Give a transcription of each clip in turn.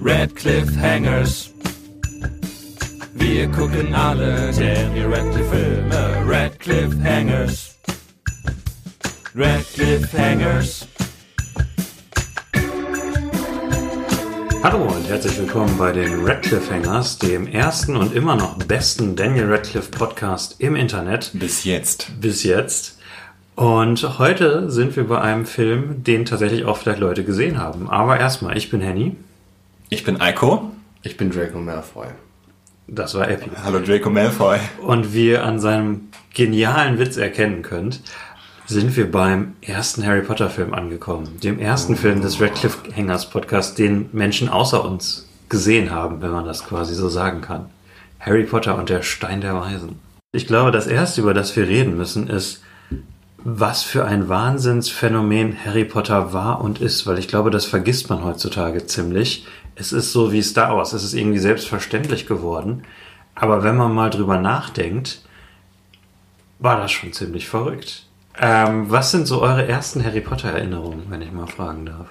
Red Hangers. Wir gucken alle Daniel Radcliffe Filme. Red Hangers. Red Hangers. Hallo und herzlich willkommen bei den Radcliffe Hangers, dem ersten und immer noch besten Daniel Radcliffe Podcast im Internet. Bis jetzt. Bis jetzt. Und heute sind wir bei einem Film, den tatsächlich auch vielleicht Leute gesehen haben. Aber erstmal, ich bin Henny. Ich bin Eiko. Ich bin Draco Malfoy. Das war Epi. Hallo Draco Malfoy. Und wie ihr an seinem genialen Witz erkennen könnt, sind wir beim ersten Harry Potter Film angekommen. Dem ersten Film des Radcliffe Hangers Podcast, den Menschen außer uns gesehen haben, wenn man das quasi so sagen kann. Harry Potter und der Stein der Weisen. Ich glaube, das erste, über das wir reden müssen, ist, was für ein Wahnsinnsphänomen Harry Potter war und ist, weil ich glaube, das vergisst man heutzutage ziemlich. Es ist so wie Star Wars, es ist irgendwie selbstverständlich geworden. Aber wenn man mal drüber nachdenkt, war das schon ziemlich verrückt. Ähm, was sind so eure ersten Harry Potter Erinnerungen, wenn ich mal fragen darf?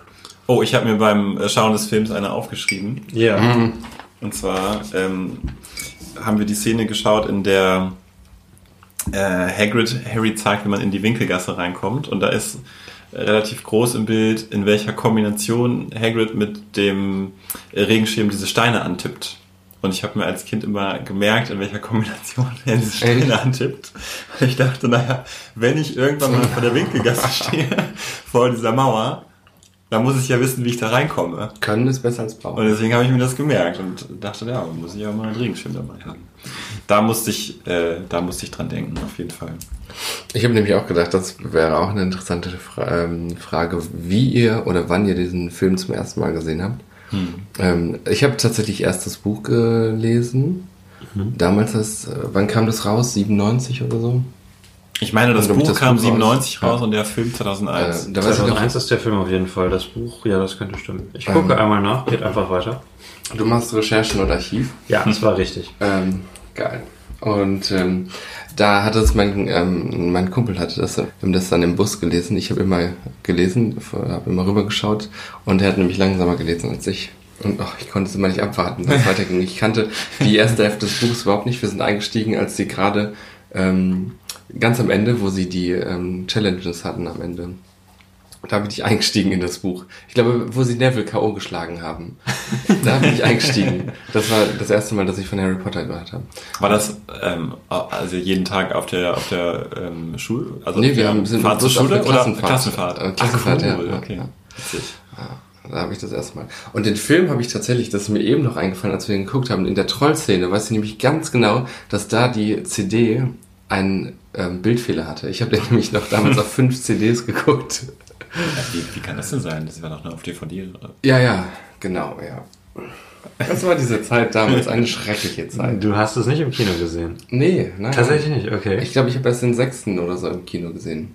Oh, ich habe mir beim Schauen des Films eine aufgeschrieben. Ja. Mhm. Und zwar ähm, haben wir die Szene geschaut, in der äh, Hagrid Harry zeigt, wie man in die Winkelgasse reinkommt. Und da ist relativ groß im Bild, in welcher Kombination Hagrid mit dem Regenschirm diese Steine antippt. Und ich habe mir als Kind immer gemerkt, in welcher Kombination er diese Steine antippt. Und ich dachte, naja, wenn ich irgendwann mal vor der Winkelgasse stehe, vor dieser Mauer, dann muss ich ja wissen, wie ich da reinkomme. Können ist besser als Und bauen. deswegen habe ich mir das gemerkt und dachte, ja, muss ich ja mal einen Regenschirm dabei haben. Da musste ich, äh, da musste ich dran denken, auf jeden Fall. Ich habe nämlich auch gedacht, das wäre auch eine interessante Fra ähm, Frage, wie ihr oder wann ihr diesen Film zum ersten Mal gesehen habt. Ähm, ich habe tatsächlich erst das Buch gelesen. Damals das, äh, wann kam das raus? 97 oder so? Ich meine, das Und Buch das kam Buch 97 raus. raus und der Film 2001. Äh, da weiß ich noch, 2001 ist der Film auf jeden Fall. Das Buch, ja, das könnte stimmen. Ich gucke Ähm. einmal nach, geht einfach weiter. du machst Recherchen oder Archiv. Ja, das war richtig. Ähm, geil. Und ähm, da hat es mein, ähm, mein Kumpel hatte das, wir haben das dann im Bus gelesen. Ich habe immer gelesen, habe immer rübergeschaut und er hat nämlich langsamer gelesen als ich. Und ach, ich konnte es immer nicht abwarten, dass es weiterging. Ich kannte die erste Hälfte des Buchs überhaupt nicht. Wir sind eingestiegen, als sie gerade ähm, ganz am Ende, wo sie die ähm, Challenges hatten am Ende. Da bin ich eingestiegen in das Buch. Ich glaube, wo sie Neville K.O. geschlagen haben. Da bin ich eingestiegen. Das war das erste Mal, dass ich von Harry Potter gehört habe. War das ähm, also jeden Tag auf der auf der ähm, Schule? Also Nee, wir der haben- sind Fahrt zur Schule der oder Klassenfahrt. Klassenfahrt? Äh, Klassenfahrt, Ach, cool, ja. okay. Ja. Witzig. Da habe ich das erste Mal. Und den Film habe ich tatsächlich, das ist mir eben noch eingefallen, als wir ihn geguckt haben, in der Trollszene, weiß ich nämlich ganz genau, dass da die CD einen ähm, Bildfehler hatte. Ich habe den nämlich noch damals auf fünf CDs geguckt. Ja, wie, wie kann das denn sein? Das war doch nur auf DVD. Ja, ja, genau, ja. Das war diese Zeit damals, eine schreckliche Zeit. Du hast es nicht im Kino gesehen. Nee, nein. Tatsächlich nicht, okay. Ich glaube, ich habe erst den sechsten oder so im Kino gesehen.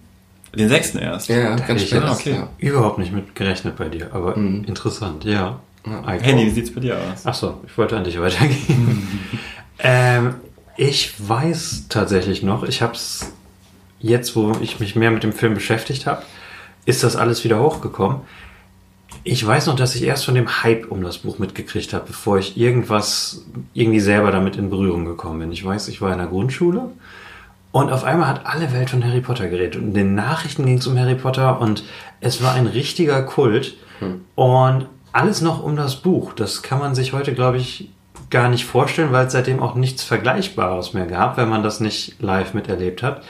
Den sechsten erst. Ja, ja, ganz ich spät. ja, okay. Ja. Überhaupt nicht mit gerechnet bei dir, aber Mhm. interessant, ja. Eiko. Henny, wie sieht's bei dir aus? Ach so, ich wollte an dich weitergehen. ähm, ich weiß tatsächlich noch, ich habe es jetzt, wo ich mich mehr mit dem Film beschäftigt habe, ist das alles wieder hochgekommen. Ich weiß noch, dass ich erst von dem Hype um das Buch mitgekriegt habe, bevor ich irgendwas irgendwie selber damit in Berührung gekommen bin. Ich weiß, ich war in der Grundschule und auf einmal hat alle Welt von Harry Potter geredet. Und in den Nachrichten ging es um Harry Potter und es war ein richtiger Kult. Und alles noch um das Buch. Das kann man sich heute, glaube ich, gar nicht vorstellen, weil es seitdem auch nichts Vergleichbares mehr gab, wenn man das nicht live miterlebt hat.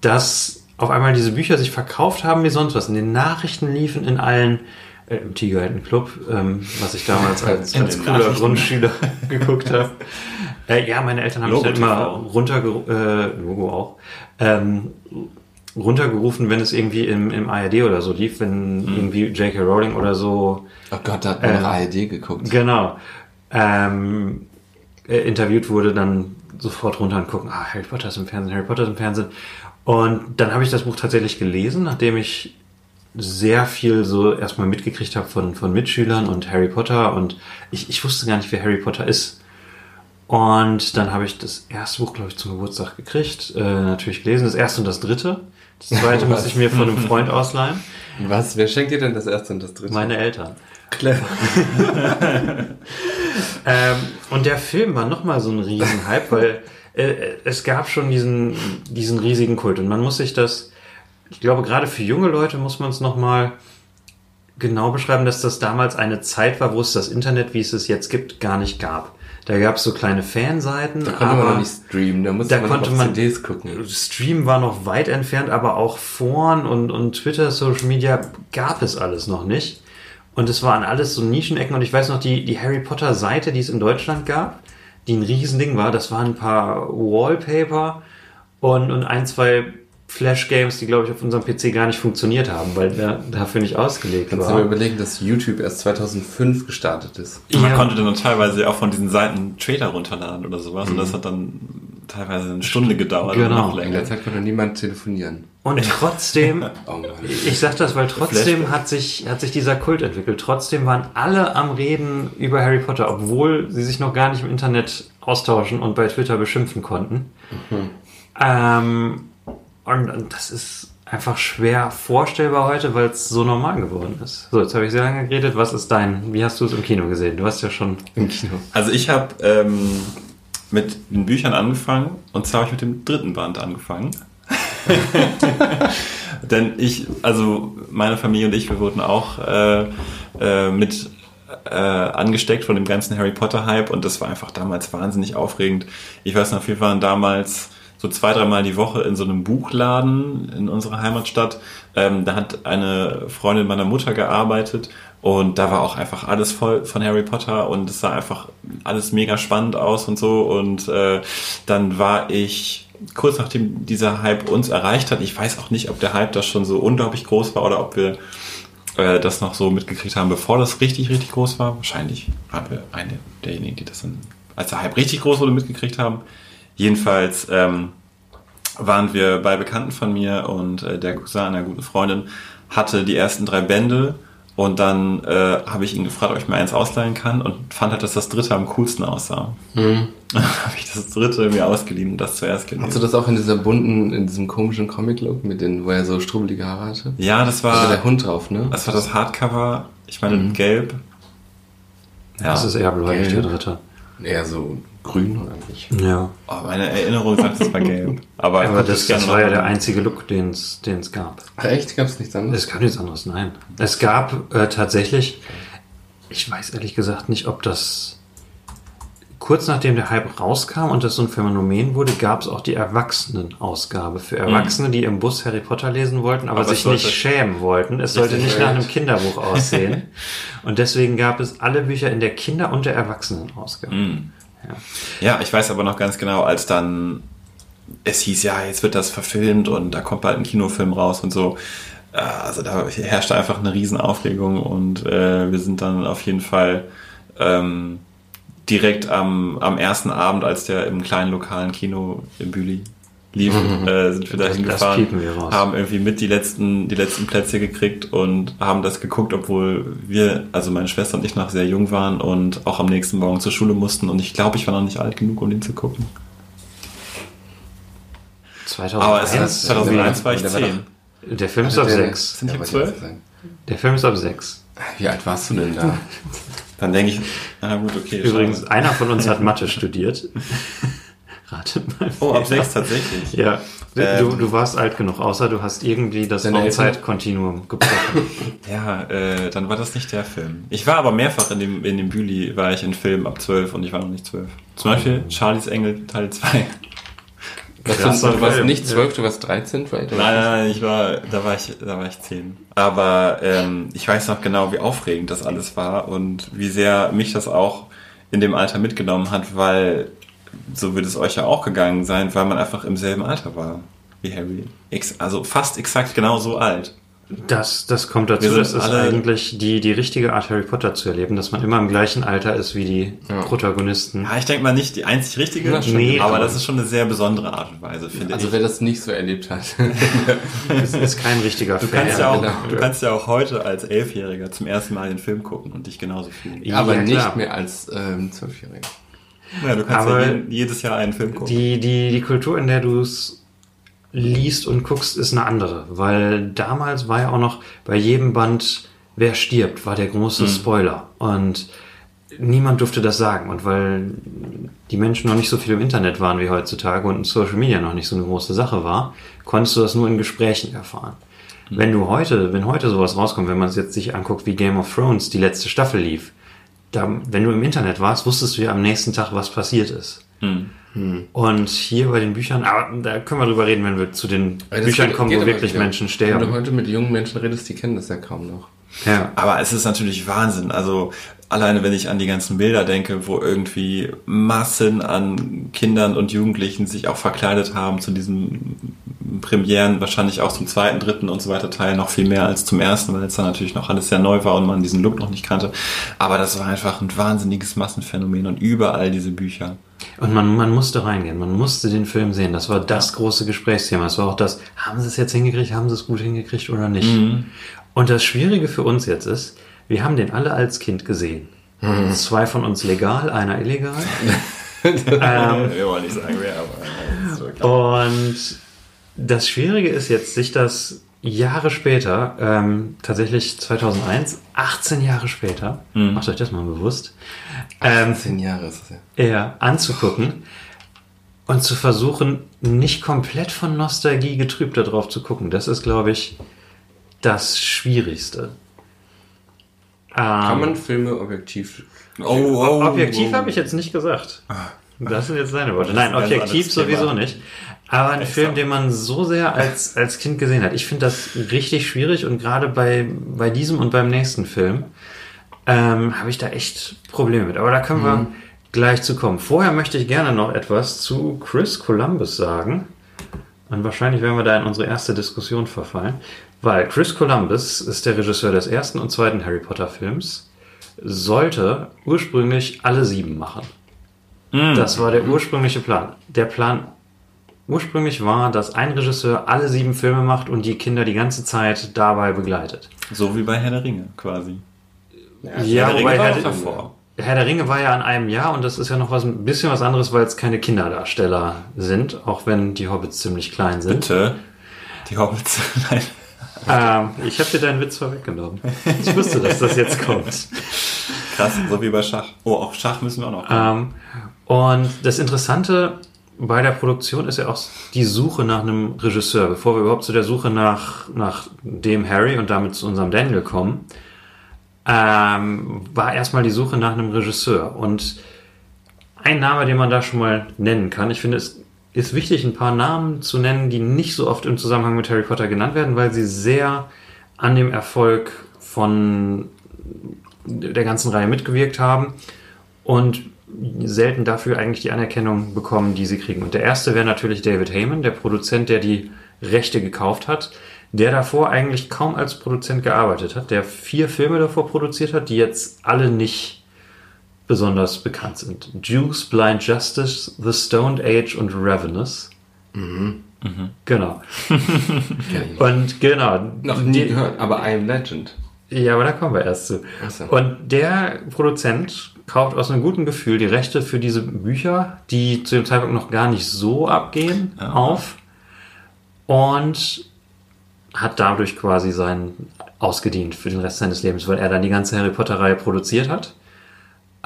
Dass auf einmal diese Bücher sich verkauft haben wie sonst was. In den Nachrichten liefen in allen, äh, im Tigerhelden-Club, ähm, was ich damals als, als cooler. Grundschüler geguckt habe. Äh, ja, meine Eltern haben Logo mich dann immer runtergerufen, äh, Logo auch, ähm, runtergerufen, wenn es irgendwie im, im ARD oder so lief, wenn Mhm. irgendwie J.K. Rowling oder so, Oh Gott, da hat man Äh, ARD geguckt. genau, ähm, äh, interviewt wurde, dann sofort runter und gucken, ah, Harry Potter ist im Fernsehen, Harry Potter ist im Fernsehen. Und dann habe ich das Buch tatsächlich gelesen, nachdem ich sehr viel so erstmal mitgekriegt habe von, von Mitschülern und Harry Potter und ich, ich wusste gar nicht, wer Harry Potter ist. Und dann habe ich das erste Buch, glaube ich, zum Geburtstag gekriegt, äh, natürlich gelesen, das erste und das dritte. Das zweite musste ich mir von einem Freund ausleihen. Was? Wer schenkt dir denn das erste und das dritte? Meine Eltern. Clever. Ähm, und der Film war nochmal so ein Riesenhype, weil äh, es gab schon diesen, diesen riesigen Kult. Und man muss sich das, ich glaube, gerade für junge Leute muss man es nochmal genau beschreiben, dass das damals eine Zeit war, wo es das Internet, wie es es jetzt gibt, gar nicht gab. Da gab es so kleine Fanseiten, Da konnte aber man noch nicht streamen, da musste da man konnte man CDs gucken. Stream war noch weit entfernt, aber auch Foren und, und Twitter, Social Media gab es alles noch nicht. Und es waren alles so Nischenecken. Und ich weiß noch, die, die Harry Potter Seite, die es in Deutschland gab, die ein Riesending war, das waren ein paar Wallpaper und, und ein, zwei Flash-Games, die, glaube ich, auf unserem PC gar nicht funktioniert haben, weil der dafür nicht ausgelegt Kannst du war. mir überlegen, dass YouTube erst 2005 gestartet ist. Man Ja. konnte dann teilweise auch von diesen Seiten Trailer runterladen oder sowas. Und das hat dann teilweise eine Stunde gedauert oder Genau. noch In länger. der Zeit konnte niemand telefonieren. Und trotzdem Oh. Ich sag das, weil trotzdem hat sich, hat sich dieser Kult entwickelt. Trotzdem waren alle am Reden über Harry Potter, obwohl sie sich noch gar nicht im Internet austauschen und bei Twitter beschimpfen konnten. Ähm, und, und das ist einfach schwer vorstellbar heute, weil es so normal geworden ist. So, jetzt habe ich sehr lange geredet. Was ist dein, wie hast du es im Kino gesehen? Du hast ja schon. Im Kino. Also ich habe ähm, mit den Büchern angefangen und zwar habe ich mit dem dritten Band angefangen. Denn ich, also meine Familie und ich, wir wurden auch äh, äh, mit äh, angesteckt von dem ganzen Harry Potter Hype und das war einfach damals wahnsinnig aufregend. Ich weiß noch, wir waren damals so zwei, dreimal die Woche in so einem Buchladen in unserer Heimatstadt. Ähm, da hat eine Freundin meiner Mutter gearbeitet und da war auch einfach alles voll von Harry Potter und es sah einfach alles mega spannend aus und so. Und äh, dann war ich kurz nachdem dieser Hype uns erreicht hat, ich weiß auch nicht, ob der Hype da schon so unglaublich groß war oder ob wir äh, das noch so mitgekriegt haben, bevor das richtig, richtig groß war. Wahrscheinlich waren wir eine derjenigen, die das dann, als der Hype richtig groß wurde, mitgekriegt haben. Jedenfalls ähm, waren wir bei Bekannten von mir und äh, der Cousin einer guten Freundin hatte die ersten drei Bände und dann äh, habe ich ihn gefragt, ob ich mir eins ausleihen kann und fand halt, dass das dritte am coolsten aussah. Mhm. Dann habe ich das dritte mir ausgeliehen und das zuerst gelesen. Hast du das auch in dieser bunten, in diesem komischen Comic-Look, mit den, wo er so strubbelige Haare hatte? ja, das Da war war, der Hund drauf, ne? das war das Hardcover, ich meine Mhm. gelb. Ja, Das ist eher bläulich, der dritte. Eher so grün oder nicht? Ja. oh, meine Erinnerung sagt, es war gelb. Aber, Aber das, das war ja der einzige Look, den es den es gab. Ach, echt? Gab's nichts anderes? Es gab nichts anderes, nein. Es gab äh, tatsächlich, ich weiß ehrlich gesagt nicht, ob das kurz nachdem der Hype rauskam und das so ein Phänomen wurde, gab es auch die Erwachsenenausgabe für Erwachsene, die im Bus Harry Potter lesen wollten, aber, Aber sich es nicht schämen wollten. Es sollte nicht nach einem Kinderbuch aussehen. und deswegen gab es alle Bücher in der Kinder- und der Erwachsenenausgabe. Mhm. Ja, ich weiß aber noch ganz genau, als dann es hieß, ja, jetzt wird das verfilmt und da kommt bald ein Kinofilm raus und so. Äh, Also da herrschte einfach eine Riesenaufregung und äh, wir sind dann auf jeden Fall ähm, direkt am, am ersten Abend, als der im kleinen lokalen Kino im Büli lief, äh, sind wir da Das- das hingefahren, piepen wir raus. haben irgendwie mit die letzten, die letzten Plätze gekriegt und haben das geguckt, obwohl wir, also meine Schwester und ich noch sehr jung waren und auch am nächsten Morgen zur Schule mussten und ich glaube, ich war noch nicht alt genug, um den zu gucken. 2001. Aber es ist 2001 war ich Der war 10. der Film ist ab Der- 6. Sind 12? ich sagen. Der Film ist ab 6. Wie alt warst du denn da? Dann denke ich, na gut, okay. Übrigens, einer von uns hat Mathe studiert. Ratet mal. Oh, ab. 6 tatsächlich. Ja, du, Ähm. du warst alt genug, außer du hast irgendwie das? Raumzeitkontinuum gebrochen. Ja, äh, dann war das nicht der Film. Ich war aber mehrfach in dem, in dem Büli, war ich in Filmen ab 12 und ich war noch nicht 12. Zum Beispiel Charlies Engel Teil 2. Was Krasser du warst nicht ja. 12, du warst 13 vielleicht? Nein, nein, nein, ich war, da war ich, da war ich 10. Aber ähm, ich weiß noch genau, wie aufregend das alles war und wie sehr mich das auch in dem Alter mitgenommen hat, weil so wird es euch ja auch gegangen sein, weil man einfach im selben Alter war wie Harry. Ex also fast exakt genau so alt. Das, das kommt dazu, das ist eigentlich die, die richtige Art, Harry Potter zu erleben, dass man immer im gleichen Alter ist wie die Ja. Protagonisten. Ja, ich denke mal nicht die einzig richtige, stimmt. Nee, aber aber- das ist schon eine sehr besondere Art und Weise, finde Also ich. wer das nicht so erlebt hat. Das ist kein richtiger Du Fan. kannst, ja auch, genau. du kannst ja auch heute als Elfjähriger zum ersten Mal den Film gucken und dich genauso fühlen. Ja, aber nicht mehr als ähm, Zwölfjähriger. Ja, du kannst Aber ja jeden, jedes Jahr einen Film gucken. Die, die, die Kultur, in der du es liest und guckst, ist eine andere. Weil damals war ja auch noch bei jedem Band, wer stirbt, war der große Spoiler. Und niemand durfte das sagen. Und weil die Menschen noch nicht so viel im Internet waren wie heutzutage und Social Media noch nicht so eine große Sache war, konntest du das nur in Gesprächen erfahren. Wenn du heute, wenn heute sowas rauskommt, wenn man es jetzt sich anguckt, wie Game of Thrones die letzte Staffel lief, da, wenn du im Internet warst, wusstest du ja am nächsten Tag, was passiert ist. Und hier bei den Büchern, aber da können wir drüber reden, wenn wir zu den das Büchern geht- kommen, geht wo wirklich wieder. Menschen Wenn sterben. du heute mit jungen Menschen redest, die kennen das ja kaum noch. Ja. Aber es ist natürlich Wahnsinn. Also alleine wenn ich an die ganzen Bilder denke, wo irgendwie Massen an Kindern und Jugendlichen sich auch verkleidet haben zu diesen Premieren, wahrscheinlich auch zum zweiten, dritten und so weiter Teil noch viel mehr als zum ersten, weil es dann natürlich noch alles sehr neu war und man diesen Look noch nicht kannte. Aber das war einfach ein wahnsinniges Massenphänomen und überall diese Bücher. Und man, man musste reingehen, man musste den Film sehen. Das war das große Gesprächsthema. Es war auch das, haben sie es jetzt hingekriegt, haben sie es gut hingekriegt oder nicht? Und das Schwierige für uns jetzt ist, wir haben den alle als Kind gesehen. Zwei von uns legal, einer illegal. ähm, Wir wollen nicht sagen, wer, aber wirklich- Und das Schwierige ist jetzt, sich das Jahre später, ähm, tatsächlich 2001, 18 Jahre später, macht euch das mal bewusst, ähm, Zehn Jahre ist es ja. eher anzugucken und zu versuchen, nicht komplett von Nostalgie getrübt darauf zu gucken. Das ist, glaube ich, das Schwierigste. Kann Ähm, man Filme objektiv. Oh, oh, objektiv oh. habe ich jetzt nicht gesagt. Das sind jetzt deine Worte. Nein, objektiv sowieso nicht. Aber ein. Film, den man so sehr als, als Kind gesehen hat. Ich finde das richtig schwierig und gerade bei, bei diesem und beim nächsten Film ähm, habe ich da echt Probleme mit. Aber da können wir gleich zu kommen. Vorher möchte ich gerne noch etwas zu Chris Columbus sagen. Und wahrscheinlich werden wir da in unsere erste Diskussion verfallen. Weil Chris Columbus ist der Regisseur des ersten und zweiten Harry Potter Films, sollte ursprünglich alle sieben machen. Das war der ursprüngliche Plan. Der Plan ursprünglich war, dass ein Regisseur alle sieben Filme macht und die Kinder die ganze Zeit dabei begleitet. So wie bei Herr der Ringe quasi. Ja, Herr der Ringe war Herr, davor. Herr der Ringe war ja an einem Jahr und das ist ja noch was ein bisschen was anderes, weil es keine Kinderdarsteller sind, auch wenn die Hobbits ziemlich klein sind. Bitte. Die Hobbits. Nein. Ähm, ich habe dir deinen Witz vorweggenommen. Ich wusste, dass das jetzt kommt. Krass, so wie bei Schach. Oh, auf Schach müssen wir auch noch. Ähm, und das Interessante bei der Produktion ist ja auch die Suche nach einem Regisseur. Bevor wir überhaupt zu der Suche nach, nach dem Harry und damit zu unserem Daniel kommen, ähm, war erstmal die Suche nach einem Regisseur. Und ein Name, den man da schon mal nennen kann, ich finde, es ist wichtig, ein paar Namen zu nennen, die nicht so oft im Zusammenhang mit Harry Potter genannt werden, weil sie sehr an dem Erfolg von der ganzen Reihe mitgewirkt haben und selten dafür eigentlich die Anerkennung bekommen, die sie kriegen. Und der erste wäre natürlich David Heyman, der Produzent, der die Rechte gekauft hat, der davor eigentlich kaum als Produzent gearbeitet hat, der vier Filme davor produziert hat, die jetzt alle nicht besonders bekannt sind. Juice, Blind Justice, The Stoned Age und Ravenous. Genau. Kenn ich nicht. Und genau. Noch nie die- gehört, aber I Am Legend. ja, aber da kommen wir erst zu. Ach so. Und der Produzent kauft aus einem guten Gefühl die Rechte für diese Bücher, die zu dem Zeitpunkt noch gar nicht so abgehen, auf und hat dadurch quasi seinen ausgedient für den Rest seines Lebens, weil er dann die ganze Harry Potter-Reihe produziert hat.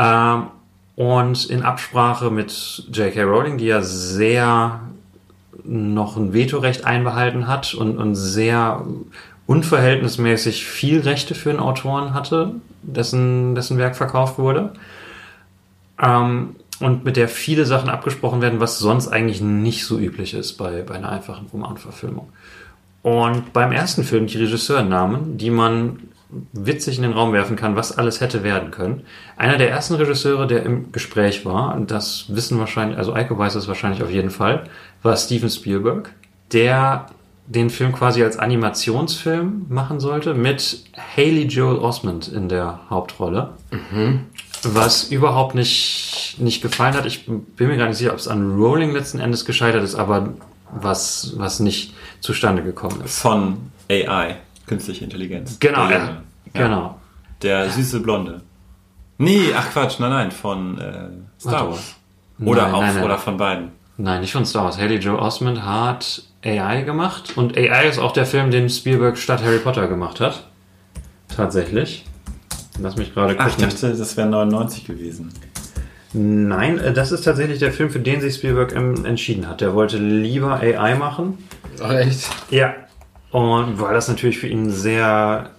Ähm, und in Absprache mit J.K. Rowling, die ja sehr noch ein Vetorecht einbehalten hat und, und sehr unverhältnismäßig viel Rechte für einen Autoren hatte, dessen, dessen Werk verkauft wurde. Ähm, und mit der viele Sachen abgesprochen werden, was sonst eigentlich nicht so üblich ist bei, bei einer einfachen Romanverfilmung. Und beim ersten Film die Regisseurnamen, die man witzig in den Raum werfen kann, was alles hätte werden können. Einer der ersten Regisseure, der im Gespräch war, das wissen wahrscheinlich, also Eiko weiß es wahrscheinlich auf jeden Fall, war Steven Spielberg, der den Film quasi als Animationsfilm machen sollte, mit Haley Joel Osment in der Hauptrolle. Was überhaupt nicht, nicht gefallen hat. Ich bin mir gar nicht sicher, ob es an Rowling letzten Endes gescheitert ist, aber was, was nicht zustande gekommen ist. Von AI, künstliche Intelligenz. Genau, Der ja. Genau. Der süße Blonde. Nee, ach Quatsch, nein, nein, von äh, Star. Wars. Oder Nein, auch, nein, nein. oder von beiden. Nein, nicht von Star Wars. Haley Joe Osment hat AI gemacht und AI ist auch der Film, den Spielberg statt Harry Potter gemacht hat. Tatsächlich. Lass mich gerade Ach, ich gucken. dachte, das wäre 99 gewesen. Nein, äh, das ist tatsächlich der Film, für den sich Spielberg entschieden hat. Der wollte lieber AI machen. Ach, echt? Ja. Und weil das natürlich für ihn ein sehr,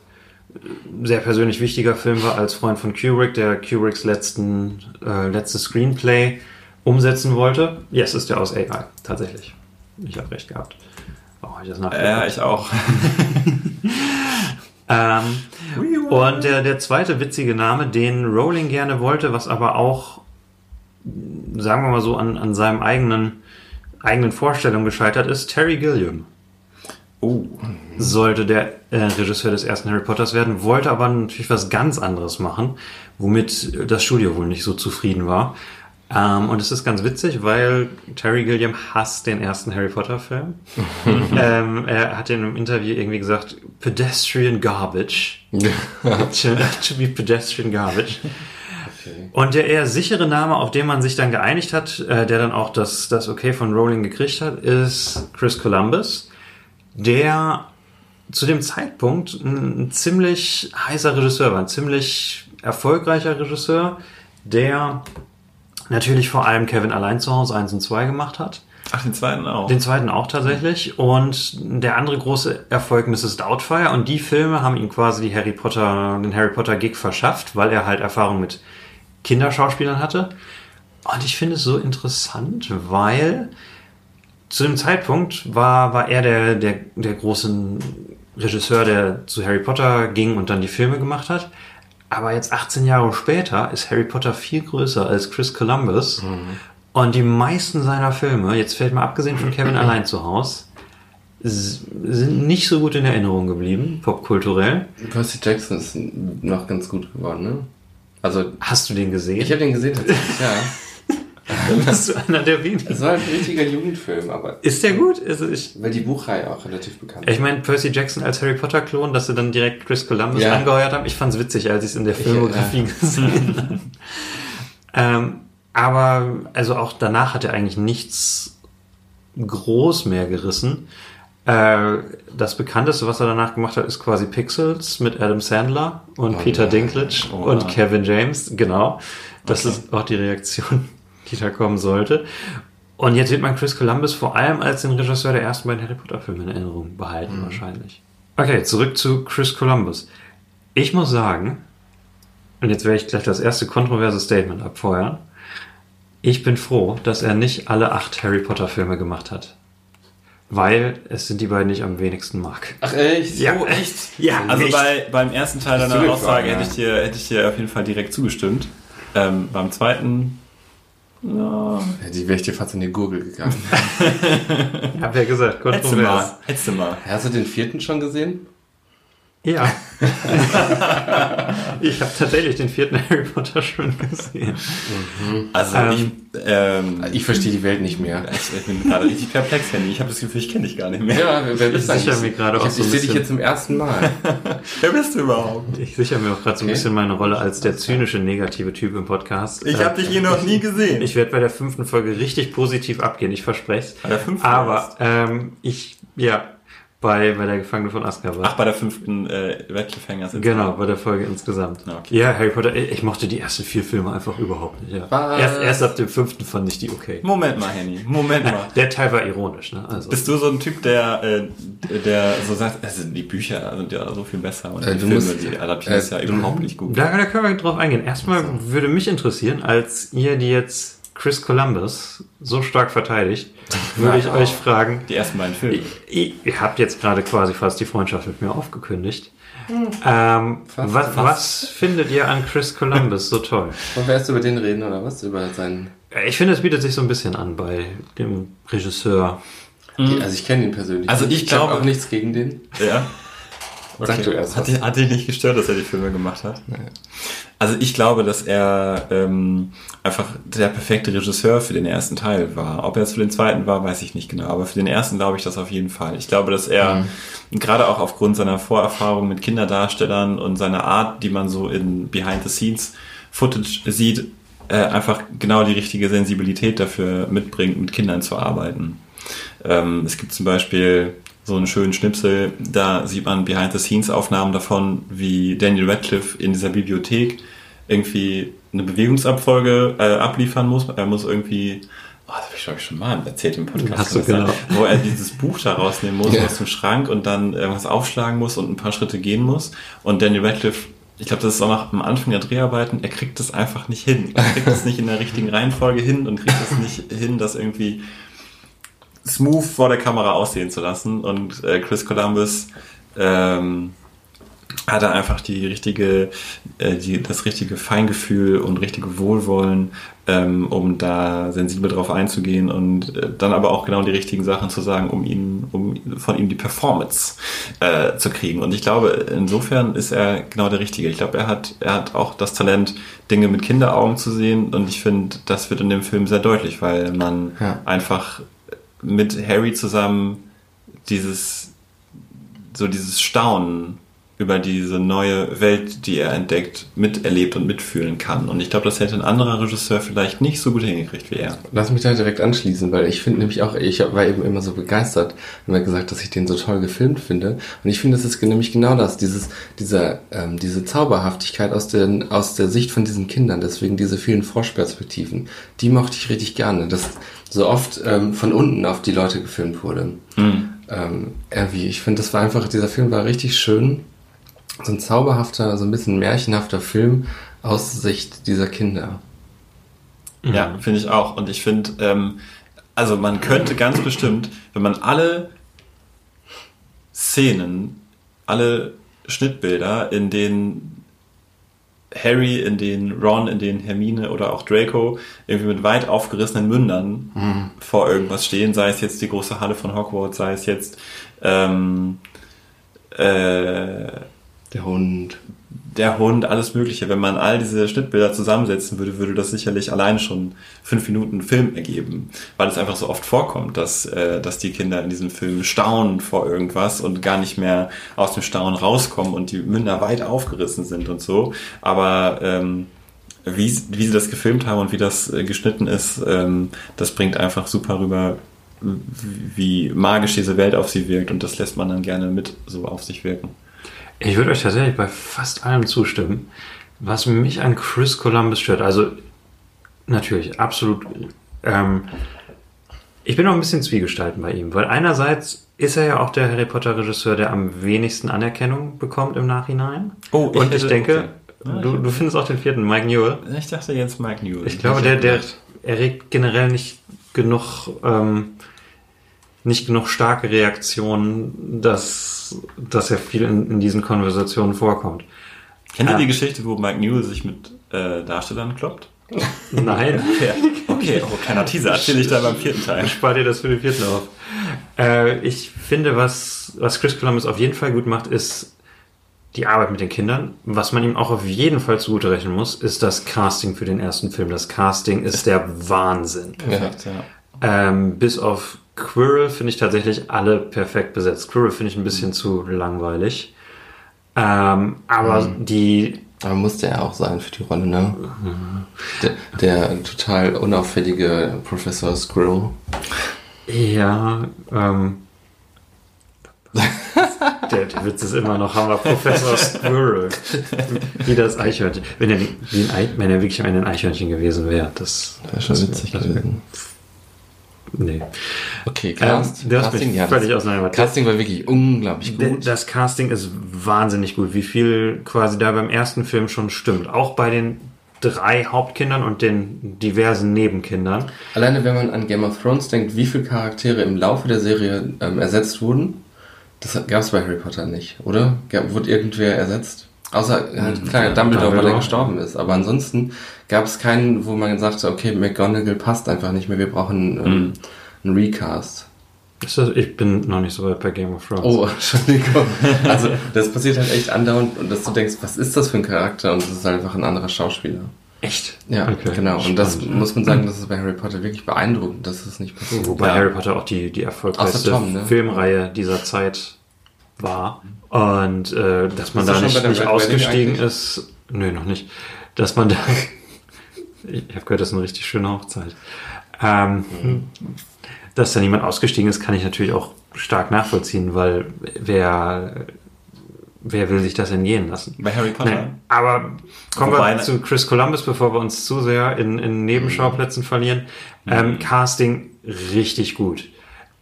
sehr persönlich wichtiger Film war als Freund von Kubrick, der Kubricks letzten, äh, letztes Screenplay umsetzen wollte. Yes, ist der aus AI, tatsächlich. Ich habe recht gehabt. Oh, ich das. Ja, ich auch. Ähm, und der, der zweite witzige Name, den Rowling gerne wollte, was aber auch, sagen wir mal so, an, an seinem eigenen, eigenen Vorstellungen gescheitert ist, Terry Gilliam Oh, sollte der äh, Regisseur des ersten Harry Potters werden, wollte aber natürlich was ganz anderes machen, womit das Studio wohl nicht so zufrieden war. Ähm, und es ist ganz witzig, weil Terry Gilliam hasst den ersten Harry Potter Film. ähm, er hat in einem Interview irgendwie gesagt, pedestrian garbage. to, to be pedestrian garbage. Und der eher sichere Name, auf den man sich dann geeinigt hat, äh, der dann auch das, das Okay von Rowling gekriegt hat, ist Chris Columbus, der zu dem Zeitpunkt ein, ziemlich heißer Regisseur war, ein ziemlich erfolgreicher Regisseur, der natürlich vor allem Kevin allein zu Hause 1 und 2 gemacht hat. ach, den zweiten auch. Den zweiten auch tatsächlich. Und der andere große Erfolg Mrs. Doubtfire. Und die Filme haben ihm quasi die Harry Potter, den Harry Potter Gig verschafft, weil er halt Erfahrung mit Kinderschauspielern hatte. Und ich finde es so interessant, weil zu dem Zeitpunkt war, war er der, der, der große Regisseur, der zu Harry Potter ging und dann die Filme gemacht hat. Aber jetzt 18 Jahre später ist Harry Potter viel größer als Chris Columbus. Und die meisten seiner Filme, jetzt fällt mal abgesehen von Kevin allein zu Haus, s- sind nicht so gut in Erinnerung geblieben, popkulturell. Percy Jackson ist noch ganz gut geworden, ne? Also, Hast du den gesehen? ich habe den gesehen tatsächlich, ja. bist du einer der wenigen. Es war ein richtiger Jugendfilm, aber Ist der gut? Also ich, weil die Buchreihe auch relativ bekannt ich meine, Percy Jackson als Harry Potter-Klon, dass sie dann direkt Chris Columbus Ja. angeheuert haben, ich fand's witzig, als ich es in der Filmografie gesehen habe. ähm, aber also auch danach hat er eigentlich nichts groß mehr gerissen. Äh, das bekannteste, was er danach gemacht hat, ist quasi Pixels mit Adam Sandler und Oh Peter nein. Dinklage Oh und. Kevin James. Genau. Das Okay. ist auch die Reaktion, da kommen sollte. Und jetzt wird man Chris Columbus vor allem als den Regisseur der ersten beiden Harry Potter Filme in Erinnerung behalten, wahrscheinlich. Okay, zurück zu Chris Columbus. Ich muss sagen, und jetzt werde ich gleich das erste kontroverse Statement abfeuern. Ich bin froh, dass er nicht alle acht Harry Potter Filme gemacht hat. Weil es sind die beiden, die ich am wenigsten mag. Ach echt? Ja. Oh, echt? Ja, Also bei, beim ersten Teil deiner Aussage hätte ich, dir, hätte ich dir auf jeden Fall direkt zugestimmt. Ähm, beim zweiten, ja, die wäre ich dir fast in die Gurgel gegangen. Ich habe ja gesagt, hättest du mal. Hättest du mal. Hast du den vierten schon gesehen? Ja. ich habe tatsächlich den vierten Harry Potter schon gesehen. Also Ähm, ich, ähm, Ich verstehe die Welt nicht mehr. ich, ich bin gerade richtig perplex, Henny. Ich habe das Gefühl, ich kenne dich gar nicht mehr. Ja, wer, bist du Ich sicher eigentlich? mir gerade ich auch hab- so Ich sehe dich jetzt zum ersten Mal. Wer bist du überhaupt? Ich sichere mir auch gerade so ein Okay. bisschen meine Rolle als der zynische, negative Typ im Podcast. Ich Äh, habe dich hier noch nie gesehen. Ich werde bei der fünften Folge richtig positiv abgehen, ich verspreche es. Bei der fünften Aber ähm, ich, ja, bei, bei der Gefangene von Azkaban. Ach, bei der fünften äh, Red Cliffhangers. Genau, bei der Folge insgesamt. Ah, okay. Ja, Harry Potter, ich ich mochte die ersten vier Filme einfach überhaupt nicht. Ja. Was? Erst, erst ab dem fünften fand ich die okay. Moment mal, Henny. Moment mal. Der Teil war ironisch, ne? Also, Bist du so ein Typ, der, äh, der so sagt, also die Bücher sind ja so viel besser und Äh, die Filme, musst- die adaptieren ist ja äh, überhaupt nicht gut. da, da können wir drauf eingehen. Erstmal würde mich interessieren, als ihr die jetzt Chris Columbus so stark verteidigt, würde ich euch fragen, Die ersten beiden Filme. Ihr, ihr habt jetzt gerade quasi fast die Freundschaft mit mir aufgekündigt. Ähm, Fast, was, fast. was findet ihr an Chris Columbus so toll? Wollen wir erst über den reden oder was? Über seinen. Ich finde, es bietet sich so ein bisschen an bei dem Regisseur. Also ich kenne ihn persönlich. Also ich hab glaube- auch nichts gegen den. Ja. Sag du erst Hat hat dich nicht gestört, dass er die Filme gemacht hat? Also ich glaube, dass er ähm, einfach der perfekte Regisseur für den ersten Teil war. Ob er es für den zweiten war, weiß ich nicht genau. Aber für den ersten glaube ich das auf jeden Fall. Ich glaube, dass er gerade auch aufgrund seiner Vorerfahrung mit Kinderdarstellern und seiner Art, die man so in Behind the Scenes Footage sieht, äh, einfach genau die richtige Sensibilität dafür mitbringt, mit Kindern zu arbeiten. Ähm, es gibt zum Beispiel so einen schönen Schnipsel, da sieht man Behind-the-Scenes-Aufnahmen davon, wie Daniel Radcliffe in dieser Bibliothek irgendwie eine Bewegungsabfolge äh, abliefern muss. Er muss irgendwie, oh, das habe ich glaube ich schon mal erzählt im Podcast, Hast du das genau. wo er dieses Buch da rausnehmen muss Ja. aus dem Schrank und dann irgendwas aufschlagen muss und ein paar Schritte gehen muss. Und Daniel Radcliffe, ich glaube, das ist auch noch am Anfang der Dreharbeiten, er kriegt das einfach nicht hin. Er kriegt es nicht in der richtigen Reihenfolge hin und kriegt es nicht hin, das irgendwie smooth vor der Kamera aussehen zu lassen. Und äh, Chris Columbus ähm, hat er einfach die richtige, äh, die, das richtige Feingefühl und richtige Wohlwollen, ähm, um da sensibel drauf einzugehen und äh, dann aber auch genau die richtigen Sachen zu sagen, um ihn, um von ihm die Performance äh, zu kriegen. Und ich glaube, insofern ist er genau der Richtige. Ich glaube, er hat, er hat auch das Talent, Dinge mit Kinderaugen zu sehen. Und ich finde, das wird in dem Film sehr deutlich, weil man Ja. einfach mit Harry zusammen dieses so dieses Staunen über diese neue Welt, die er entdeckt, miterlebt und mitfühlen kann. Und ich glaube, das hätte ein anderer Regisseur vielleicht nicht so gut hingekriegt wie er. Lass mich da direkt anschließen, weil ich finde nämlich auch, ich war eben immer so begeistert und habe gesagt, dass ich den so toll gefilmt finde. Und ich finde, das ist nämlich genau das, dieses, dieser, ähm, diese Zauberhaftigkeit aus der, aus der Sicht von diesen Kindern, deswegen diese vielen Froschperspektiven, die mochte ich richtig gerne, dass so oft ähm, von unten auf die Leute gefilmt wurde. Ähm, irgendwie, ich finde, das war einfach, dieser Film war richtig schön. So ein zauberhafter, so ein bisschen märchenhafter Film aus Sicht dieser Kinder. Ja, finde ich auch. Und ich finde, ähm, also man könnte ganz bestimmt, wenn man alle Szenen, alle Schnittbilder, in denen Harry, in denen Ron, in denen Hermine oder auch Draco irgendwie mit weit aufgerissenen Mündern vor irgendwas stehen, sei es jetzt die große Halle von Hogwarts, sei es jetzt ähm, äh, Der Hund. Der Hund, alles Mögliche. Wenn man all diese Schnittbilder zusammensetzen würde, würde das sicherlich alleine schon fünf Minuten Film ergeben, weil es einfach so oft vorkommt, dass, äh, dass die Kinder in diesem Film staunen vor irgendwas und gar nicht mehr aus dem Staunen rauskommen und die Münder weit aufgerissen sind und so. Aber ähm, wie, wie sie das gefilmt haben und wie das äh, geschnitten ist, ähm, das bringt einfach super rüber, wie magisch diese Welt auf sie wirkt und das lässt man dann gerne mit so auf sich wirken. Ich würde euch tatsächlich bei fast allem zustimmen. Was mich an Chris Columbus stört, also natürlich, absolut. Ähm, ich bin noch ein bisschen zwiegespalten bei ihm, weil einerseits ist er ja auch der Harry Potter Regisseur, der am wenigsten Anerkennung bekommt im Nachhinein. Oh, ich und ich denke, okay. Ja, du, du findest auch den vierten, Mike Newell. Ich dachte jetzt Mike Newell. Ich glaube, der, der erregt generell nicht genug, ähm, nicht genug starke Reaktionen, dass, dass er viel in, in diesen Konversationen vorkommt. Kennt ihr die Geschichte, wo Mike Newell sich mit äh, Darstellern kloppt? Nein, Ja. Okay, oh, kleiner Teaser, erzähle ich da beim vierten Teil. spar dir das für den vierten auf. Äh, ich finde, was, was Chris Columbus auf jeden Fall gut macht, ist die Arbeit mit den Kindern. Was man ihm auch auf jeden Fall zugute rechnen muss, ist das Casting für den ersten Film. Das Casting ist der Wahnsinn. Perfekt, ja. Ähm, bis auf Quirrell finde ich tatsächlich alle perfekt besetzt. Quirrell finde ich ein bisschen zu langweilig. Ähm, aber die, Aber musste er auch sein für die Rolle, ne? Der, der total unauffällige Professor Squirrel. ja, ähm, der, der Witz ist immer noch Hammer. Professor Squirrel. Wie das Eichhörnchen. Wenn er, wie ein Ei, wenn er wirklich ein Eichhörnchen gewesen wäre, das Wäre schon witzig gewesen. Nee. Okay, Cast, Ähm, hast mich ja, völlig das. Casting war wirklich unglaublich gut. Das Casting ist wahnsinnig gut, wie viel quasi da beim ersten Film schon stimmt. Auch bei den drei Hauptkindern und den diversen Nebenkindern. Alleine wenn man an Game of Thrones denkt, wie viele Charaktere im Laufe der Serie ähm, ersetzt wurden, das gab es bei Harry Potter nicht, oder? Wurde irgendwer ersetzt? Außer halt, klar, Dumbledore, weil er Dumbledore. gestorben ist. Aber ansonsten gab es keinen, wo man sagte, okay, McGonagall passt einfach nicht mehr, wir brauchen ähm, einen Recast. Ist ich bin noch nicht so weit bei Game of Thrones. Oh, Entschuldigung. Also, das passiert halt echt andauernd und dass du denkst, was ist das für ein Charakter? Und das ist halt einfach ein anderer Schauspieler. echt? Ja, Okay, genau. Und das spannend. muss man sagen, das ist bei Harry Potter wirklich beeindruckend, dass es nicht passiert. Wobei Ja. Harry Potter auch die, die erfolgreichste Tom, ne? Filmreihe dieser Zeit war. Und äh, dass man Bist du da nicht, nicht ausgestiegen eigentlich? ist. Nö, noch nicht. Dass man da. Ich habe gehört, das ist eine richtig schöne Hochzeit. Ähm, Dass da niemand ausgestiegen ist, kann ich natürlich auch stark nachvollziehen, weil wer, wer will sich das entgehen lassen? Bei Harry Potter. Nee, aber kommen Wobei- wir zu Chris Columbus, bevor wir uns zu sehr in, in Nebenschauplätzen verlieren. Ähm, Casting richtig gut.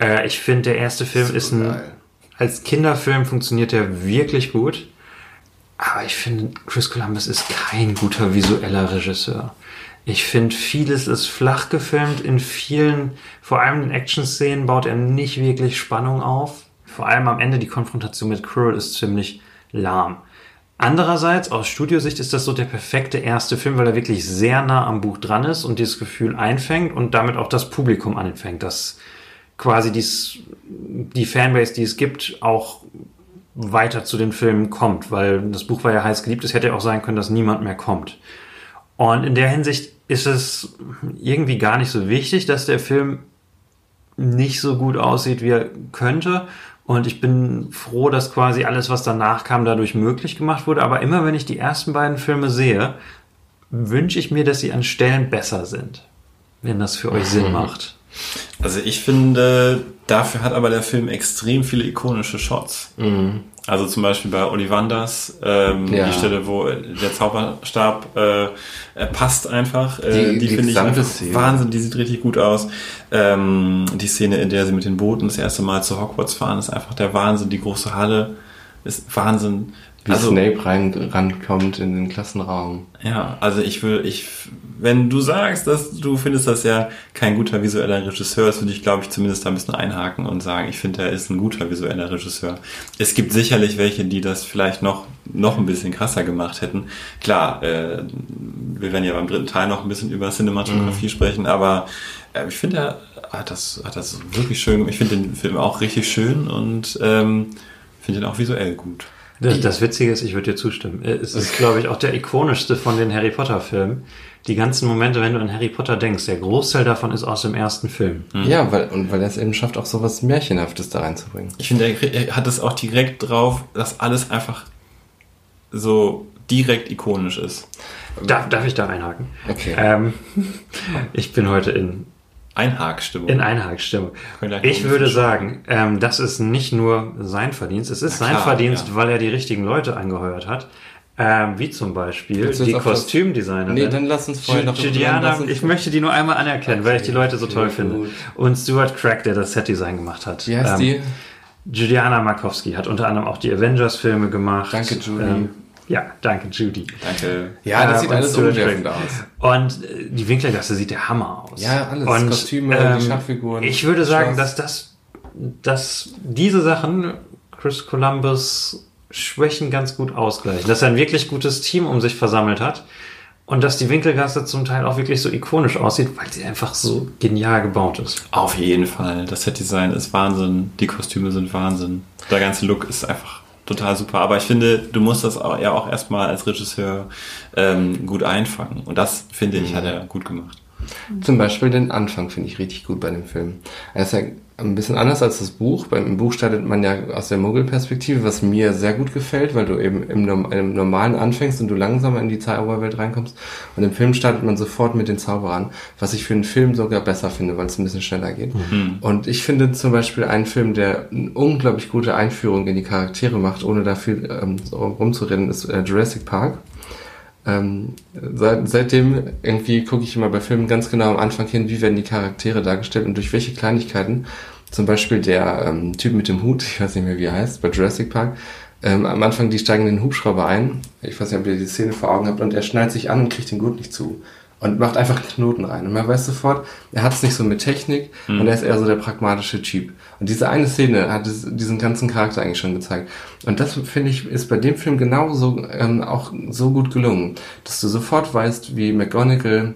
Äh, ich finde, der erste Film ist ein, geil. als Kinderfilm funktioniert der wirklich gut. Aber ich finde, Chris Columbus ist kein guter visueller Regisseur. Ich finde, vieles ist flach gefilmt. In vielen, vor allem in Action-Szenen, baut er nicht wirklich Spannung auf. Vor allem am Ende die Konfrontation mit Quirrell ist ziemlich lahm. Andererseits, aus Studiosicht ist das so der perfekte erste Film, weil er wirklich sehr nah am Buch dran ist und dieses Gefühl einfängt und damit auch das Publikum anfängt, dass quasi dies, die Fanbase, die es gibt, auch weiter zu den Filmen kommt, weil das Buch war ja heiß geliebt. Es hätte auch sein können, dass niemand mehr kommt. Und in der Hinsicht ist es irgendwie gar nicht so wichtig, dass der Film nicht so gut aussieht, wie er könnte. Und ich bin froh, dass quasi alles, was danach kam, dadurch möglich gemacht wurde. Aber immer wenn ich die ersten beiden Filme sehe, wünsche ich mir, dass sie an Stellen besser sind. Wenn das für euch Sinn macht. Also ich finde, dafür hat aber der Film extrem viele ikonische Shots. Also zum Beispiel bei Ollivanders, ähm, Ja. die Stelle, wo der Zauberstab äh, passt einfach. Äh, Die- die die finde ich einfach Szene. Wahnsinn, die sieht richtig gut aus. Ähm, die Szene, in der sie mit den Booten das erste Mal zu Hogwarts fahren, ist einfach der Wahnsinn. Die große Halle ist Wahnsinn. Wie Also- Snape rein, rankommt in den Klassenraum. Ja, also ich will, ich, wenn du sagst, dass du findest, dass er kein guter visueller Regisseur ist, würde ich, glaube ich, zumindest da ein bisschen einhaken und sagen, ich finde, er ist ein guter visueller Regisseur. Es gibt sicherlich welche, die das vielleicht noch, noch ein bisschen krasser gemacht hätten. Klar, äh, wir werden ja beim dritten Teil noch ein bisschen über Cinematografie sprechen, aber äh, ich finde, er hat das, hat das wirklich schön, ich finde den Film auch richtig schön und ähm, finde ihn auch visuell gut. Das, das Witzige ist, ich würde dir zustimmen. Äh, Es ist, glaube ich, auch der ikonischste von den Harry Potter-Filmen. Die ganzen Momente, wenn du an Harry Potter denkst, der Großteil davon ist aus dem ersten Film. Ja, weil, und weil er es eben schafft, auch so was Märchenhaftes da reinzubringen. Ich finde, er, er hat es auch direkt drauf, dass alles einfach so direkt ikonisch ist. Darf, darf ich da einhaken? Okay. Ähm, ich bin heute in, Einhakstimmung. in noch Ich würde sagen, ähm, das ist nicht nur sein Verdienst, es ist Na sein klar, Verdienst, ja. weil er die richtigen Leute angehört hat. Ähm, wie zum Beispiel die Kostümdesignerin. Nee, dann lass uns vorher noch- Juliana, ich möchte die nur einmal anerkennen, weil ich die Leute so Okay, toll gut. finde. Und Stuart Craig, der das Setdesign gemacht hat. Wie heißt Ähm, die? Juliana Markowski hat unter anderem auch die Avengers-Filme gemacht. Danke, Judy. Ähm, ja, danke, Judy. Danke. Ja, das Äh, sieht alles umwerfend aus. Und äh, die Winkelgasse sieht der Hammer aus. Ja, alles. Und, Kostüme, die Schachfiguren, Ich würde sagen, dass das, dass diese Sachen Chris Columbus Schwächen ganz gut ausgleichen. Dass er ein wirklich gutes Team um sich versammelt hat. Und dass die Winkelgasse zum Teil auch wirklich so ikonisch aussieht, weil sie einfach so genial gebaut ist. Auf jeden Fall. Das Setdesign ist Wahnsinn. Die Kostüme sind Wahnsinn. Der ganze Look ist einfach total super. Aber ich finde, du musst das auch, ja auch erstmal als Regisseur ähm, gut einfangen. Und das, finde ich, hat er gut gemacht. Zum Beispiel den Anfang finde ich richtig gut bei dem Film. Er ist ja ein bisschen anders als das Buch. Beim Buch startet man ja aus der Muggelperspektive, was mir sehr gut gefällt, weil du eben im, im Normalen anfängst und du langsamer in die Zauberwelt reinkommst. Und im Film startet man sofort mit den Zauberern, was ich für einen Film sogar besser finde, weil es ein bisschen schneller geht. Und ich finde zum Beispiel einen Film, der eine unglaublich gute Einführung in die Charaktere macht, ohne da viel ähm, rumzureden, ist äh, Jurassic Park. Ähm, seit, seitdem irgendwie gucke ich immer bei Filmen ganz genau am Anfang hin, wie werden die Charaktere dargestellt und durch welche Kleinigkeiten. Zum Beispiel der ähm, Typ mit dem Hut, ich weiß nicht mehr, wie er heißt, bei Jurassic Park. Ähm, am Anfang, die steigen den Hubschrauber ein. Ich weiß nicht, ob ihr die Szene vor Augen habt. Und er schnallt sich an und kriegt den Gurt nicht zu. Und macht einfach einen Knoten rein. Und man weiß sofort, er hat es nicht so mit Technik und er ist eher so der pragmatische Typ. Und diese eine Szene hat es, diesen ganzen Charakter eigentlich schon gezeigt. Und das finde ich ist bei dem Film genauso ähm, auch so gut gelungen, dass du sofort weißt, wie McGonagall,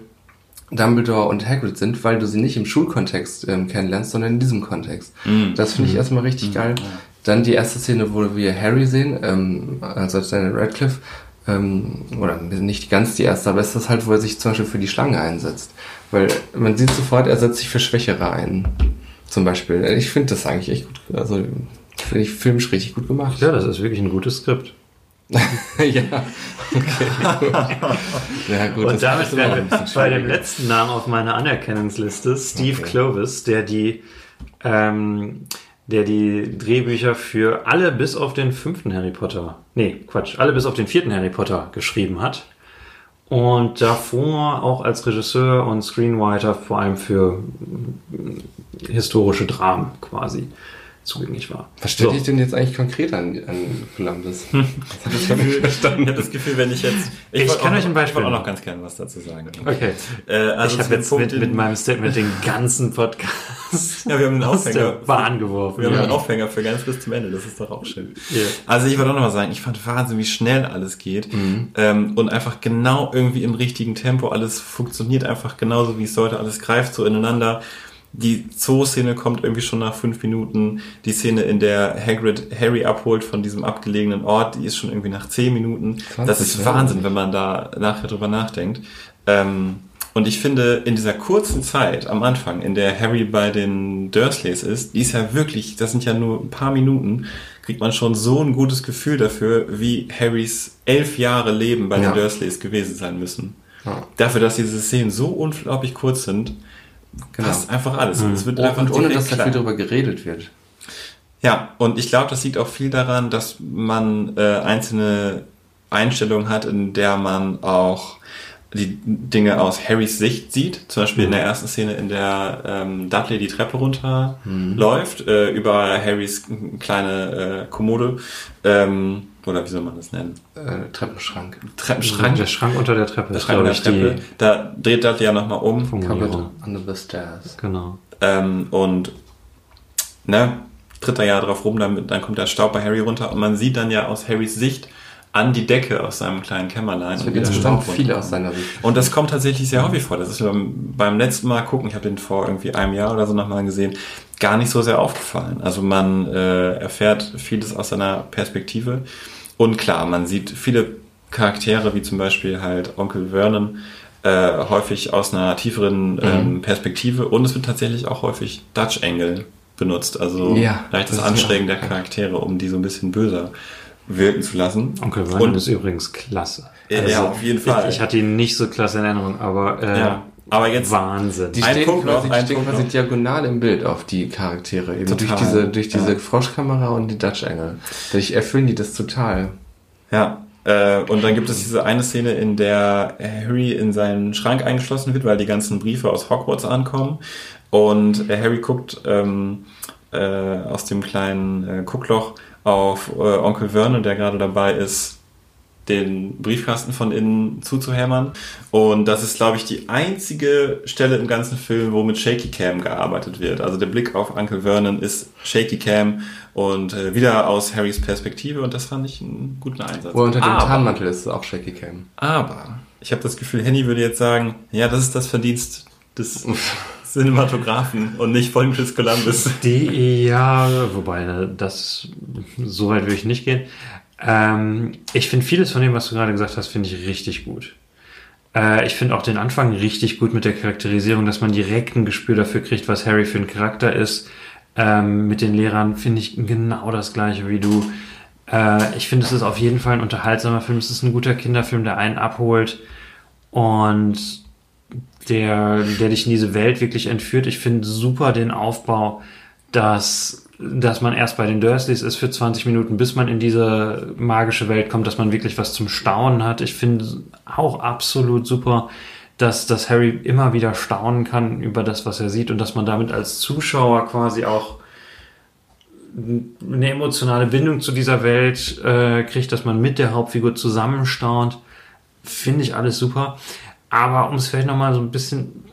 Dumbledore und Hagrid sind, weil du sie nicht im Schulkontext ähm, kennenlernst, sondern in diesem Kontext. Das finde ich erstmal richtig geil. Dann die erste Szene, wo wir Harry sehen, ähm, also Daniel Radcliffe, ähm, oder nicht ganz die erste, aber es ist halt, wo er sich zum Beispiel für die Schlange einsetzt. Weil man sieht sofort, er setzt sich für Schwächere ein. Zum Beispiel. Ich finde das eigentlich echt gut. Also finde ich filmisch richtig gut gemacht. Ja, das ist wirklich ein gutes Skript. ja, okay. ja, gut. Und das damit wären wir bei dem letzten Namen auf meiner Anerkennungsliste, Steve Okay. Clovis, der die, ähm, der die Drehbücher für alle bis auf den fünften Harry Potter, nee, Quatsch, alle bis auf den vierten Harry Potter geschrieben hat. Und davor auch als Regisseur und Screenwriter vor allem für mm, historische Dramen quasi zugänglich war. Was stört So. dich denn jetzt eigentlich konkret an, an Columbus? Hm. Ich habe das Gefühl, wenn ich jetzt. Ich wollte kann auch, euch ein Beispiel Ich wollte auch noch ganz gerne was dazu sagen. Okay. Äh, also ich habe jetzt mit, mit meinem Statement den ganzen Podcast Ja, wir haben einen Aufhänger. Bahn geworfen. Wir haben Ja. einen Aufhänger für ganz bis zum Ende, das ist doch auch schön. Ja. Also ich wollte auch noch mal sagen, ich fand Wahnsinn, wie schnell alles geht ähm, und einfach genau irgendwie im richtigen Tempo, alles funktioniert einfach genauso, wie es sollte, alles greift so ineinander. Die Zoo-Szene kommt irgendwie schon nach fünf Minuten. Die Szene, in der Hagrid Harry abholt von diesem abgelegenen Ort, die ist schon irgendwie nach zehn Minuten. 20, das ist. Wahnsinn, wenn man da nachher drüber nachdenkt. Ähm, und ich finde, in dieser kurzen Zeit am Anfang, in der Harry bei den Dursleys ist, die ist ja wirklich, das sind ja nur ein paar Minuten, kriegt man schon so ein gutes Gefühl dafür, wie Harrys elf Jahre Leben bei Ja. den Dursleys gewesen sein müssen. Ja. Dafür, dass diese Szenen so unglaublich kurz sind, Genau. passt einfach alles. Es wird Oh, einfach und ohne, dass da viel drüber geredet wird. Ja, und ich glaube, das liegt auch viel daran, dass man äh, einzelne Einstellungen hat, in der man auch die Dinge aus Harrys Sicht sieht. Zum Beispiel in der ersten Szene, in der ähm, Dudley die Treppe runterläuft, äh, über Harrys kleine äh, Kommode. Ähm, oder wie soll man das nennen? Äh, Treppenschrank. Treppenschrank. Der Schrank unter der Treppe Der Schrank ich, der Treppe. Da dreht Dudley ja nochmal um. Cupboard under the stairs. Genau. Ähm, und ne, tritt er ja drauf rum, damit, dann kommt der Staub bei Harry runter und man sieht dann ja aus Harrys Sicht an die Decke aus seinem kleinen Kämmerlein. Das und wird insgesamt Staub viel runterkommt. aus seiner Sicht. Und das kommt tatsächlich sehr häufig vor. Das ist beim, beim letzten Mal gucken, ich habe den vor irgendwie einem Jahr oder so nochmal gesehen, gar nicht so sehr aufgefallen. Also man äh, erfährt vieles aus seiner Perspektive. Und klar, man sieht viele Charaktere, wie zum Beispiel halt Onkel Vernon, äh, häufig aus einer tieferen ähm, Perspektive. Und es wird tatsächlich auch häufig Dutch Angle benutzt. Also Ja, leichtes Anschrägen ja- der Charaktere, um die so ein bisschen böser wirken zu lassen. Onkel Vernon Und- ist übrigens klasse. Ja, ja, auf jeden Fall. Ich, ich hatte ihn nicht so klasse in Erinnerung, aber äh, Ja, aber jetzt- Wahnsinn. Die Ein stehen Punkt quasi, noch, die ein stehen Punkt quasi noch. diagonal im Bild auf die Charaktere. Eben Total. durch diese, durch diese Ja. Froschkamera und die Dutch Angle. Dadurch erfüllen die das total. Ja, äh, und dann gibt es diese eine Szene, in der Harry in seinen Schrank eingeschlossen wird, weil die ganzen Briefe aus Hogwarts ankommen. Und Harry guckt ähm, äh, aus dem kleinen äh, Guckloch auf äh, Onkel Vernon, der gerade dabei ist, den Briefkasten von innen zuzuhämmern. Und das ist, glaube ich, die einzige Stelle im ganzen Film, wo mit Shaky Cam gearbeitet wird. Also der Blick auf Uncle Vernon ist Shaky Cam und äh, wieder aus Harrys Perspektive. Und das fand ich einen guten Einsatz. Wo er unter dem Aber- Tarnmantel ist, ist auch Shaky Cam. aber ich habe das Gefühl, Henny würde jetzt sagen, ja, das ist das Verdienst des Cinematografen und nicht von Chris Columbus. Die, ja, wobei, ne, das, so weit würde ich nicht gehen. Ähm, ich finde vieles von dem, was du gerade gesagt hast, finde ich richtig gut. Äh, ich finde auch den Anfang richtig gut mit der Charakterisierung, dass man direkt ein Gespür dafür kriegt, was Harry für ein Charakter ist. Ähm, mit den Lehrern finde ich genau das gleiche wie du. Äh, ich finde, es ist auf jeden Fall ein unterhaltsamer Film. Es ist ein guter Kinderfilm, der einen abholt und der, der dich in diese Welt wirklich entführt. Ich finde super den Aufbau, dass, dass man erst bei den Dursleys ist für 20 Minuten, bis man in diese magische Welt kommt, dass man wirklich was zum Staunen hat. Ich finde auch absolut super, dass, dass Harry immer wieder staunen kann über das, was er sieht und dass man damit als Zuschauer quasi auch eine emotionale Bindung zu dieser Welt äh, kriegt, dass man mit der Hauptfigur zusammenstaunt. Finde ich alles super. Aber um es vielleicht nochmal so ein bisschen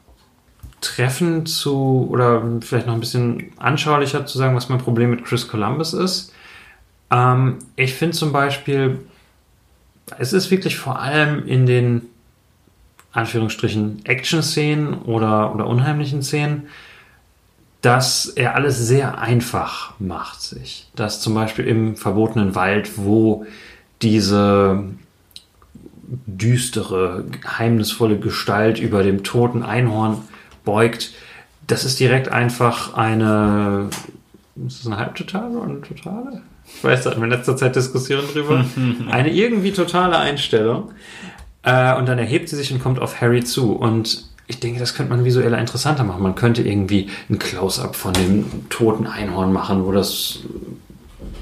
treffend zu oder vielleicht noch ein bisschen anschaulicher zu sagen, was mein Problem mit Chris Columbus ist. Ähm, ich finde zum Beispiel, es ist wirklich vor allem in den Anführungsstrichen Action-Szenen oder, oder unheimlichen Szenen, dass er alles sehr einfach macht sich. Dass zum Beispiel im verbotenen Wald, wo diese düstere, geheimnisvolle Gestalt über dem toten Einhorn beugt, das ist direkt einfach eine. Ist das eine Halbtotale oder eine Totale? Ich weiß, da hatten wir in letzter Zeit Diskussionen drüber. Eine irgendwie totale Einstellung. Äh, und dann erhebt sie sich und kommt auf Harry zu. Und ich denke, das könnte man visueller interessanter machen. Man könnte irgendwie ein Close-up von dem toten Einhorn machen, wo das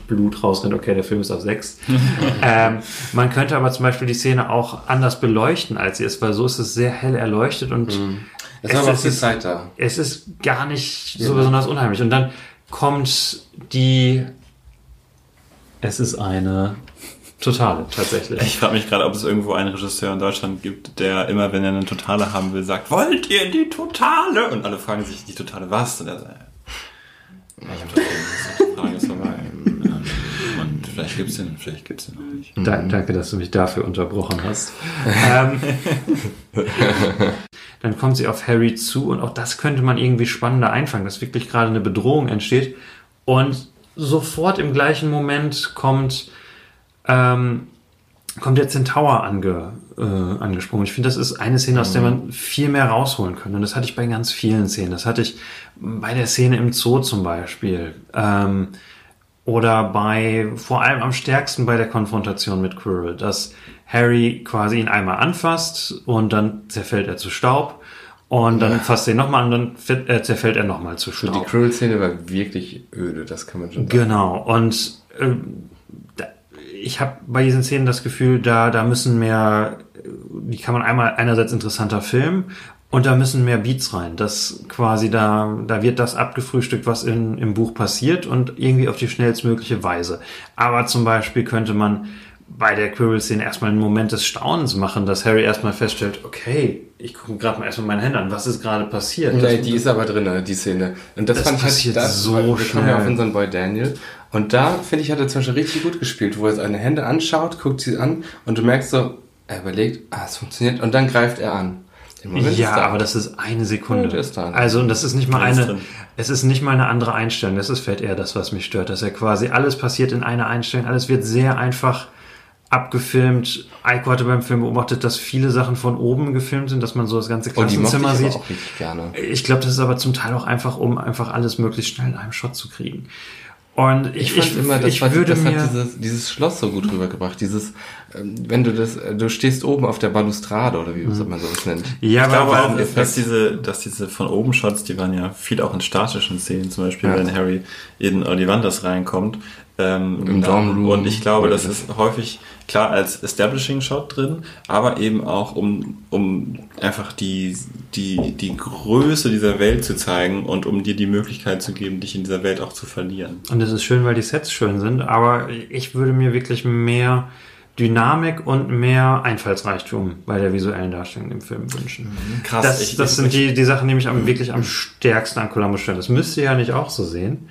Blut rausrennt. Okay, der Film ist auf 6. ähm, man könnte aber zum Beispiel die Szene auch anders beleuchten, als sie ist, weil so ist es sehr hell erleuchtet und Es auch es viel ist- Zeit da. es ist gar nicht so besonders unheimlich. Und dann kommt die. Es ist eine totale, tatsächlich. Ich frage mich gerade, ob es irgendwo einen Regisseur in Deutschland gibt, der immer, wenn er eine Totale haben will, sagt, wollt ihr die Totale? Und alle fragen sich, die Totale was? Und er sagt, ja, ich hab doch Vielleicht gibt's den, vielleicht gibt's den noch nicht. Da, danke, dass du mich dafür unterbrochen hast. ähm, dann kommt sie auf Harry zu und auch das könnte man irgendwie spannender einfangen, dass wirklich gerade eine Bedrohung entsteht und sofort im gleichen Moment kommt, ähm, kommt der Centaur ange, äh, angesprungen. Ich finde, das ist eine Szene, aus der man viel mehr rausholen kann. Und das hatte ich bei ganz vielen Szenen. Das hatte ich bei der Szene im Zoo zum Beispiel. Ähm, oder bei, vor allem am stärksten bei der Konfrontation mit Quirrell, dass Harry quasi ihn einmal anfasst und dann zerfällt er zu Staub und dann fasst er ihn nochmal an und dann fit- äh, zerfällt er nochmal zu Die Staub. Krill-Szene war wirklich öde, das kann man schon sagen. Genau. Und ähm, da, ich habe bei diesen Szenen das Gefühl, da, da müssen mehr, äh, die kann man einmal einerseits interessanter filmen und da müssen mehr Beats rein. Das quasi da, da wird das abgefrühstückt, was in, im Buch passiert und irgendwie auf die schnellstmögliche Weise. Aber zum Beispiel könnte man bei der Quirrell-Szene erstmal einen Moment des Staunens machen, dass Harry erstmal feststellt, okay, ich gucke gerade mal erstmal meine Hände an, was ist gerade passiert? Nee, Das- die ist aber drin, die Szene. Und das, Das fand ich halt, passiert da, so weil wir ja schnell. auf unseren Boy Daniel. Und da, finde ich, hat er zum Beispiel richtig gut gespielt, wo er seine Hände anschaut, guckt sie an und du merkst so, er überlegt, ah, es funktioniert und dann greift er an. Ja, er- aber das ist eine Sekunde. Ja, ist. Also, und das ist nicht mal Der eine, es ist nicht mal eine andere Einstellung. Das ist vielleicht eher das, was mich stört, dass er quasi alles passiert in einer Einstellung. Alles wird sehr einfach abgefilmt. Eiko hatte beim Film beobachtet, dass viele Sachen von oben gefilmt sind, dass man so das ganze Oh, ich Klassenzimmer aber sieht. gerne. Ich glaube, das ist aber zum Teil auch einfach, um einfach alles möglichst schnell in einem Shot zu kriegen. Und ich, Ich fand immer, das, ich war, würde das mir, hat dieses, dieses Schloss so gut rübergebracht. Dieses, ähm, wenn du das, äh, du stehst oben auf der Balustrade oder wie man sowas nennt. ja, Ich glaube aber auch, auch, dass diese, dass diese von oben Shots, die waren ja viel auch in statischen Szenen, zum Beispiel, Ja. wenn Harry in Ollivanders reinkommt. Ähm, Im Dorm Room. Und ich glaube, das ist häufig klar als Establishing Shot drin, aber eben auch um, um einfach die, die, die Größe dieser Welt zu zeigen und um dir die Möglichkeit zu geben, dich in dieser Welt auch zu verlieren. Und es ist schön, weil die Sets schön sind, aber ich würde mir wirklich mehr Dynamik und mehr Einfallsreichtum bei der visuellen Darstellung im Film wünschen. Krass, Das, ich- das ich- sind die, die Sachen, die mich am, wirklich am stärksten an Columbus stören. Das müsst ihr ja nicht auch so sehen.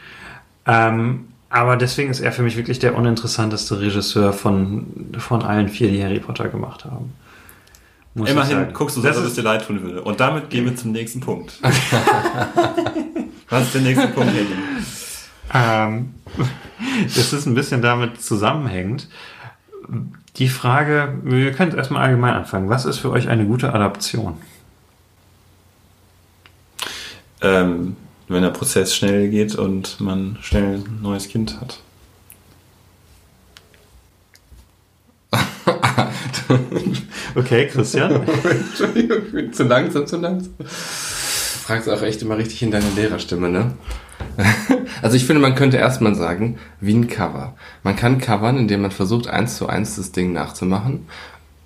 Ähm, aber deswegen ist er für mich wirklich der uninteressanteste Regisseur von, von allen vier, die Harry Potter gemacht haben. Muss Immerhin guckst du so, das als ob es dir leid tun würde. Und damit gehen wir zum nächsten Punkt. Was ist der nächste Punkt, Henning? Ähm, das ist ein bisschen damit zusammenhängend. Die Frage, wir können erstmal allgemein anfangen. Was ist für euch eine gute Adaption? Ähm, wenn der Prozess schnell geht und man schnell ein neues Kind hat. Okay, Christian. Entschuldigung, ich bin zu langsam, zu langsam. Du fragst auch echt immer richtig in deiner Lehrerstimme, ne? Also ich finde, man könnte erstmal sagen, wie ein Cover. Man kann covern, indem man versucht, eins zu eins das Ding nachzumachen.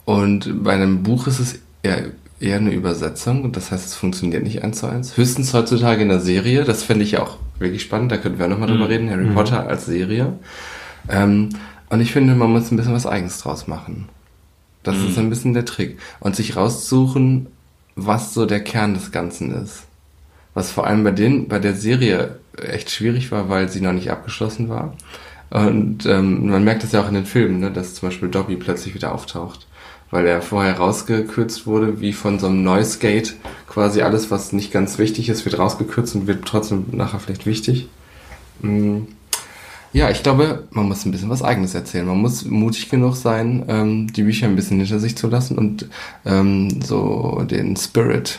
Und bei einem Buch ist es eher, eher eine Übersetzung. Das heißt, es funktioniert nicht eins zu eins. Höchstens heutzutage in der Serie. Das fände ich ja auch wirklich spannend. Da könnten wir nochmal drüber reden. Harry Potter als Serie. Ähm, und ich finde, man muss ein bisschen was Eigens draus machen. Das ist ein bisschen der Trick. Und sich raussuchen, was so der Kern des Ganzen ist. Was vor allem bei den, bei der Serie echt schwierig war, weil sie noch nicht abgeschlossen war. Und ähm, man merkt das ja auch in den Filmen, ne, dass zum Beispiel Dobby plötzlich wieder auftaucht. Weil er vorher rausgekürzt wurde, wie von so einem Noise Gate. Quasi alles, was nicht ganz wichtig ist, wird rausgekürzt und wird trotzdem nachher vielleicht wichtig. Mm. Ja, ich glaube, man muss ein bisschen was Eigenes erzählen. Man muss mutig genug sein, ähm, die Bücher ein bisschen hinter sich zu lassen und ähm, so den Spirit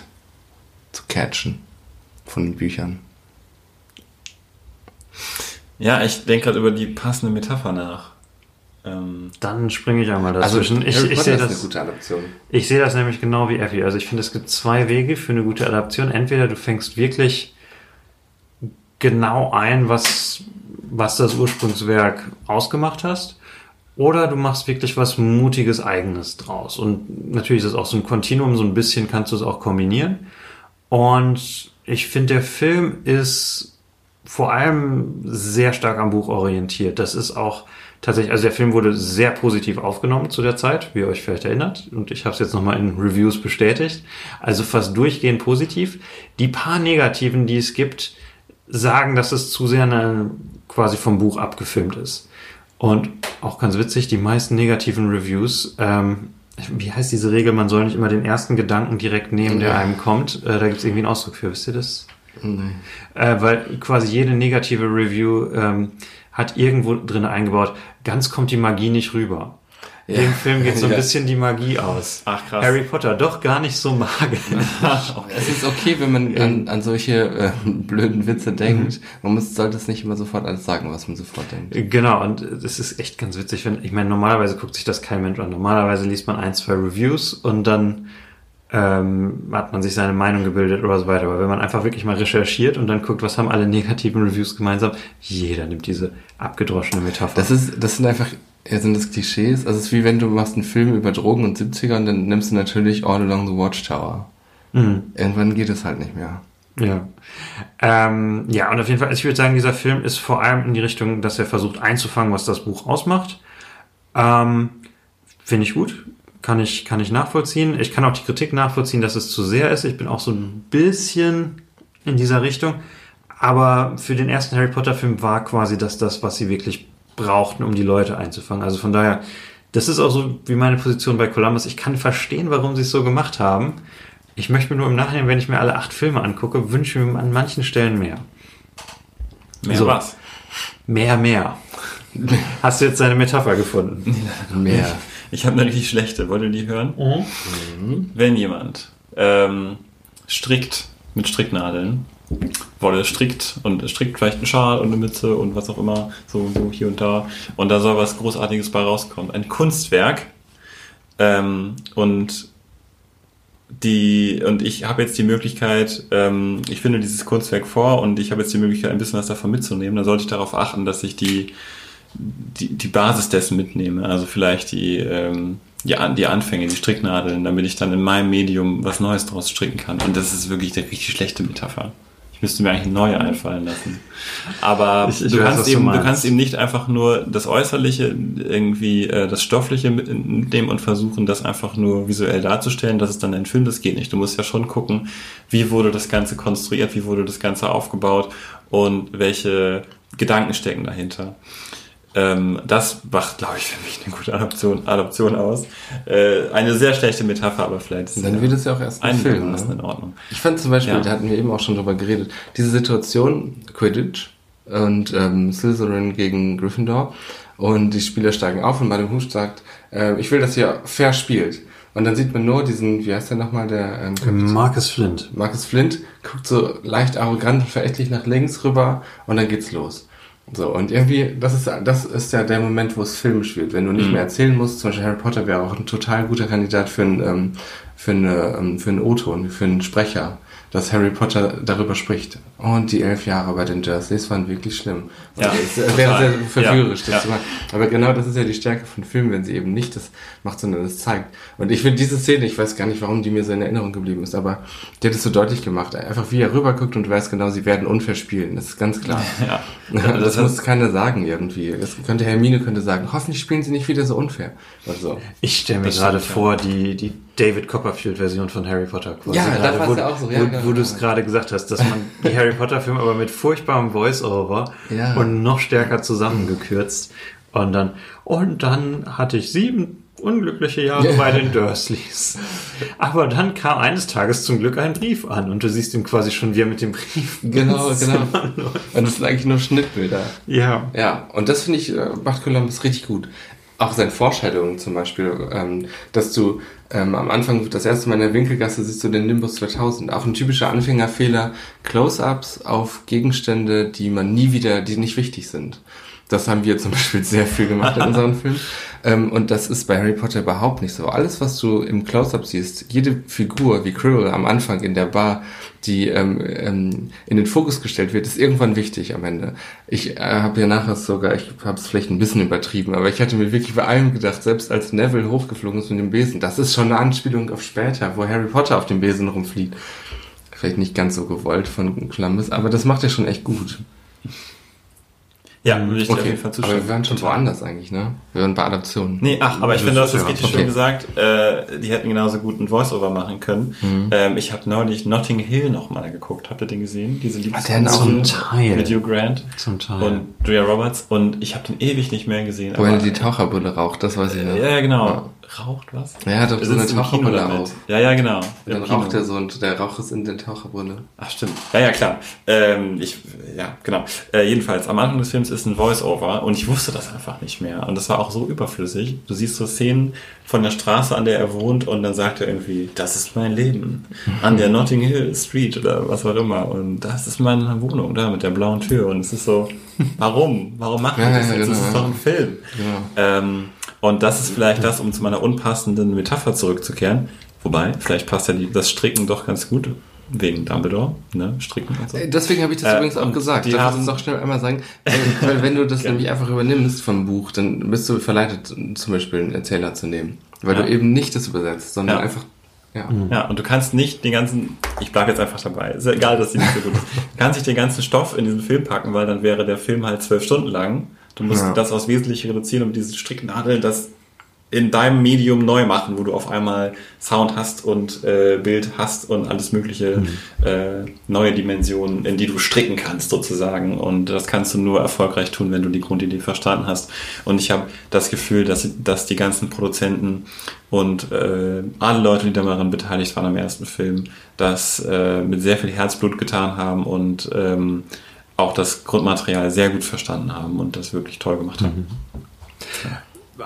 zu catchen von den Büchern. Ja, ich denke gerade über die passende Metapher nach. Ähm, Dann springe ich einmal Also dazwischen. ich, Harry ich Potter sehe ist eine das. gute Adaption. Ich sehe das nämlich genau wie Effi. Also ich finde, es gibt zwei Wege für eine gute Adaption. Entweder du fängst wirklich genau ein, was, was das Ursprungswerk ausgemacht hast, oder du machst wirklich was Mutiges Eigenes draus. Und natürlich ist es auch so ein Kontinuum, so ein bisschen kannst du es auch kombinieren. Und ich finde, der Film ist vor allem sehr stark am Buch orientiert. Das ist auch tatsächlich, also der Film wurde sehr positiv aufgenommen zu der Zeit, wie ihr euch vielleicht erinnert. Und ich habe es jetzt nochmal in Reviews bestätigt. Also fast durchgehend positiv. Die paar Negativen, die es gibt, sagen, dass es zu sehr eine, quasi vom Buch abgefilmt ist. Und auch ganz witzig, die meisten negativen Reviews, ähm, wie heißt diese Regel, man soll nicht immer den ersten Gedanken direkt nehmen, der einem kommt. Äh, da gibt es irgendwie einen Ausdruck für, wisst ihr das? Nee. Äh, weil quasi jede negative Review ähm, hat irgendwo drin eingebaut, ganz kommt die Magie nicht rüber. Ja. Dem Film geht so ein Ja. bisschen die Magie aus. Ach, krass. Harry Potter, doch gar nicht so magisch. Es ist okay, wenn man an, an solche äh, blöden Witze denkt. Man muss, sollte es nicht immer sofort alles sagen, was man sofort denkt. Genau, und es ist echt ganz witzig, wenn, ich meine, normalerweise guckt sich das kein Mensch an. Normalerweise liest man ein, zwei Reviews und dann ähm, hat man sich seine Meinung gebildet oder so weiter. Aber wenn man einfach wirklich mal recherchiert und dann guckt, was haben alle negativen Reviews gemeinsam, jeder nimmt diese abgedroschene Metapher. Das ist, das sind einfach, ja, sind das Klischees? Also es ist wie wenn du machst einen Film über Drogen und 70er und dann nimmst du natürlich All Along the Watchtower. Mhm. Irgendwann geht es halt nicht mehr. Ja. Ähm, ja, und auf jeden Fall, ich würde sagen, dieser Film ist vor allem in die Richtung, dass er versucht einzufangen, was das Buch ausmacht. Ähm, Finde ich gut. Kann ich, kann ich nachvollziehen. Ich kann auch die Kritik nachvollziehen, dass es zu sehr ist. Ich bin auch so ein bisschen in dieser Richtung. Aber für den ersten Harry Potter Film war quasi das das, was sie wirklich brauchten, um die Leute einzufangen. Also von daher, das ist auch so wie meine Position bei Columbus. Ich kann verstehen, warum sie es so gemacht haben. Ich möchte mir nur im Nachhinein, wenn ich mir alle acht Filme angucke, wünsche mir an manchen Stellen mehr. mehr So. was. Mehr, mehr. Hast du jetzt deine Metapher gefunden? Mehr. Ich habe eine richtig schlechte. Wollt ihr die hören? Mhm. Wenn jemand ähm, strickt mit Stricknadeln, Wolle strickt und strickt vielleicht einen Schal und eine Mütze und was auch immer, so, so hier und da, und da soll was Großartiges bei rauskommen. Ein Kunstwerk. Ähm, und die und ich habe jetzt die Möglichkeit, ähm, ich finde dieses Kunstwerk vor und ich habe jetzt die Möglichkeit, ein bisschen was davon mitzunehmen. Dann sollte ich darauf achten, dass ich die die, die Basis dessen mitnehme. Also vielleicht die ähm, die, An- die Anfänge, die Stricknadeln, damit ich dann in meinem Medium was Neues draus stricken kann. Und das ist wirklich eine richtig schlechte Metapher. Ich müsste mir eigentlich eine neue einfallen lassen. Aber Ich- ich du, weiß, kannst du eben, du meinst. kannst eben nicht einfach nur das Äußerliche, irgendwie äh, das Stoffliche mitnehmen und versuchen, das einfach nur visuell darzustellen, dass es dann ein Film, das geht nicht. Du musst ja schon gucken, wie wurde das Ganze konstruiert, wie wurde das Ganze aufgebaut und welche Gedanken stecken dahinter. Ähm, das macht, glaube ich, für mich eine gute Adaption, Adaption aus. Äh, eine sehr schlechte Metapher, aber vielleicht ist Dann wird es ja auch erst ein Film. Ne? in Ordnung. Ich fand zum Beispiel, Ja. da hatten wir eben auch schon drüber geredet, diese Situation, Quidditch und ähm, Slytherin gegen Gryffindor und die Spieler steigen auf und Madame Hooch sagt, äh, ich will, dass ihr fair spielt. Und dann sieht man nur diesen, wie heißt der nochmal, der ähm, Kapitän? Marcus Flint. Marcus Flint guckt so leicht arrogant und verächtlich nach links rüber und dann geht's los. So, und irgendwie, das ist, das ist ja der Moment, wo es filmisch wird. Wenn du nicht mehr erzählen musst, zum Beispiel Harry Potter wäre auch ein total guter Kandidat für einen, ähm, für eine, ähm, für einen O-Ton, für einen Sprecher, dass Harry Potter darüber spricht. Und die elf Jahre bei den Dursleys waren wirklich schlimm. Ja, Und es wäre sehr verführerisch, Ja, das ja. zu machen. Aber genau das ist ja die Stärke von Filmen, wenn sie eben nicht das macht, sondern es zeigt. Und ich finde diese Szene, ich weiß gar nicht, warum die mir so in Erinnerung geblieben ist, aber die hat es so deutlich gemacht. Einfach wie er rüberguckt und du weißt genau, sie werden unfair spielen. Das ist ganz klar. Ja. das, Das muss keiner sagen irgendwie. Das könnte Hermine könnte sagen, hoffentlich spielen sie nicht wieder so unfair. Oder so. Ich stelle mir Das gerade ja. vor, die, die David Copperfield-Version von Harry Potter quasi. Ja, da war's wo, ja auch so, ja, wo, genau, wo du es gerade gesagt hast, dass man die Harry Potter-Filme aber mit furchtbarem Voice-Over Ja. und noch stärker zusammengekürzt. Und dann, und dann hatte ich sieben unglückliche Jahre Ja. bei den Dursleys. Aber dann kam eines Tages zum Glück ein Brief an und du siehst ihn quasi schon, wie er mit dem Brief. Genau, genau. Und das sind eigentlich nur Schnittbilder. Ja. Ja, und das finde ich, äh, macht Columbus richtig gut. auch seinen Vorstellungen zum Beispiel, ähm, dass du ähm, am Anfang das erste Mal in der Winkelgasse siehst du den Nimbus 2000. Auch ein typischer Anfängerfehler, Close-ups auf Gegenstände, die man nie wieder, die nicht wichtig sind. Das haben wir zum Beispiel sehr viel gemacht in unseren Filmen. Ähm, und das ist bei Harry Potter überhaupt nicht so. Alles, was du im Close-Up siehst, jede Figur wie Quirrell am Anfang in der Bar, die ähm, ähm, in den Fokus gestellt wird, ist irgendwann wichtig am Ende. Ich äh, habe ja nachher sogar, ich habe es vielleicht ein bisschen übertrieben, aber ich hatte mir wirklich bei allem gedacht, selbst als Neville hochgeflogen ist mit dem Besen, das ist schon eine Anspielung auf später, wo Harry Potter auf dem Besen rumfliegt. Vielleicht nicht ganz so gewollt von Columbus, aber das macht er schon echt gut. Ja, würde ich dir auf Okay, jeden Fall aber zustimmen. wir waren schon woanders eigentlich, ne? Wir waren bei Adaptionen. Nee, ach, aber ich Das finde, du hast ist ja richtig okay. schön gesagt. Äh, die hätten genauso gut einen Voice-Over machen können. Mhm. Ähm, ich habe neulich Notting Hill nochmal geguckt. Habt ihr den gesehen? Diese der hat auch Liebesbeziehung einen Teil. mit Hugh Grant Zum Teil. und Julia Roberts. Und ich habe den ewig nicht mehr gesehen. Wo er aber- die Taucherbrille raucht, das weiß ich ja, ja, genau. Raucht was? Ja, er hat doch so eine Taucherbrille auf. Ja, ja, genau. Und dann raucht er so und der Rauch ist in der Taucherbrille. Ach stimmt. Ja, ja, klar. Ähm, ich, ja, genau. Äh, jedenfalls, am Anfang des Films ist ein Voice-Over und ich wusste das einfach nicht mehr. Und das war auch so überflüssig. Du siehst so Szenen von der Straße, an der er wohnt und dann sagt er irgendwie, das ist mein Leben. An der Notting Hill Street oder was auch immer. Und das ist meine Wohnung da mit der blauen Tür. Und es ist so, warum? Warum machen wir Ja, das ja, jetzt? Das genau, ist ja. doch ein Film. Genau. Ähm, und das ist vielleicht das, um zu meiner unpassenden Metapher zurückzukehren. Wobei, vielleicht passt ja die, das Stricken doch ganz gut. Wegen Dumbledore, ne? Stricken und so. Äh, Deswegen habe ich das Äh, übrigens auch gesagt. Darf ich haben- das noch schnell einmal sagen? Äh, Weil wenn du das nämlich einfach übernimmst vom Buch, dann bist du verleitet, zum Beispiel einen Erzähler zu nehmen. Weil Ja. du eben nicht das übersetzt, sondern Ja. einfach, ja. Ja, und du kannst nicht den ganzen, ich bleibe jetzt einfach dabei, ist ja egal, dass die nicht so gut ist, du kannst nicht den ganzen Stoff in diesen Film packen, weil dann wäre der Film halt zwölf Stunden lang. Du musst Ja. das aufs Wesentliche reduzieren und diese Stricknadeln, das in deinem Medium neu machen, wo du auf einmal Sound hast und äh, Bild hast und alles mögliche äh, neue Dimensionen, in die du stricken kannst sozusagen. Und das kannst du nur erfolgreich tun, wenn du die Grundidee verstanden hast. Und ich habe das Gefühl, dass, dass die ganzen Produzenten und äh, alle Leute, die daran beteiligt waren am ersten Film, das äh, mit sehr viel Herzblut getan haben und ähm, auch das Grundmaterial sehr gut verstanden haben und das wirklich toll gemacht haben.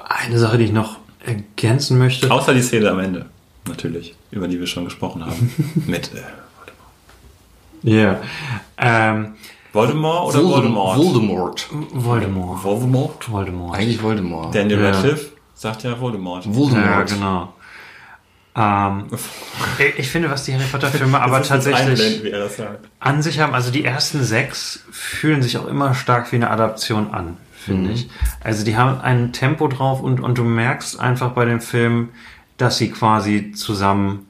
Eine Sache, die ich noch ergänzen möchte. Außer die Szene am Ende, natürlich, über die wir schon gesprochen haben. Mit äh, Ja. Ähm, Voldemort oder Voldemort? Voldemort. Voldemort. Voldemort? Voldemort. Eigentlich Voldemort. Daniel Ja. Radcliffe sagt ja Voldemort. Voldemort. Ja, genau. Ähm, ich- finde, was die Harry Potter Filme aber tatsächlich an sich haben, also die ersten sechs fühlen sich auch immer stark wie eine Adaption an, finde ich. Also die haben ein Tempo drauf und, und du merkst einfach bei dem Film, dass sie quasi zusammen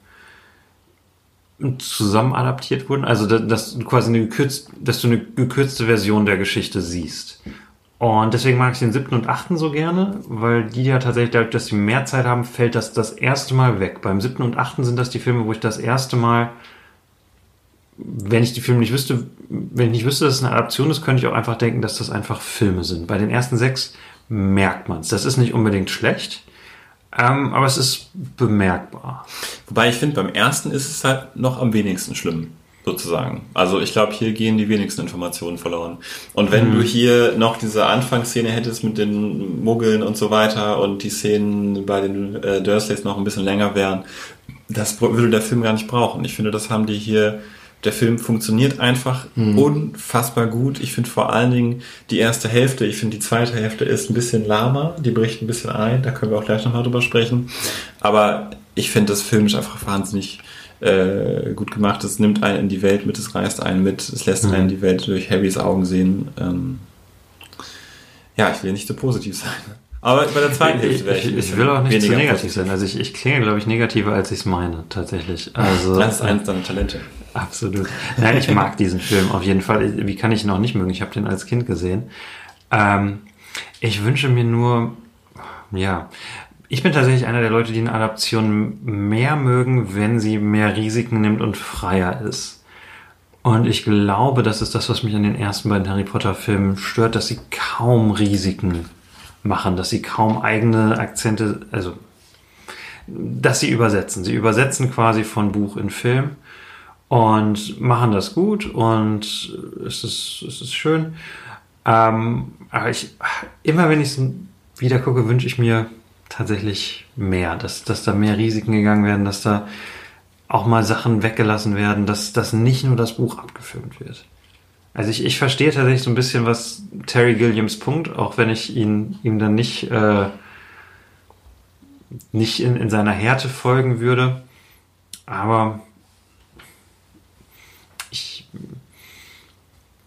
zusammen adaptiert wurden, also da- dass du quasi eine gekürzt, dass du eine gekürzte Version der Geschichte siehst. Und deswegen mag ich den siebten und achten so gerne, weil die ja tatsächlich, dadurch, dass sie mehr Zeit haben, fällt das das erste Mal weg. Beim siebten und achten sind das die Filme, wo ich das erste Mal wenn ich die Filme nicht wüsste, wenn ich nicht wüsste, dass es eine Adaption ist, könnte ich auch einfach denken, dass das einfach Filme sind. Bei den ersten sechs merkt man es. Das ist nicht unbedingt schlecht, ähm, aber es ist bemerkbar. Wobei ich finde, beim ersten ist es halt noch am wenigsten schlimm, sozusagen. Also ich glaube, hier gehen die wenigsten Informationen verloren. Und wenn du hier noch diese Anfangsszene hättest mit den Muggeln und so weiter und die Szenen bei den äh, Dursleys noch ein bisschen länger wären, das würde der Film gar nicht brauchen. Ich finde, das haben die hier. Der Film funktioniert einfach unfassbar gut. Ich finde vor allen Dingen die erste Hälfte, ich finde die zweite Hälfte ist ein bisschen lahmer, die bricht ein bisschen ein, da können wir auch gleich nochmal drüber sprechen. Aber ich finde das filmisch einfach wahnsinnig äh, gut gemacht. Es nimmt einen in die Welt mit, es reißt einen mit, es lässt einen die Welt durch Harrys Augen sehen. Ähm, ja, ich will nicht so positiv sein. Aber bei der zweiten Ich, Hälfte wäre ich, ich will auch nicht zu negativ sein. Also ich, ich klinge, glaube ich, negativer, als ich es meine, tatsächlich. Also, Das ist eines deiner Talente. Absolut. Nein, ich mag diesen Film auf jeden Fall. Wie kann ich ihn auch nicht mögen? Ich habe den als Kind gesehen. Ähm, ich wünsche mir nur, ja, ich bin tatsächlich einer der Leute, die eine Adaption mehr mögen, wenn sie mehr Risiken nimmt und freier ist. Und ich glaube, das ist das, was mich an den ersten beiden Harry Potter Filmen stört, dass sie kaum Risiken machen, dass sie kaum eigene Akzente, also dass sie übersetzen. Sie übersetzen quasi von Buch in Film und machen das gut und es ist, es ist schön. Ähm, aber ich, immer wenn ich wieder gucke, wünsche ich mir tatsächlich mehr, dass, dass da mehr Risiken gegangen werden, dass da auch mal Sachen weggelassen werden, dass, dass nicht nur das Buch abgefilmt wird. Also ich, ich verstehe tatsächlich so ein bisschen, was Terry Gilliams Punkt, auch wenn ich ihn ihm dann nicht, äh, nicht in, in seiner Härte folgen würde. Aber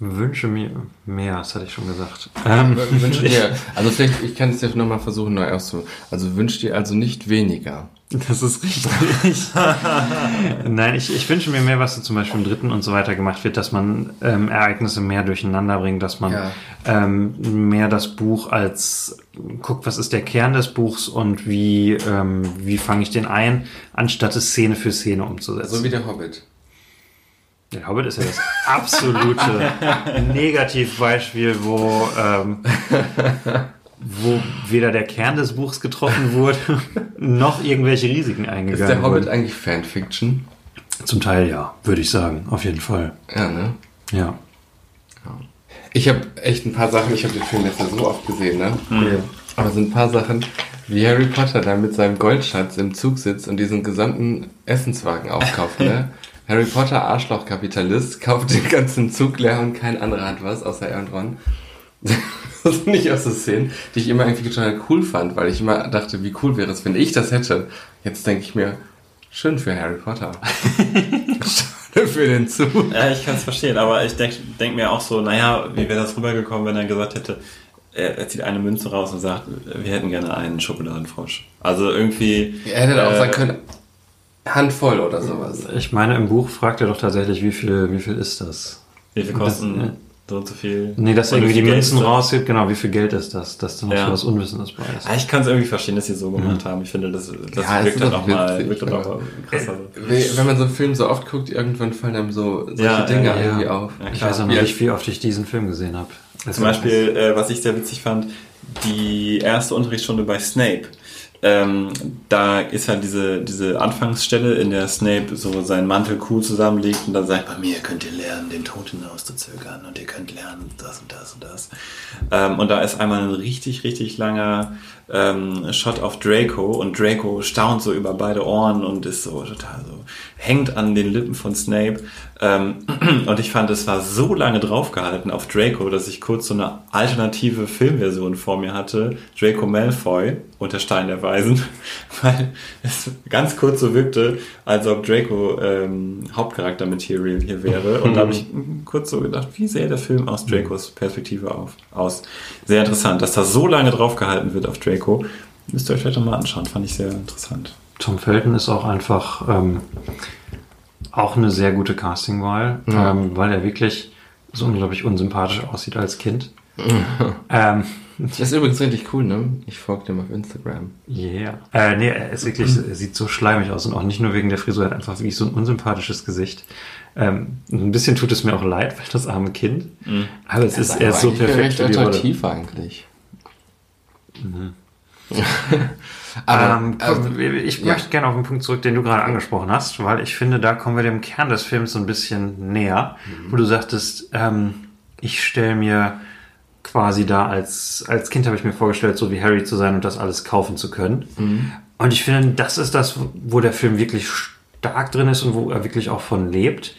wünsche mir mehr, das hatte ich schon gesagt. Ähm, Wünsch dir, also vielleicht, ich kann es ja nochmal versuchen, neu auszu. Also wünsch dir also nicht weniger. Das ist richtig. Nein, ich, ich wünsche mir mehr, was so zum Beispiel im dritten und so weiter gemacht wird, dass man ähm, Ereignisse mehr durcheinander bringt, dass man Ja. ähm, mehr das Buch als guckt, was ist der Kern des Buchs und wie, ähm, wie fange ich den ein, anstatt es Szene für Szene umzusetzen. So wie der Hobbit. Der Hobbit ist ja das absolute Negativbeispiel, wo, ähm, wo weder der Kern des Buchs getroffen wurde, noch irgendwelche Risiken Ist eingegangen der Hobbit wurden. eigentlich Fanfiction? Zum Teil ja, würde ich sagen, auf jeden Fall. Ja, ne? Ja. Ich habe echt ein paar Sachen, ich habe den Film jetzt ja so oft gesehen, ne? Aber es sind ein paar Sachen, wie Harry Potter da mit seinem Goldschatz im Zug sitzt und diesen gesamten Essenswagen aufkauft, ne? Harry Potter, Arschloch-Kapitalist, kauft den ganzen Zug leer und kein anderer hat was, außer er und Ron. Das sind nicht aus so Szenen, die ich immer irgendwie total cool fand, weil ich immer dachte, wie cool wäre es, wenn ich das hätte. Jetzt denke ich mir, schön für Harry Potter. Schade für den Zug. Ja, ich kann es verstehen, aber ich denke denk mir auch so, naja, wie wäre das rübergekommen, wenn er gesagt hätte, er, er zieht eine Münze raus und sagt, wir hätten gerne einen Schokoladenfrosch. Also irgendwie. Er hätte auch äh, sagen können, Handvoll oder sowas. Ich meine, im Buch fragt er doch tatsächlich, wie viel, wie viel ist das? Wie viel kosten Das, äh, so und so viel? Nee, dass er irgendwie die Münzen rausgibt, genau, wie viel Geld ist das? Dass da noch Ja. was Unwissendes bei ist. Ja, ich kann es irgendwie verstehen, dass sie es so gemacht haben. Ich finde, das, das Ja, wirkt ist dann auch auch mal, witzig, wirkt dann auch aber- mal krasser. Wie- Wenn man so einen Film so oft guckt, irgendwann fallen einem so solche Ja, Dinge ja, ja. irgendwie auf. Ja, Ich weiß auch Ja. nicht, wie oft ich diesen Film gesehen habe. Zum Beispiel, äh, was ich sehr witzig fand, die erste Unterrichtsstunde bei Snape. Ähm, da ist halt diese, diese Anfangsstelle, in der Snape so seinen Mantel cool zusammenlegt und dann sagt, bei mir könnt ihr lernen, den Tod hinauszuzögern und ihr könnt lernen, das und das und das. Ähm, und da ist einmal ein richtig, richtig langer ähm, Shot auf Draco und Draco staunt so über beide Ohren und ist so total so, hängt an den Lippen von Snape. Ähm, und ich fand, es war so lange draufgehalten auf Draco, dass ich kurz so eine alternative Filmversion vor mir hatte. Draco Malfoy und der Stein der Weisen, weil es ganz kurz so wirkte, als ob Draco ähm, Hauptcharakter-Material hier wäre. Und da habe ich kurz so gedacht, wie sähe der Film aus Dracos Perspektive auf, aus? Sehr interessant, dass da so lange draufgehalten wird auf Draco. Müsst ihr euch vielleicht nochmal anschauen, fand ich sehr interessant. Tom Felton ist auch einfach ähm, auch eine sehr gute Castingwahl, ähm, weil er wirklich so unglaublich unsympathisch aussieht als Kind. ähm, Das ist übrigens richtig cool, ne? Ich folge dem auf Instagram. yeah. Äh, nee, er ist wirklich, er sieht so schleimig aus und auch nicht nur wegen der Frisur, er hat einfach wirklich so ein unsympathisches Gesicht. Ähm, ein bisschen tut es mir auch leid, weil das arme Kind. Aber es ist, er ist so perfekt recht für die Rolle. attraktiv eigentlich. Aber ähm, also, ich ja. möchte gerne auf den Punkt zurück, den du gerade angesprochen hast, weil ich finde, da kommen wir dem Kern des Films so ein bisschen näher, Mhm. wo du sagtest, ähm, ich stelle mir quasi da als, als Kind habe ich mir vorgestellt, so wie Harry zu sein und das alles kaufen zu können. Mhm. Und ich finde, das ist das, wo der Film wirklich stark drin ist und wo er wirklich auch von lebt,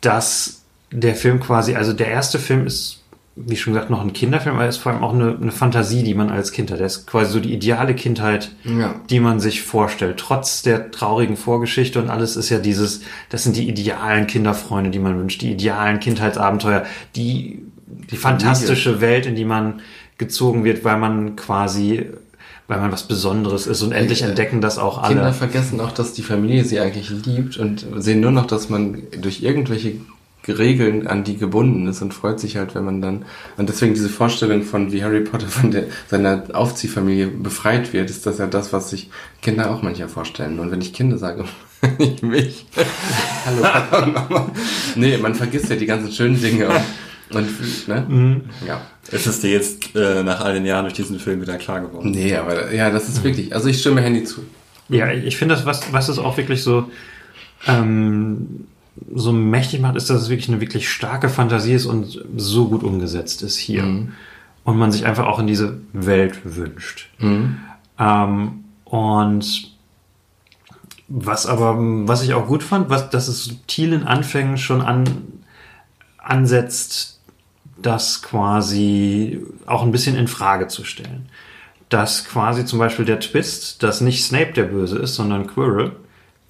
dass der Film quasi, also der erste Film ist, wie schon gesagt, noch ein Kinderfilm, aber er ist vor allem auch eine, eine Fantasie, die man als Kind hat. Der ist quasi so die ideale Kindheit, Ja. die man sich vorstellt. Trotz der traurigen Vorgeschichte und alles ist ja dieses, das sind die idealen Kinderfreunde, die man wünscht, die idealen Kindheitsabenteuer, die, die fantastische Welt, in die man gezogen wird, weil man quasi, weil man was Besonderes ist und endlich Äh, entdecken das auch alle. Kinder vergessen auch, dass die Familie sie eigentlich liebt und sehen nur noch, dass man durch irgendwelche Regeln an die gebunden ist und freut sich halt, wenn man dann und deswegen diese Vorstellung von wie Harry Potter von der, seiner Aufziehfamilie befreit wird, ist das ja das, was sich Kinder auch manchmal vorstellen. Und wenn ich Kinder sage, nicht mich. Hallo Papa und Mama. Nee, man vergisst ja die ganzen schönen Dinge und, und ne? Ja. Ist es dir jetzt äh, nach all den Jahren durch diesen Film wieder klar geworden? Nee, aber ja, das ist wirklich. Also ich stimme Handy zu. Ja, ich finde das, was, was es auch wirklich so, ähm, so mächtig macht, ist, dass es wirklich eine wirklich starke Fantasie ist und so gut umgesetzt ist hier. Und und man sich einfach auch in diese Welt wünscht. Ähm, und was aber, was ich auch gut fand, was, dass es subtilen Anfängen schon an, ansetzt, das quasi auch ein bisschen in Frage zu stellen. Dass quasi zum Beispiel der Twist, dass nicht Snape der Böse ist, sondern Quirrell,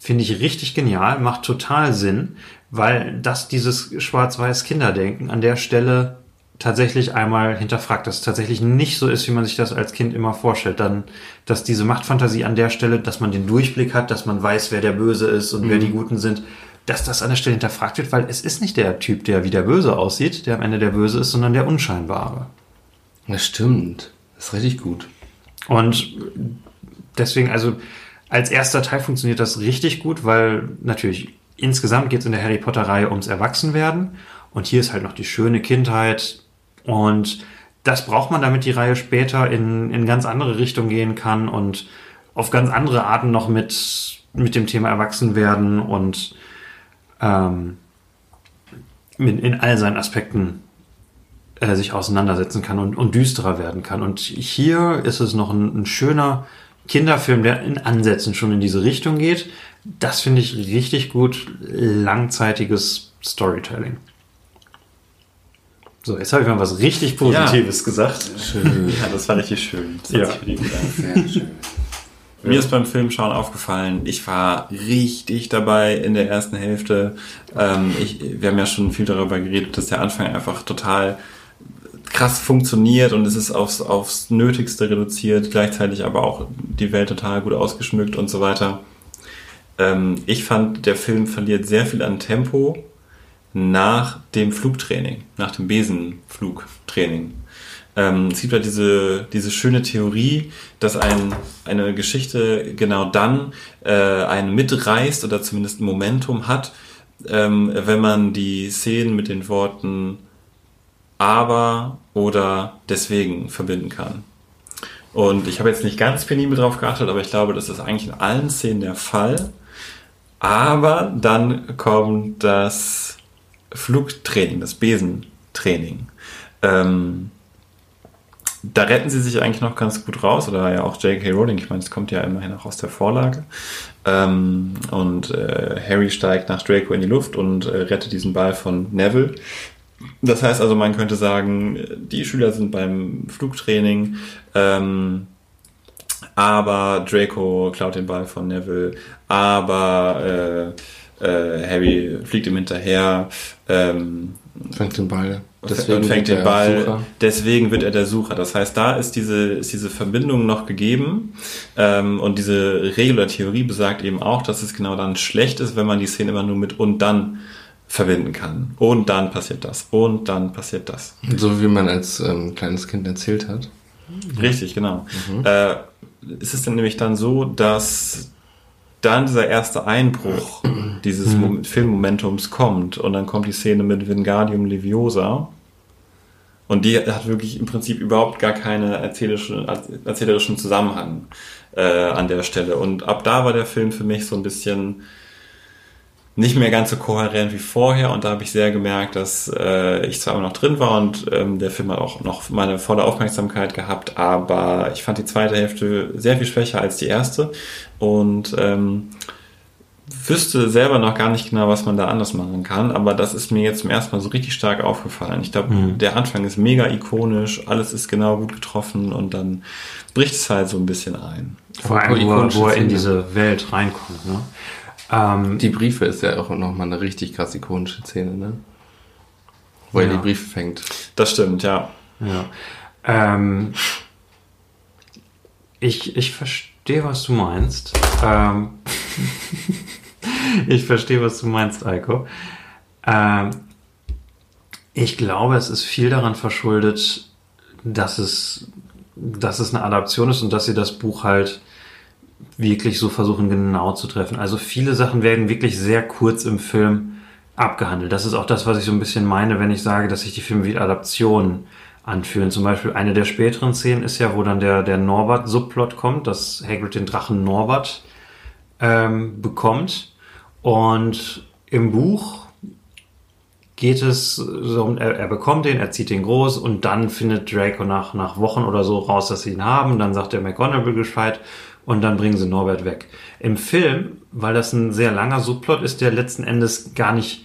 finde ich richtig genial, macht total Sinn, weil das dieses schwarz-weiß Kinderdenken an der Stelle tatsächlich einmal hinterfragt, dass es tatsächlich nicht so ist, wie man sich das als Kind immer vorstellt. Dann, dass diese Machtfantasie an der Stelle, dass man den Durchblick hat, dass man weiß, wer der Böse ist und wer die Guten sind, dass das an der Stelle hinterfragt wird, weil es ist nicht der Typ, der wie der Böse aussieht, der am Ende der Böse ist, sondern der Unscheinbare. Das stimmt. Das ist richtig gut. Und deswegen, also als erster Teil funktioniert das richtig gut, weil natürlich insgesamt geht es in der Harry Potter-Reihe ums Erwachsenwerden. Und hier ist halt noch die schöne Kindheit. Und das braucht man, damit die Reihe später in, in ganz andere Richtungen gehen kann und auf ganz andere Arten noch mit, mit dem Thema Erwachsenwerden und ähm, mit, in all seinen Aspekten äh, sich auseinandersetzen kann und, und düsterer werden kann. Und hier ist es noch ein, ein schöner Kinderfilm, der in Ansätzen schon in diese Richtung geht. Das finde ich richtig gut. Langzeitiges Storytelling. So, jetzt habe ich mal was richtig Positives gesagt. Ja, das war richtig schön. Das Ja. Sehr schön. Mir ist beim Filmschauen aufgefallen, ich war richtig dabei in der ersten Hälfte. Ähm, ich, wir haben ja schon viel darüber geredet, dass der Anfang einfach total krass funktioniert und es ist aufs, aufs Nötigste reduziert, gleichzeitig aber auch die Welt total gut ausgeschmückt und so weiter. Ähm, ich fand, der Film verliert sehr viel an Tempo nach dem Flugtraining, nach dem Besenflugtraining. Ähm, es gibt ja diese, diese schöne Theorie, dass ein, eine Geschichte genau dann äh, einen mitreißt oder zumindest Momentum hat, ähm, wenn man die Szenen mit den Worten aber oder deswegen verbinden kann. Und ich habe jetzt nicht ganz penibel drauf geachtet, aber ich glaube, das ist eigentlich in allen Szenen der Fall. Aber dann kommt das Flugtraining, das Besentraining. Ähm, da retten sie sich eigentlich noch ganz gut raus, oder ja auch J.K. Rowling, ich meine, es kommt ja immerhin auch aus der Vorlage. Ähm, und äh, Harry steigt nach Draco in die Luft und äh, rettet diesen Ball von Neville. Das heißt also, man könnte sagen, die Schüler sind beim Flugtraining, ähm, aber Draco klaut den Ball von Neville, aber äh, äh, Harry fliegt ihm hinterher. Ähm, Fängt den Ball. und fängt den Ball. Sucher. Deswegen wird er der Sucher. Das heißt, da ist diese, ist diese Verbindung noch gegeben. Ähm, und diese Regel oder Theorie besagt eben auch, dass es genau dann schlecht ist, wenn man die Szene immer nur mit und dann verbinden kann. Und dann passiert das. Und dann passiert das. So wie man als ähm, kleines Kind erzählt hat. Richtig, genau. Äh, ist es denn nämlich dann so, dass dann dieser erste Einbruch dieses Mom- Filmmomentums kommt und dann kommt die Szene mit Wingardium Leviosa und die hat wirklich im Prinzip überhaupt gar keine erzählerische, erzählerischen Zusammenhang äh, an der Stelle und ab da war der Film für mich so ein bisschen nicht mehr ganz so kohärent wie vorher und da habe ich sehr gemerkt, dass äh, ich zwar immer noch drin war und ähm, der Film hat auch noch meine volle Aufmerksamkeit gehabt, aber ich fand die zweite Hälfte sehr viel schwächer als die erste und ähm, wüsste selber noch gar nicht genau, was man da anders machen kann, aber das ist mir jetzt zum ersten Mal so richtig stark aufgefallen. Ich glaube, der Anfang ist mega ikonisch, alles ist genau gut getroffen und dann bricht es halt so ein bisschen ein. Vor allem, wo, er- wo er in diese Welt reinkommt. Ne? Ähm, Die Briefe ist ja auch nochmal eine richtig krass ikonische Szene, ne? Wo er Ja. die Briefe fängt. Das stimmt, ja. Ja. Ähm, ich, ich verstehe, was du meinst. Ähm, ich verstehe, was du meinst, Eiko. Ähm, ich glaube, es ist viel daran verschuldet, dass es, dass es eine Adaption ist und dass sie das Buch halt wirklich so versuchen genau zu treffen. Also viele Sachen werden wirklich sehr kurz im Film abgehandelt. Das ist auch das, was ich so ein bisschen meine, wenn ich sage, dass sich die Filme wie Adaptionen anfühlen. Zum Beispiel eine der späteren Szenen ist ja, wo dann der, der Norbert-Subplot kommt, dass Hagrid den Drachen Norbert ähm, bekommt. Und im Buch geht es so, um- er, er bekommt den, er zieht den groß und dann findet Draco nach, nach Wochen oder so raus, dass sie ihn haben. Dann sagt der McGonagall Bescheid und dann bringen sie Norbert weg. Im Film, weil das ein sehr langer Subplot ist, der letzten Endes gar nicht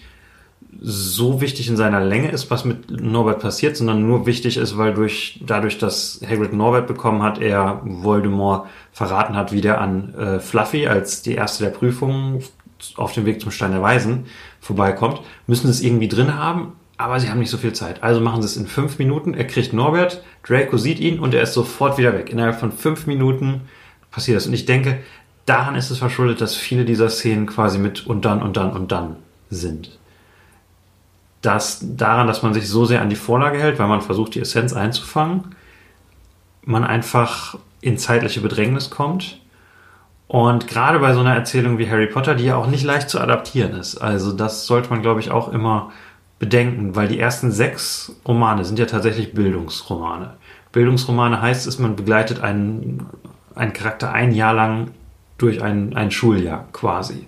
so wichtig in seiner Länge ist, was mit Norbert passiert, sondern nur wichtig ist, weil durch, dadurch, dass Hagrid Norbert bekommen hat, er Voldemort verraten hat, wie der an äh, Fluffy als die erste der Prüfungen auf dem Weg zum Stein der Weisen vorbeikommt, müssen sie es irgendwie drin haben, aber sie haben nicht so viel Zeit. Also machen sie es in fünf Minuten. Er kriegt Norbert, Draco sieht ihn und er ist sofort wieder weg. Innerhalb von fünf Minuten passiert das. Und ich denke, daran ist es verschuldet, dass viele dieser Szenen quasi mit und dann und dann und dann sind dass daran, dass man sich so sehr an die Vorlage hält, weil man versucht, die Essenz einzufangen, man einfach in zeitliche Bedrängnis kommt. Und gerade bei so einer Erzählung wie Harry Potter, die ja auch nicht leicht zu adaptieren ist. Also das sollte man, glaube ich, auch immer bedenken, weil die ersten sechs Romane sind ja tatsächlich Bildungsromane. Bildungsromane heißt es, man begleitet einen, einen Charakter ein Jahr lang durch ein, ein Schuljahr quasi.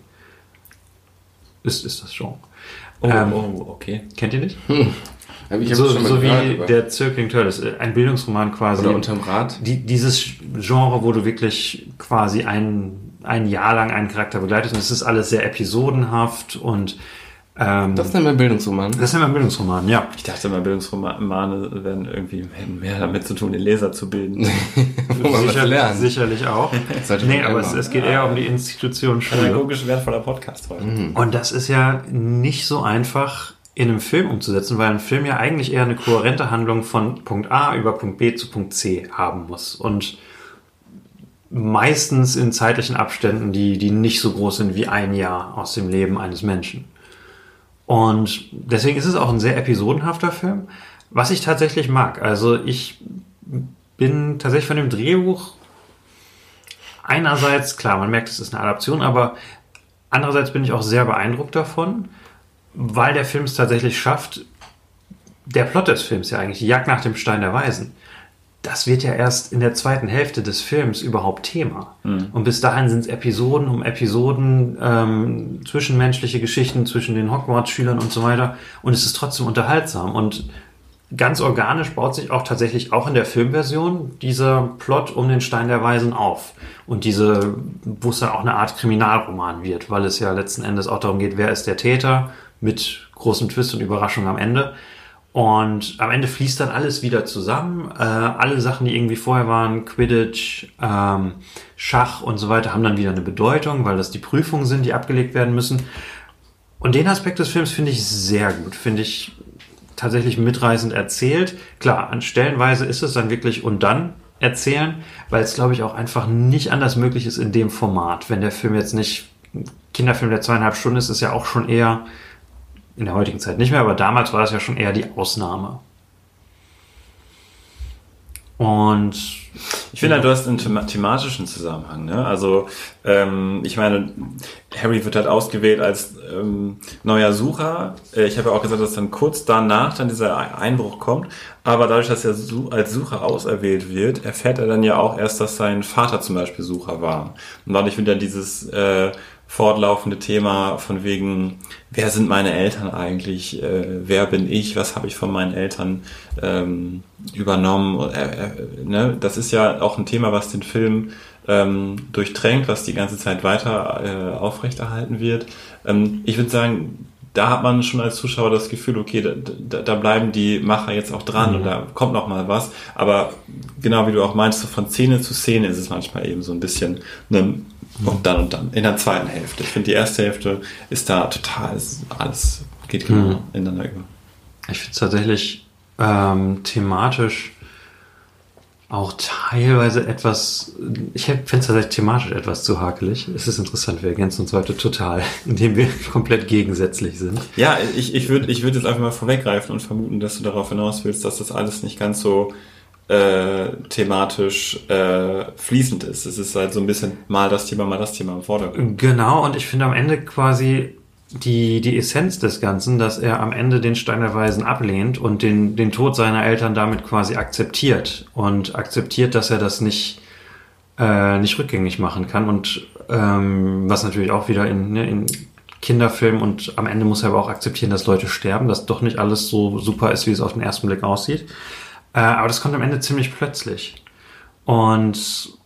Ist, ist das schon. Oh, Ähm, oh, okay. Kennt ihr nicht? Ich so so gehört, wie aber- der Zirkling Turtles, äh, ein Bildungsroman quasi. Oder unterm Rad. die, dieses Genre, wo du wirklich quasi ein, ein Jahr lang einen Charakter begleitest und es ist alles sehr episodenhaft und ähm, Das nennt man Bildungsroman. das ist immer ein Bildungsroman, ja. Ich dachte immer, Bildungsromane werden irgendwie hätten mehr damit zu tun, den Leser zu bilden. Wo man Sicher, lernt. sicherlich auch. Nee, man aber es, es geht eher um die Institution Schule. Pädagogisch wertvoller Podcast heute. Und das ist ja nicht so einfach in einem Film umzusetzen, weil ein Film ja eigentlich eher eine kohärente Handlung von Punkt A über Punkt B zu Punkt C haben muss. Und meistens in zeitlichen Abständen, die, die nicht so groß sind wie ein Jahr aus dem Leben eines Menschen. Und deswegen ist es auch ein sehr episodenhafter Film, was ich tatsächlich mag. Also ich bin tatsächlich von dem Drehbuch einerseits, klar, man merkt, es ist eine Adaption, aber andererseits bin ich auch sehr beeindruckt davon, weil der Film es tatsächlich schafft, der Plot des Films ja eigentlich, die Jagd nach dem Stein der Weisen, das wird ja erst in der zweiten Hälfte des Films überhaupt Thema. Und bis dahin sind es Episoden um Episoden, ähm, zwischenmenschliche Geschichten zwischen den Hogwarts-Schülern und so weiter. Und es ist trotzdem unterhaltsam. Und ganz organisch baut sich auch tatsächlich auch in der Filmversion dieser Plot um den Stein der Weisen auf. Und diese, wo es dann auch eine Art Kriminalroman wird, weil es ja letzten Endes auch darum geht, wer ist der Täter mit großem Twist und Überraschung am Ende. Und am Ende fließt dann alles wieder zusammen. Äh, alle Sachen, die irgendwie vorher waren, Quidditch, ähm, Schach und so weiter, haben dann wieder eine Bedeutung, weil das die Prüfungen sind, die abgelegt werden müssen. Und den Aspekt des Films finde ich sehr gut. Finde ich tatsächlich mitreißend erzählt. Klar, an Stellenweise ist es dann wirklich und dann erzählen, weil es, glaube ich, auch einfach nicht anders möglich ist in dem Format. Wenn der Film jetzt nicht, ein Kinderfilm, der zweieinhalb Stunden ist, ist ja auch schon eher, in der heutigen Zeit nicht mehr, aber damals war das ja schon eher die Ausnahme. Und Ich finde, halt, du hast einen thema thematischen Zusammenhang. Ne? Also, ähm, ich meine, Harry wird halt ausgewählt als ähm, neuer Sucher. Äh, Ich habe ja auch gesagt, dass dann kurz danach dann dieser Einbruch kommt. Aber dadurch, dass er als Sucher auserwählt wird, erfährt er dann ja auch erst, dass sein Vater zum Beispiel Sucher war. Und dadurch wird dann dieses äh, fortlaufende Thema von wegen, wer sind meine Eltern eigentlich, äh, wer bin ich, was habe ich von meinen Eltern ähm, übernommen. Äh, äh, ne? Das ist ja auch ein Thema, was den Film ähm, durchdrängt, was die ganze Zeit weiter äh, aufrechterhalten wird. Ähm, ich würde sagen, da hat man schon als Zuschauer das Gefühl, okay, da, da, bleiben die Macher jetzt auch dran und da kommt noch mal was. Aber genau wie du auch meinst, so von Szene zu Szene ist es manchmal eben so ein bisschen ne, und dann und dann in der zweiten Hälfte. Ich finde, die erste Hälfte ist da total, ist alles geht genau ineinander über. Ich finde es tatsächlich ähm, thematisch auch teilweise etwas, ich finde es tatsächlich thematisch etwas zu hakelig. Es ist interessant, wir ergänzen uns heute total, indem wir komplett gegensätzlich sind. Ja, ich, ich würde ich würd jetzt einfach mal vorweggreifen und vermuten, dass du darauf hinaus willst, dass das alles nicht ganz so äh, thematisch äh, fließend ist. Es ist halt so ein bisschen mal das Thema, mal das Thema im Vordergrund. Genau, und ich finde am Ende quasi die, die Essenz des Ganzen, dass er am Ende den Stein der Weisen ablehnt und den, den Tod seiner Eltern damit quasi akzeptiert und akzeptiert, dass er das nicht, äh, nicht rückgängig machen kann und ähm, was natürlich auch wieder in, ne, in Kinderfilm und am Ende muss er aber auch akzeptieren, dass Leute sterben, dass doch nicht alles so super ist, wie es auf den ersten Blick aussieht. Äh, aber das kommt am Ende ziemlich plötzlich. Und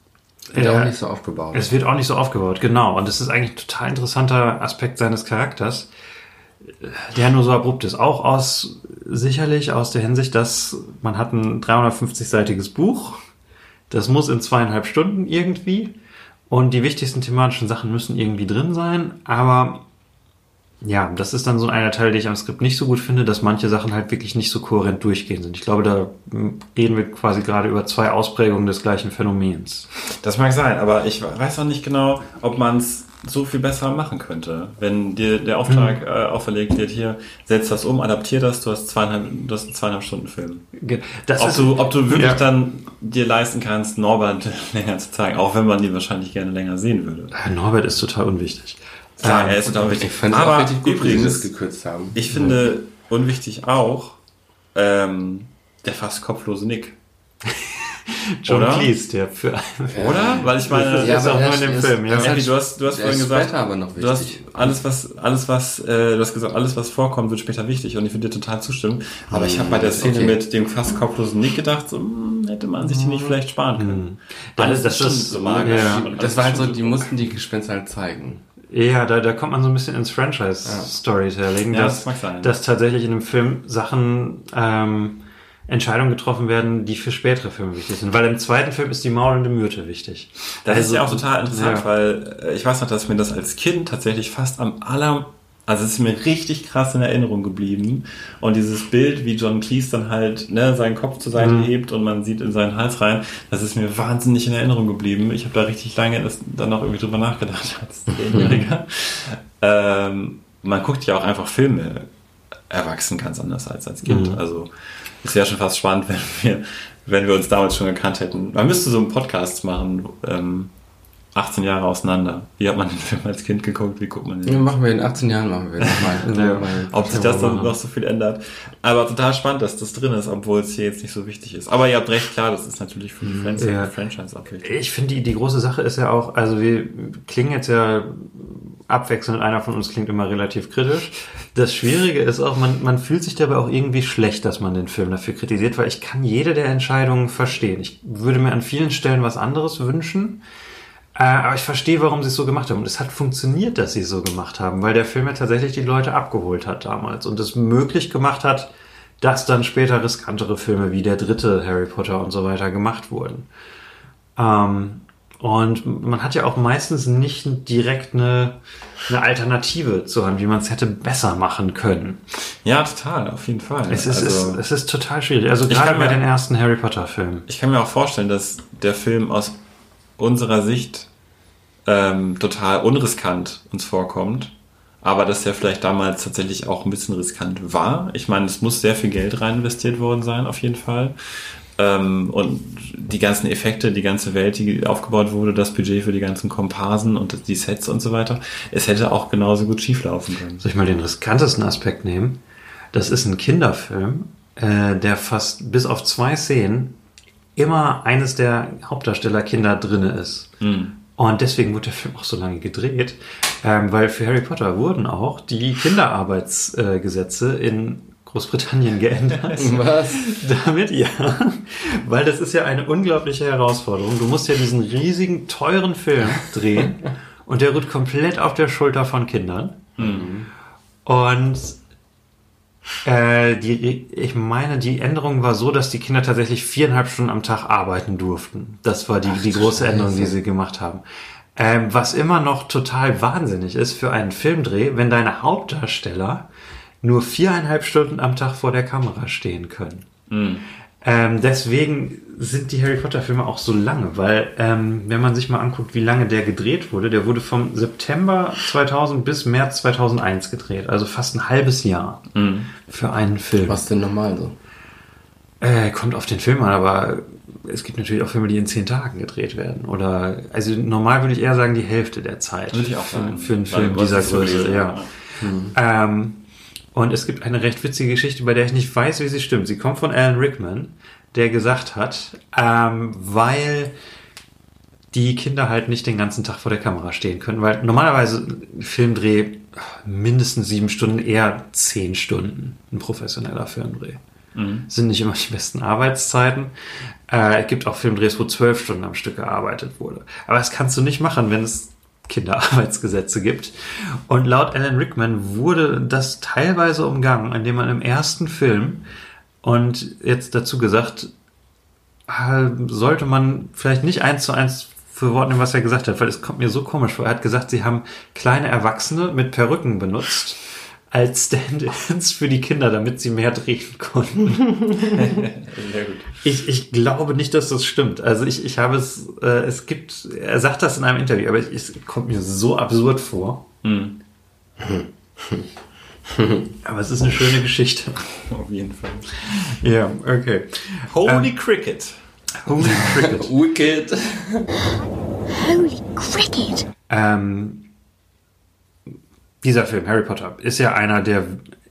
Wird auch äh, nicht so aufgebaut. es wird auch nicht so aufgebaut, genau. Und das ist eigentlich ein total interessanter Aspekt seines Charakters, der nur so abrupt ist. Auch aus, sicherlich aus der Hinsicht, dass man hat ein 350-seitiges Buch. Das muss in zweieinhalb Stunden irgendwie. Und die wichtigsten thematischen Sachen müssen irgendwie drin sein. Aber ja, das ist dann so einer Teil, den ich am Skript nicht so gut finde, dass manche Sachen halt wirklich nicht so kohärent durchgehen sind. Ich glaube, da mm, reden wir quasi gerade über zwei Ausprägungen des gleichen Phänomens. Das mag sein, aber ich weiß auch nicht genau, ob man es so viel besser machen könnte. Wenn dir der Auftrag äh, auferlegt wird, hier, setz das um, adaptier das, du hast zweieinhalb, du hast einen zweieinhalb Stunden Film. Das Ob du, ob du wirklich Ja. dann dir leisten kannst, Norbert länger zu zeigen, auch wenn man ihn wahrscheinlich gerne länger sehen würde. Norbert ist total unwichtig. Klar, Ähm, er ist total wichtig. ich aber auch richtig gut, das übrigens, gekürzt haben. ich finde unwichtig auch ähm, der fast kopflose Nick. John oder? Cleese, der für Oder? Weil ich meine, Das ist auch nur in dem Film, ja. das Happy, hat- du hast, du hast vorhin ist gesagt, du hast alles was, alles was, äh, du hast gesagt, alles was vorkommt, wird später wichtig und ich würde dir total zustimmen. Aber ich habe bei der Szene Okay. mit dem fast kopflosen Nick gedacht, so, hm, hätte man sich die nicht vielleicht sparen können. Alles, das stimmt, ist- so magisch. ja. Das war halt so, die mussten die Gespenster halt zeigen. Ja, da, da kommt man so ein bisschen ins Franchise-Storytelling, Ja, dass, das dass tatsächlich in dem Film Sachen, ähm, Entscheidungen getroffen werden, die für spätere Filme wichtig sind. Weil im zweiten Film ist die maulende Myrte wichtig. Das ist Also- ja auch total interessant, Ja. weil äh, ich weiß noch, dass mir das als Kind tatsächlich fast am aller, also es ist mir richtig krass in Erinnerung geblieben. Und dieses Bild, wie John Cleese dann halt ne, seinen Kopf zur Seite Mhm. hebt und man sieht in seinen Hals rein, das ist mir wahnsinnig in Erinnerung geblieben. Ich habe da richtig lange das, dann noch irgendwie drüber nachgedacht als Zehnjähriger. ähm, man guckt ja auch einfach Filme erwachsen ganz anders als als Kind. Mhm. Also es wäre schon fast spannend, wenn wir, wenn wir uns damals schon gekannt hätten. Man müsste so einen Podcast machen, ähm, 18 Jahre auseinander. Wie hat man den Film als Kind geguckt? Wie guckt man den? Ja, machen wir in 18 Jahren, machen wir nochmal. Ja. Mal- Ob sich das dann noch so viel ändert. Aber total spannend, dass das drin ist, obwohl es hier jetzt nicht so wichtig ist. Aber ihr habt recht, klar, das ist natürlich für die Friends Ja. Franchise auch wichtig. Ich finde, die, die große Sache ist ja auch, also wir klingen jetzt ja abwechselnd, einer von uns klingt immer relativ kritisch. Das Schwierige ist auch, man, man fühlt sich dabei auch irgendwie schlecht, dass man den Film dafür kritisiert, weil ich kann jede der Entscheidungen verstehen. Ich würde mir an vielen Stellen was anderes wünschen. Äh, aber ich verstehe, warum sie es so gemacht haben. Und es hat funktioniert, dass sie es so gemacht haben, weil der Film ja tatsächlich die Leute abgeholt hat damals und es möglich gemacht hat, dass dann später riskantere Filme wie der dritte Harry Potter und so weiter gemacht wurden. Ähm, und man hat ja auch meistens nicht direkt eine, eine Alternative zur Hand, wie man es hätte besser machen können. Ja, total, auf jeden Fall. Es ist, also, es, es ist total schwierig. Also gerade bei mir- den ersten Harry Potter Filmen. ich kann mir auch vorstellen, dass der Film aus unserer Sicht ähm, total unriskant uns vorkommt. Aber dass der vielleicht damals tatsächlich auch ein bisschen riskant war. Ich meine, es muss sehr viel Geld rein investiert worden sein, auf jeden Fall. Ähm, und die ganzen Effekte, die ganze Welt, die aufgebaut wurde, das Budget für die ganzen Komparsen und die Sets und so weiter, es hätte auch genauso gut schieflaufen können. Soll ich mal den riskantesten Aspekt nehmen? Das ist ein Kinderfilm, äh, der fast bis auf zwei Szenen immer eines der Hauptdarstellerkinder drinne ist. Und deswegen wurde der Film auch so lange gedreht, ähm, weil für Harry Potter wurden auch die Kinderarbeitsgesetze in Großbritannien geändert. Was? Damit ja, weil das ist ja eine unglaubliche Herausforderung. Du musst ja diesen riesigen, teuren Film drehen und der ruht komplett auf der Schulter von Kindern. Und äh, die, ich meine, die Änderung war so, dass die Kinder tatsächlich viereinhalb Stunden am Tag arbeiten durften. Das war die, die große Änderung, die sie gemacht haben. Ähm, was immer noch total wahnsinnig ist für einen Filmdreh, wenn deine Hauptdarsteller nur viereinhalb Stunden am Tag vor der Kamera stehen können. Ähm, deswegen sind die Harry Potter Filme auch so lange, weil ähm, wenn man sich mal anguckt, wie lange der gedreht wurde, der wurde vom September 2000 bis März 2001 gedreht, also fast ein halbes Jahr für einen Film. Was denn normal so? Äh, kommt auf den Film an, aber es gibt natürlich auch Filme, die in zehn Tagen gedreht werden. Oder also normal würde ich eher sagen die Hälfte der Zeit. Würde ich auch für, sagen. für einen Weil Film dieser Größe. gewesen, Ja. Ähm, und es gibt eine recht witzige Geschichte, bei der ich nicht weiß, wie sie stimmt. Sie kommt von Alan Rickman, der gesagt hat, ähm, weil die Kinder halt nicht den ganzen Tag vor der Kamera stehen können, weil normalerweise Filmdreh mindestens sieben Stunden, eher zehn Stunden, ein professioneller Filmdreh. Sind nicht immer die besten Arbeitszeiten. Äh, es gibt auch Filmdrehs, wo zwölf Stunden am Stück gearbeitet wurde. Aber das kannst du nicht machen, wenn es Kinderarbeitsgesetze gibt. Und laut Alan Rickman wurde das teilweise umgangen, indem man im ersten Film und jetzt dazu gesagt, äh, sollte man vielleicht nicht eins zu eins für Wort nehmen, was er gesagt hat, weil es kommt mir so komisch vor. Er hat gesagt, sie haben kleine Erwachsene mit Perücken benutzt als Stand-ins für die Kinder, damit sie mehr drehen konnten. Sehr gut. Ich, ich glaube nicht, dass das stimmt. Also ich, ich habe es, äh, es gibt, er sagt das in einem Interview, aber ich, es kommt mir so absurd vor. aber es ist eine schöne Geschichte. Auf jeden Fall. Ja, okay. Holy Cricket. Holy Cricket. Wicked. Holy cricket! ähm, dieser Film, Harry Potter, ist ja einer der,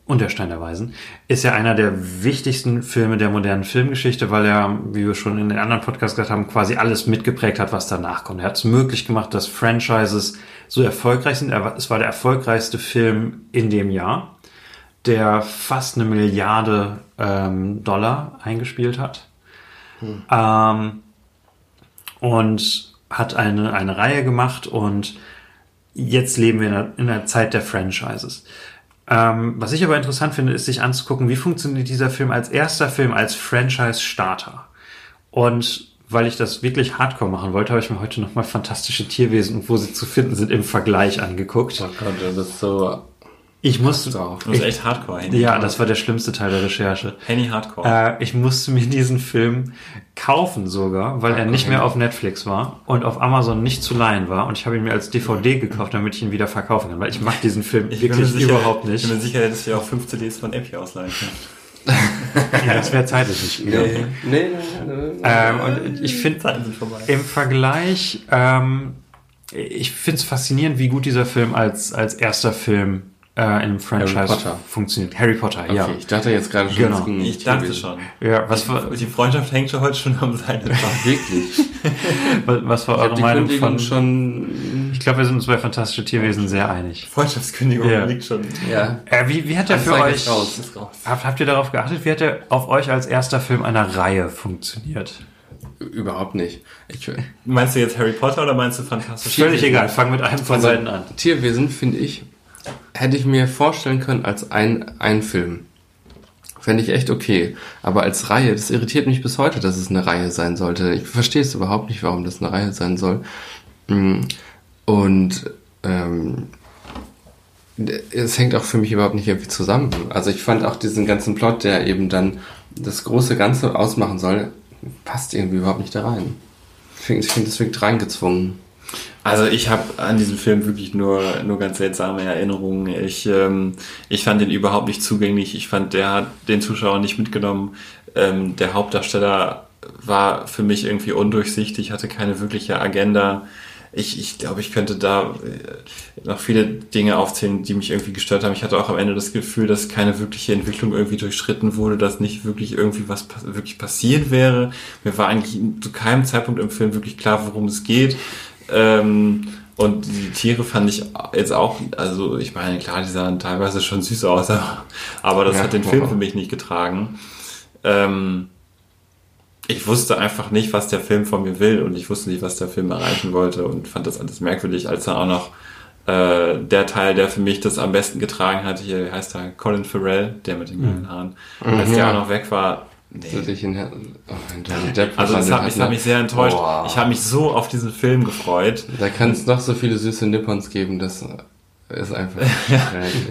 und der Stein der Weisen, ist ja einer der wichtigsten Filme der modernen Filmgeschichte, weil er, wie wir schon in den anderen Podcasts gesagt haben, quasi alles mitgeprägt hat, was danach kommt. Er hat es möglich gemacht, dass Franchises so erfolgreich sind. Es war der erfolgreichste Film in dem Jahr, der fast eine Milliarde ähm, Dollar eingespielt hat. Ähm, und hat eine, eine Reihe gemacht und jetzt leben wir in einer, in einer Zeit der Franchises. Ähm, was ich aber interessant finde, ist sich anzugucken, wie funktioniert dieser Film als erster Film, als Franchise-Starter. Und weil ich das wirklich hardcore machen wollte, habe ich mir heute nochmal fantastische Tierwesen und wo sie zu finden sind im Vergleich angeguckt. Oh Gott, du bist so Ich musste, drauf. Du bist echt Hardcore, Henny. ja, das war der schlimmste Teil der Recherche. Henny Hardcore. Äh, ich musste mir diesen Film kaufen sogar, weil er nicht mehr auf Netflix war und auf Amazon nicht zu leihen war. Und ich habe ihn mir als DVD gekauft, damit ich ihn wieder verkaufen kann, weil ich mag diesen Film ich wirklich sicher, überhaupt Ich nicht. bin mir sicher, dass wir auch fünf CDs von Epi ausleihen können. Ja, das wäre zeitlich nicht wieder. Nee, nee, nee, nee. Ähm, und ich finde Zeiten sind vorbei. im Vergleich, ähm, ich finde es faszinierend, wie gut dieser Film als, als erster Film äh, in einem Franchise Potter. funktioniert. Harry Potter, Okay, ja. ich dachte jetzt gerade schon, Genau. ging Ich dachte Tierwesen. schon. Ja, was war, Die Freundschaft hängt schon heute schon am Seil. Wirklich. was war eure die Meinung Kündigung von... schon. Ich glaube, wir sind uns bei Fantastische Tierwesen sehr einig. Freundschaftskündigung Ja. liegt schon. Ja. Äh, wie, wie hat der für euch... ist raus. Ist raus. Habt, habt ihr darauf geachtet, wie hat der auf euch als erster Film einer Reihe funktioniert? Überhaupt nicht. Ich, Meinst du jetzt Harry Potter oder meinst du Fantastisch? Völlig egal, fang mit einem von beiden an. Tierwesen, finde ich, hätte ich mir vorstellen können als ein, ein Film. Fände ich echt okay. Aber als Reihe, das irritiert mich bis heute, dass es eine Reihe sein sollte. Ich verstehe es überhaupt nicht, warum das eine Reihe sein soll. Mm, Und ähm, es hängt auch für mich überhaupt nicht irgendwie zusammen. Also ich fand auch diesen ganzen Plot, der eben dann das große Ganze ausmachen soll, passt irgendwie überhaupt nicht da rein. Ich finde, ich find, das wirkt reingezwungen. Also ich habe an diesem Film wirklich nur, nur ganz seltsame Erinnerungen. Ich, ähm, ich fand den überhaupt nicht zugänglich. Ich fand, der hat den Zuschauer nicht mitgenommen. Ähm, der Hauptdarsteller war für mich irgendwie undurchsichtig, hatte keine wirkliche Agenda. Ich, ich glaube, ich könnte da äh, noch viele Dinge aufzählen, die mich irgendwie gestört haben. Ich hatte auch am Ende das Gefühl, dass keine wirkliche Entwicklung irgendwie durchschritten wurde, dass nicht wirklich irgendwie was wirklich passiert wäre. Mir war eigentlich zu keinem Zeitpunkt im Film wirklich klar, worum es geht. Ähm, und die Tiere fand ich jetzt auch, also ich meine, klar, die sahen teilweise schon süß aus, aber, das Ja, hat den Film für mich nicht getragen. Ähm, ich wusste einfach nicht, was der Film von mir will und ich wusste nicht, was der Film erreichen wollte und fand das alles merkwürdig, als dann auch noch äh, der Teil, der für mich das am besten getragen hat, hier heißt er Colin Farrell, der mit den geilen Haaren, als der auch noch weg war. Nee. Dich in oh, ein Johnny Depp Also das hat hat ne? mich sehr enttäuscht. Boah. Ich habe mich so auf diesen Film gefreut. Da kann es noch so viele süße Nippons geben, das ist einfach.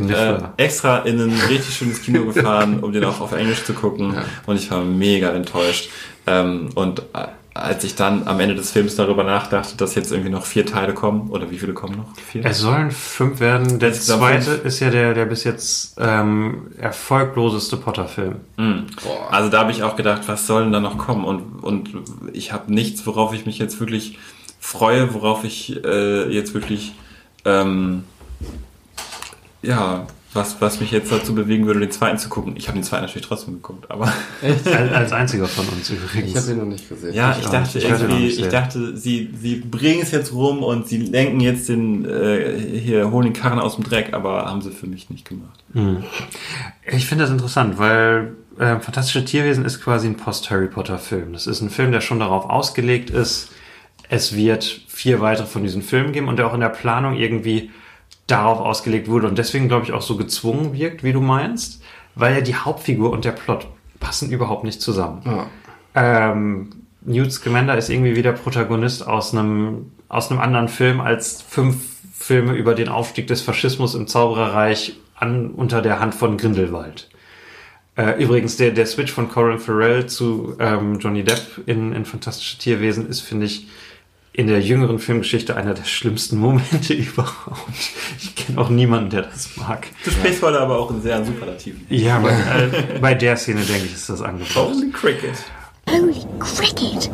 Äh, extra in ein richtig schönes Kino gefahren, um den auch auf Englisch zu gucken. Ja. Und ich war mega enttäuscht. Ähm, und äh, als ich dann am Ende des Films darüber nachdachte, dass jetzt irgendwie noch vier Teile kommen, oder wie viele kommen noch? Vier? Es sollen fünf werden. Der zweite fünf. ist ja der, der bis jetzt ähm, erfolgloseste Potter-Film. Mhm. Also da habe ich auch gedacht, was soll denn da noch kommen? Und, und ich habe nichts, worauf ich mich jetzt wirklich freue, worauf ich äh, jetzt wirklich ähm, ja was, was mich jetzt dazu bewegen würde, den zweiten zu gucken. Ich habe den zweiten natürlich trotzdem geguckt, aber Als, als einziger von uns übrigens. Ich habe ihn noch nicht gesehen. ja, Ich ich, dachte. Ich irgendwie, ich dachte, sie, sie bringen es jetzt rum und sie lenken jetzt den, äh, hier, holen den Karren aus dem Dreck, aber haben sie für mich nicht gemacht. Ich finde das interessant, weil äh, Fantastische Tierwesen ist quasi ein Post-Harry Potter-Film. Das ist ein Film, der schon darauf ausgelegt ist, es wird vier weitere von diesen Filmen geben und der auch in der Planung irgendwie darauf ausgelegt wurde und deswegen, glaube ich, auch so gezwungen wirkt, wie du meinst, weil ja die Hauptfigur und der Plot passen überhaupt nicht zusammen. Ja. Ähm, Newt Scamander ist irgendwie wieder Protagonist aus einem, aus einem anderen Film als fünf Filme über den Aufstieg des Faschismus im Zaubererreich an, unter der Hand von Grindelwald. Äh, übrigens, der, der Switch von Corin Farrell zu ähm, Johnny Depp in, in Fantastische Tierwesen ist, finde ich, in der jüngeren Filmgeschichte einer der schlimmsten Momente überhaupt. Ich kenne auch niemanden, der das mag. Du sprichst heute aber auch in sehr Superlativen. Ja, aber äh, bei der Szene, denke ich, ist das angebracht. Holy Cricket. Holy cricket!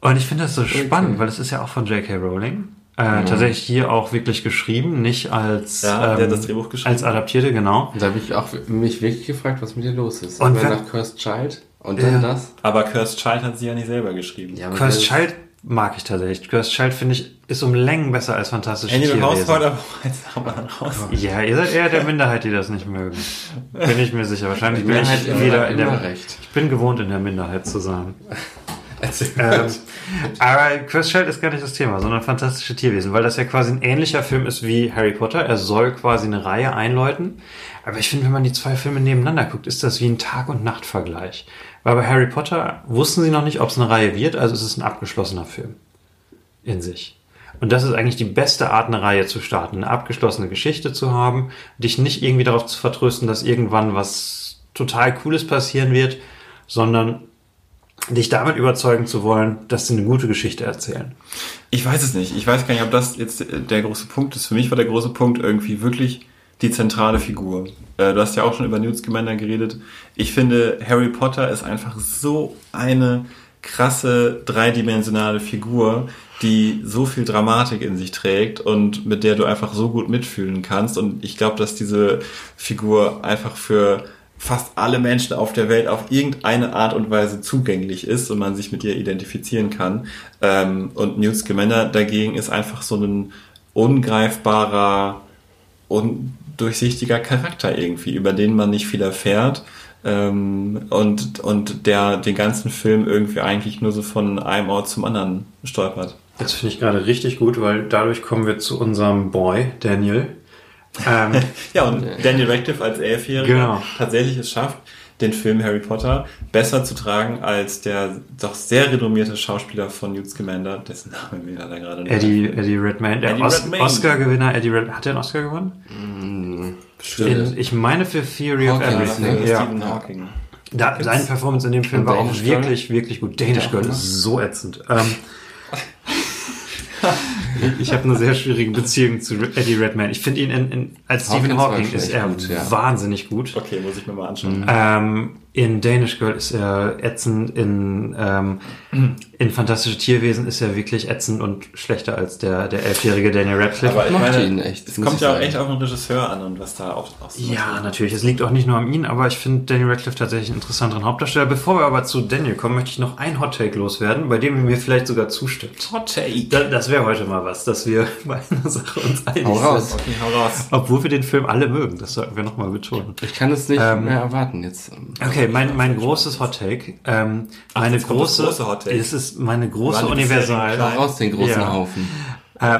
Und ich finde das so spannend, weil es ist ja auch von J.K. Rowling. Äh, Tatsächlich hier auch wirklich geschrieben, nicht als, Ja, der hat das Drehbuch geschrieben. als adaptierte, genau. Und da habe ich auch mich wirklich gefragt, was mit dir los ist. Und wenn- nach Cursed Child und dann Ja. das. Aber Cursed Child hat sie ja nicht selber geschrieben. Ja, Cursed Child mag ich tatsächlich. Cursed Child finde ich, ist um Längen besser als fantastische Animal House Tierwesen. aber jetzt aber raus. Ja, ihr seid eher der Minderheit, die das nicht mögen. Bin ich mir sicher. Wahrscheinlich bin ich immer- wieder in der, recht. ich bin gewohnt, in der Minderheit zu sein. ähm, aber Cursed Child ist gar nicht das Thema, sondern fantastische Tierwesen, weil das ja quasi ein ähnlicher Film ist wie Harry Potter. Er soll quasi eine Reihe einläuten. Aber ich finde, wenn man die zwei Filme nebeneinander guckt, ist das wie ein Tag- und Nachtvergleich. Weil bei Harry Potter wussten sie noch nicht, ob es eine Reihe wird, also es ist ein abgeschlossener Film in sich. Und das ist eigentlich die beste Art, eine Reihe zu starten, eine abgeschlossene Geschichte zu haben, dich nicht irgendwie darauf zu vertrösten, dass irgendwann was total Cooles passieren wird, sondern dich damit überzeugen zu wollen, dass sie eine gute Geschichte erzählen. Ich weiß es nicht. Ich weiß gar nicht, ob das jetzt der große Punkt ist. Für mich war der große Punkt irgendwie wirklich die zentrale Figur. Äh, Du hast ja auch schon über Newt Scamander geredet. Ich finde, Harry Potter ist einfach so eine krasse dreidimensionale Figur, die so viel Dramatik in sich trägt und mit der du einfach so gut mitfühlen kannst. Und ich glaube, dass diese Figur einfach für fast alle Menschen auf der Welt auf irgendeine Art und Weise zugänglich ist und man sich mit ihr identifizieren kann. Ähm, und Newt Scamander dagegen ist einfach so ein ungreifbarer, undurchsichtiger Charakter irgendwie, über den man nicht viel erfährt. Ähm, und, und der den ganzen Film irgendwie eigentlich nur so von einem Ort zum anderen stolpert. Das finde ich gerade richtig gut, weil dadurch kommen wir zu unserem Boy, Daniel. Ähm, Ja, und Daniel Radcliffe als Elfjähriger Genau. tatsächlich es schafft, den Film Harry Potter besser zu tragen als der doch sehr renommierte Schauspieler von Newt Scamander, dessen Name mir leider gerade nicht Eddie. Eddie Redmayne, der Os. Oscar-Gewinner Eddie Redmayne. Hat er einen Oscar gewonnen? In, ich meine für Theory of Hawkins, Everything. ne? Ja. Stephen Hawking. Da, seine Performance in dem Film war auch Girl? wirklich, wirklich gut. Danish Girl ist so ätzend. Ähm, ich habe eine sehr schwierige Beziehung zu Eddie Redmayne. Ich finde ihn in, in, als Stephen Hawking ist er gut, ja. wahnsinnig gut. Okay, muss ich mir mal anschauen. Ähm, in Danish Girl ist er ätzend, in, ähm, in Fantastische Tierwesen ist er wirklich ätzend und schlechter als der, der elfjährige Daniel Radcliffe. Aber ich mochte meine, ihn echt, es kommt ja auch echt auf den Regisseur an und was da auch, auch so Ja, natürlich. Es liegt auch nicht nur an ihm, aber ich finde Daniel Radcliffe tatsächlich einen interessanteren Hauptdarsteller. Bevor wir aber zu Daniel kommen, möchte ich noch ein Hot Take loswerden, bei dem ihr mir vielleicht sogar zustimmt. Hot Take. Da, das wäre heute mal was, dass wir bei einer Sache uns einig Hau raus. sind. Okay, hau raus. Obwohl wir den Film alle mögen, das sollten wir nochmal betonen. Ich kann es nicht Ähm, mehr erwarten jetzt. Okay, mein, mein großes Hot Take. Ähm, meine kommt das große, große Hot Take. Es ist meine große Universal. Raus den großen Ja. Haufen.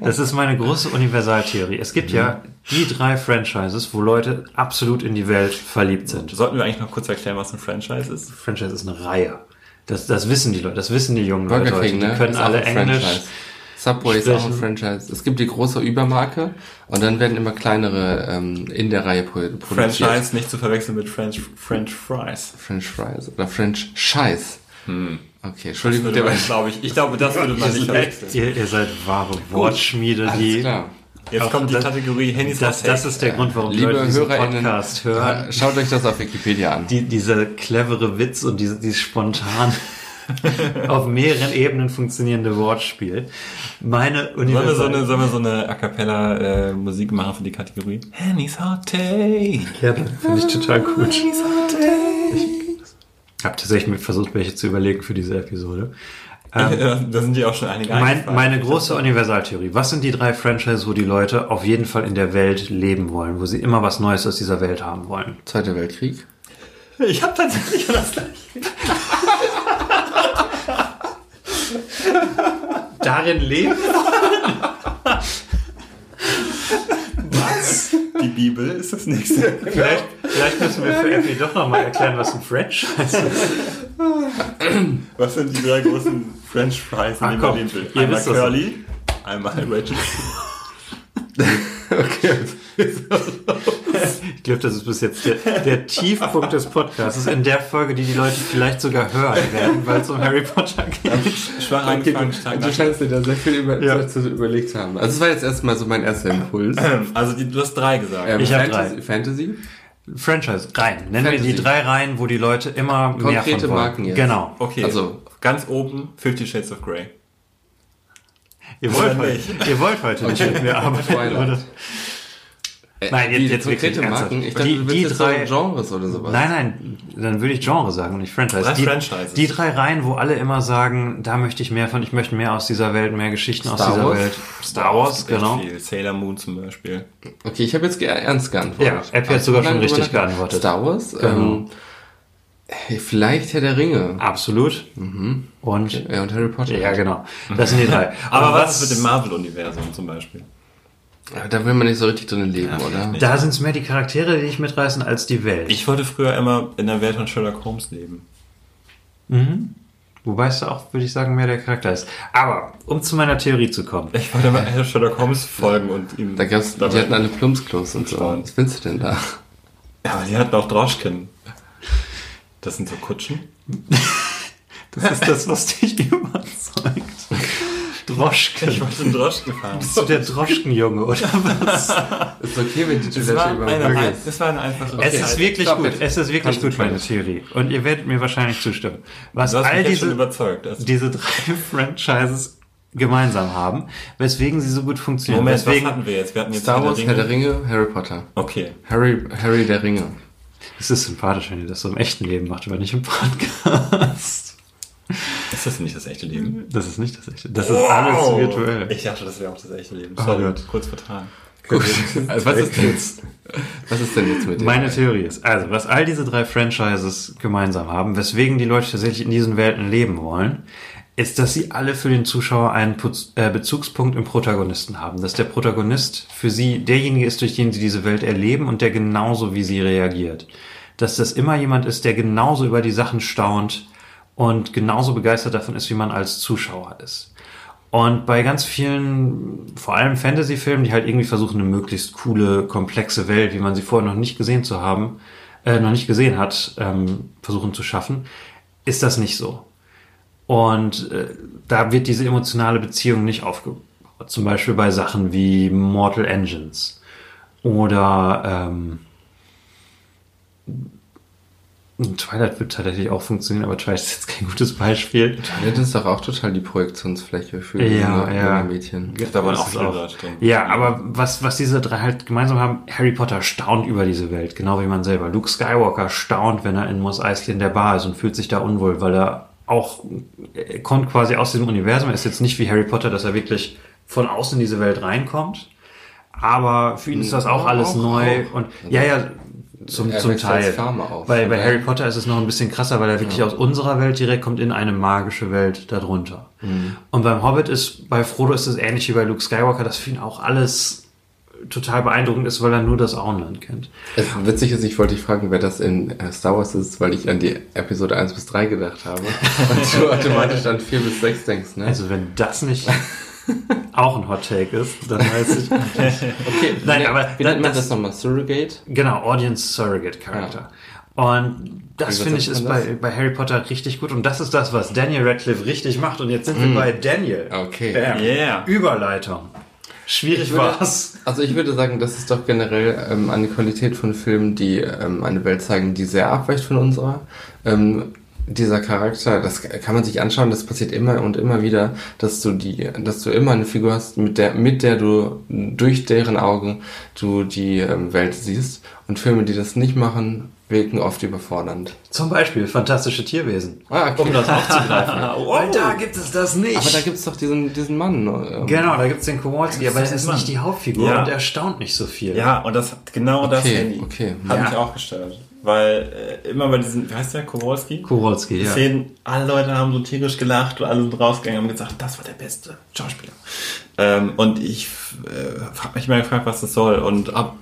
Das ist meine große Universaltheorie. Es gibt ja die drei Franchises, wo Leute absolut in die Welt verliebt sind. Sollten wir eigentlich noch kurz erklären, was ein Franchise ist? Franchise ist eine Reihe. Das, das wissen die Leute, das wissen die jungen Burger Leute Die ne? können Ist alle Englisch. Franchise. Subway ist auch ein sprechen. Franchise. Es gibt die große Übermarke und dann werden immer kleinere ähm, in der Reihe pro produziert. Franchise nicht zu verwechseln mit French, French Fries. French Fries oder French Scheiß. Okay, Entschuldigung, der man, glaube ich, ich glaube, das würde man nicht verwechseln. Ihr, ihr seid wahre Wortschmiede, Alles die. klar. Jetzt Auch kommt die das- Kategorie Handys Das, das ist der Grund, warum Liebe Leute diesen HörerInnen, Podcast hören. schaut euch das auf Wikipedia an. Die, dieser clevere Witz und diese, dieses spontan. auf mehreren Ebenen funktionierende Wortspiel. Meine Sollen wir so Universal... eine, sollen wir so eine A Cappella äh, Musik machen für die Kategorie? Henny's Hot Take. ja, finde ich total gut. Henny's Hot Take. Ich habe tatsächlich versucht, welche zu überlegen für diese Episode. Ja, da sind die auch schon einige Mein, eingefallen. meine große Universaltheorie. Was sind die drei Franchises, wo die Leute auf jeden Fall in der Welt leben wollen, wo sie immer was Neues aus dieser Welt haben wollen? Zweiter Weltkrieg. Ich habe tatsächlich das gleiche. Darin leben? Die Bibel ist das nächste. Vielleicht, vielleicht müssen wir für Effie doch nochmal erklären, was ein Franchise ist. Was sind die drei großen French Fries, in Ah, denen komm, man leben will? ihr Einmal. Curly, einmal Rachel. Okay. Ich glaube, das ist bis jetzt der, der Tiefpunkt des Podcasts. In der Folge, die die Leute vielleicht sogar hören werden, weil es um Harry Potter geht. Angefangen, stark Du scheinst dir da sehr viel über, Ja. zu überlegt haben. Also es war jetzt erstmal so mein erster Impuls. Also die, du hast drei gesagt. Ähm, Ich hab Fantasy, drei. Fantasy? Franchise, Reihen. Nennen wir Fantasy. die drei Reihen, wo die Leute immer mehr Konkrete von wollen. Marken jetzt. Genau. Okay, Also- ganz oben Fifty Shades of Grey. Ihr wollt, heute, nicht? ihr wollt heute nicht mit mir arbeiten, Twilight. oder? Äh, Nein, jetzt- jetzt konkrete Marken. Ich dachte, Die- du willst die jetzt drei- so Genres oder sowas. Nein, nein, dann würde ich Genre sagen und nicht Franchise. Drei die, Franchises. die drei Reihen, wo alle immer sagen, da möchte ich mehr von, ich möchte mehr aus dieser Welt, mehr Geschichten aus Star dieser Wars? Welt. Star Wars, genau. Viel. Sailor Moon zum Beispiel. Okay, ich habe jetzt ernst geantwortet. Ja, Apple hat sogar schon richtig geantwortet. Star Wars? Genau. Ähm, vielleicht Herr der Ringe. Absolut. Mhm. Und, Ja, und Harry Potter. ja, genau. Das sind die drei. Aber Und was ist mit dem Marvel-Universum zum Beispiel? Aber Da will man nicht so richtig drin leben, Ja, oder? nicht. Da sind es mehr die Charaktere, die dich mitreißen, als die Welt. Ich wollte früher immer in der Welt von Sherlock Holmes leben. Wobei es da auch, würde ich sagen, mehr der Charakter ist. Aber, um zu meiner Theorie zu kommen. Ich wollte immer Sherlock Holmes folgen und ihm. Da gab's, die hatten alle Plumpsklos und so. Was findest du denn da? Ja, aber die hatten auch Droschken. Das sind so Kutschen. Das ist das, was dich überzeugt. Droschken. Ich wollte einen Droschken fahren. Bist du der Droschkenjunge, oder was? Ist okay, wenn die Das Toilette war, über eine, das war eine einfache Es ist wirklich Stop gut. it. Es ist wirklich Kannst gut, meine. Theorie. Und ihr werdet mir wahrscheinlich zustimmen. Was Du hast all mich jetzt schon diese, überzeugt. Also, diese drei Franchises gemeinsam haben, weswegen sie so gut funktionieren. Moment, was weswegen, hatten wir jetzt? Wir hatten jetzt Star Wars, der Herr der Ringe. Ringe, Harry Potter. Okay. Harry, Harry der Ringe. es ist sympathisch, wenn ihr das so im echten Leben macht, aber nicht im Podcast. Ist das nicht das echte Leben? Das ist nicht das echte. Das ist alles virtuell. Ich dachte, das wäre auch das echte Leben. Oh Sorry, Gott. kurz vertragen. Also was ist denn jetzt? Was ist denn jetzt mit dem? Meine Theorie ist, also, was all diese drei Franchises gemeinsam haben, weswegen die Leute tatsächlich in diesen Welten leben wollen, ist, dass sie alle für den Zuschauer einen äh, Bezugspunkt im Protagonisten haben. Dass der Protagonist für sie derjenige ist, durch den sie diese Welt erleben und der genauso wie sie reagiert. Dass das immer jemand ist, der genauso über die Sachen staunt und genauso begeistert davon ist, wie man als Zuschauer ist. Und bei ganz vielen, vor allem Fantasy-Filmen, die halt irgendwie versuchen, eine möglichst coole, komplexe Welt, wie man sie vorher noch nicht gesehen zu haben, äh, noch nicht gesehen hat, ähm, versuchen zu schaffen, ist das nicht so. Und äh, da wird diese emotionale Beziehung nicht aufgebaut. Zum Beispiel bei Sachen wie Mortal Engines oder ähm, Twilight wird tatsächlich auch funktionieren, aber Twilight ist jetzt kein gutes Beispiel. Das ist doch auch total die Projektionsfläche für Ja, junge, ja. junge Mädchen. Da waren auch viele auch-. Ja, aber was, was diese drei halt gemeinsam haben, Harry Potter staunt über diese Welt, genau wie man selber. Luke Skywalker staunt, wenn er in Mos Eisley in der Bar ist und fühlt sich da unwohl, weil er auch, er kommt quasi aus diesem Universum. Er ist jetzt nicht wie Harry Potter, dass er wirklich von außen in diese Welt reinkommt. Aber für ihn ist das auch Ja, alles auch, neu. auch. Und ja, ja, zum, er zum Teil. Auf. Bei, bei Ja. Harry Potter ist es noch ein bisschen krasser, weil er wirklich aus unserer Welt direkt kommt in eine magische Welt darunter. Mhm. Und beim Hobbit ist, bei Frodo ist es ähnlich wie bei Luke Skywalker, dass für ihn auch alles total beeindruckend ist, weil er nur das Auenland kennt. Es witzig ist, ich wollte dich fragen, wer das in äh, Star Wars ist, weil ich an die Episode 1 bis 3 gedacht habe. Und du automatisch an 4 bis 6 denkst, ne? Also wenn das nicht auch ein Hot Take ist, dann weiß ich. okay, Nein, aber wie nennt man das- das nochmal? Surrogate? Genau, Audience Surrogate Character. Und das finde ich ist bei, bei Harry Potter richtig gut. Und das ist das, was Daniel Radcliffe richtig macht. Und jetzt sind wir bei Daniel. Okay. Bam. Yeah. Überleitung. Schwierig würde- war's. Also ich würde sagen, das ist doch generell ähm, eine Qualität von Filmen, die ähm, eine Welt zeigen, die sehr abweicht von unserer. Ähm, dieser Charakter, das kann man sich anschauen, das passiert immer und immer wieder, dass du die, dass du immer eine Figur hast, mit der, mit der du durch deren Augen du die ähm, Welt siehst. Und Filme, die das nicht machen, wirken oft überfordernd. Zum Beispiel fantastische Tierwesen. Ah, okay. Um das aufzugreifen. Weil da gibt es das nicht. Aber da gibt's doch diesen, diesen Mann. ähm, genau, da gibt es den Kowalski, aber Das er ist Mann. nicht die Hauptfigur Ja. und er staunt nicht so viel. Ja, und das genau das Okay, Handy okay. hat Ja. mich auch gestört. Weil äh, immer bei diesen, wie heißt der, Kowalski? Kowalski, ja. Szenen, alle Leute haben so tierisch gelacht und alle sind rausgegangen und haben gesagt, das war der beste Schauspieler. Ähm, und ich äh, habe mich immer gefragt, was das soll und habe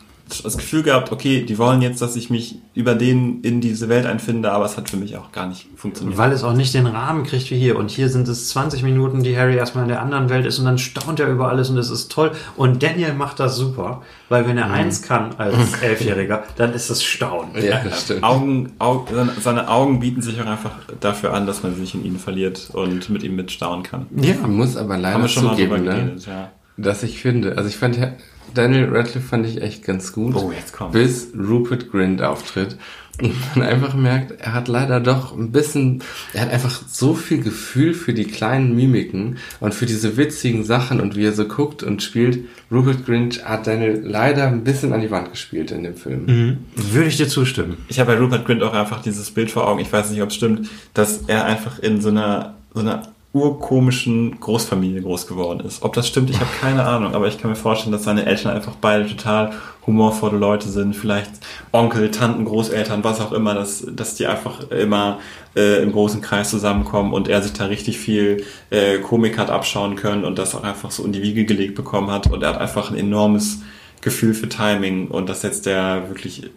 das Gefühl gehabt, okay, die wollen jetzt, dass ich mich über den in diese Welt einfinde, aber es hat für mich auch gar nicht funktioniert. Weil es auch nicht den Rahmen kriegt wie hier. Und hier sind es 20 Minuten, die Harry erstmal in der anderen Welt ist und dann staunt er über alles und es ist toll. Und Daniel macht das super, weil wenn er eins kann als Elfjähriger, dann ist es Staunen. Ja, das stimmt. Augen, Augen, seine, Augen bieten sich auch einfach dafür an, dass man sich in ihn verliert und mit ihm mitstaunen kann. Ja. Ich muss aber leider zugeben, ne, geredet, ja. dass ich finde, also ich fand ja- Daniel Radcliffe fand ich echt ganz gut. Oh, jetzt kommt's. Bis Rupert Grint auftritt. Und man einfach merkt, er hat leider doch ein bisschen, er hat einfach so viel Gefühl für die kleinen Mimiken und für diese witzigen Sachen und wie er so guckt und spielt. Rupert Grint hat Daniel leider ein bisschen an die Wand gespielt in dem Film. Mhm. Würde ich dir zustimmen. Ich habe bei Rupert Grint auch einfach dieses Bild vor Augen, ich weiß nicht, ob es stimmt, dass er einfach in so einer, so einer urkomischen Großfamilie groß geworden ist. Ob das stimmt, ich habe keine Ahnung, aber ich kann mir vorstellen, dass seine Eltern einfach beide total humorvolle Leute sind, vielleicht Onkel, Tanten, Großeltern, was auch immer, dass, dass die einfach immer äh, im großen Kreis zusammenkommen und er sich da richtig viel äh, Komik hat abschauen können und das auch einfach so in die Wiege gelegt bekommen hat und er hat einfach ein enormes Gefühl für Timing und das setzt er wirklich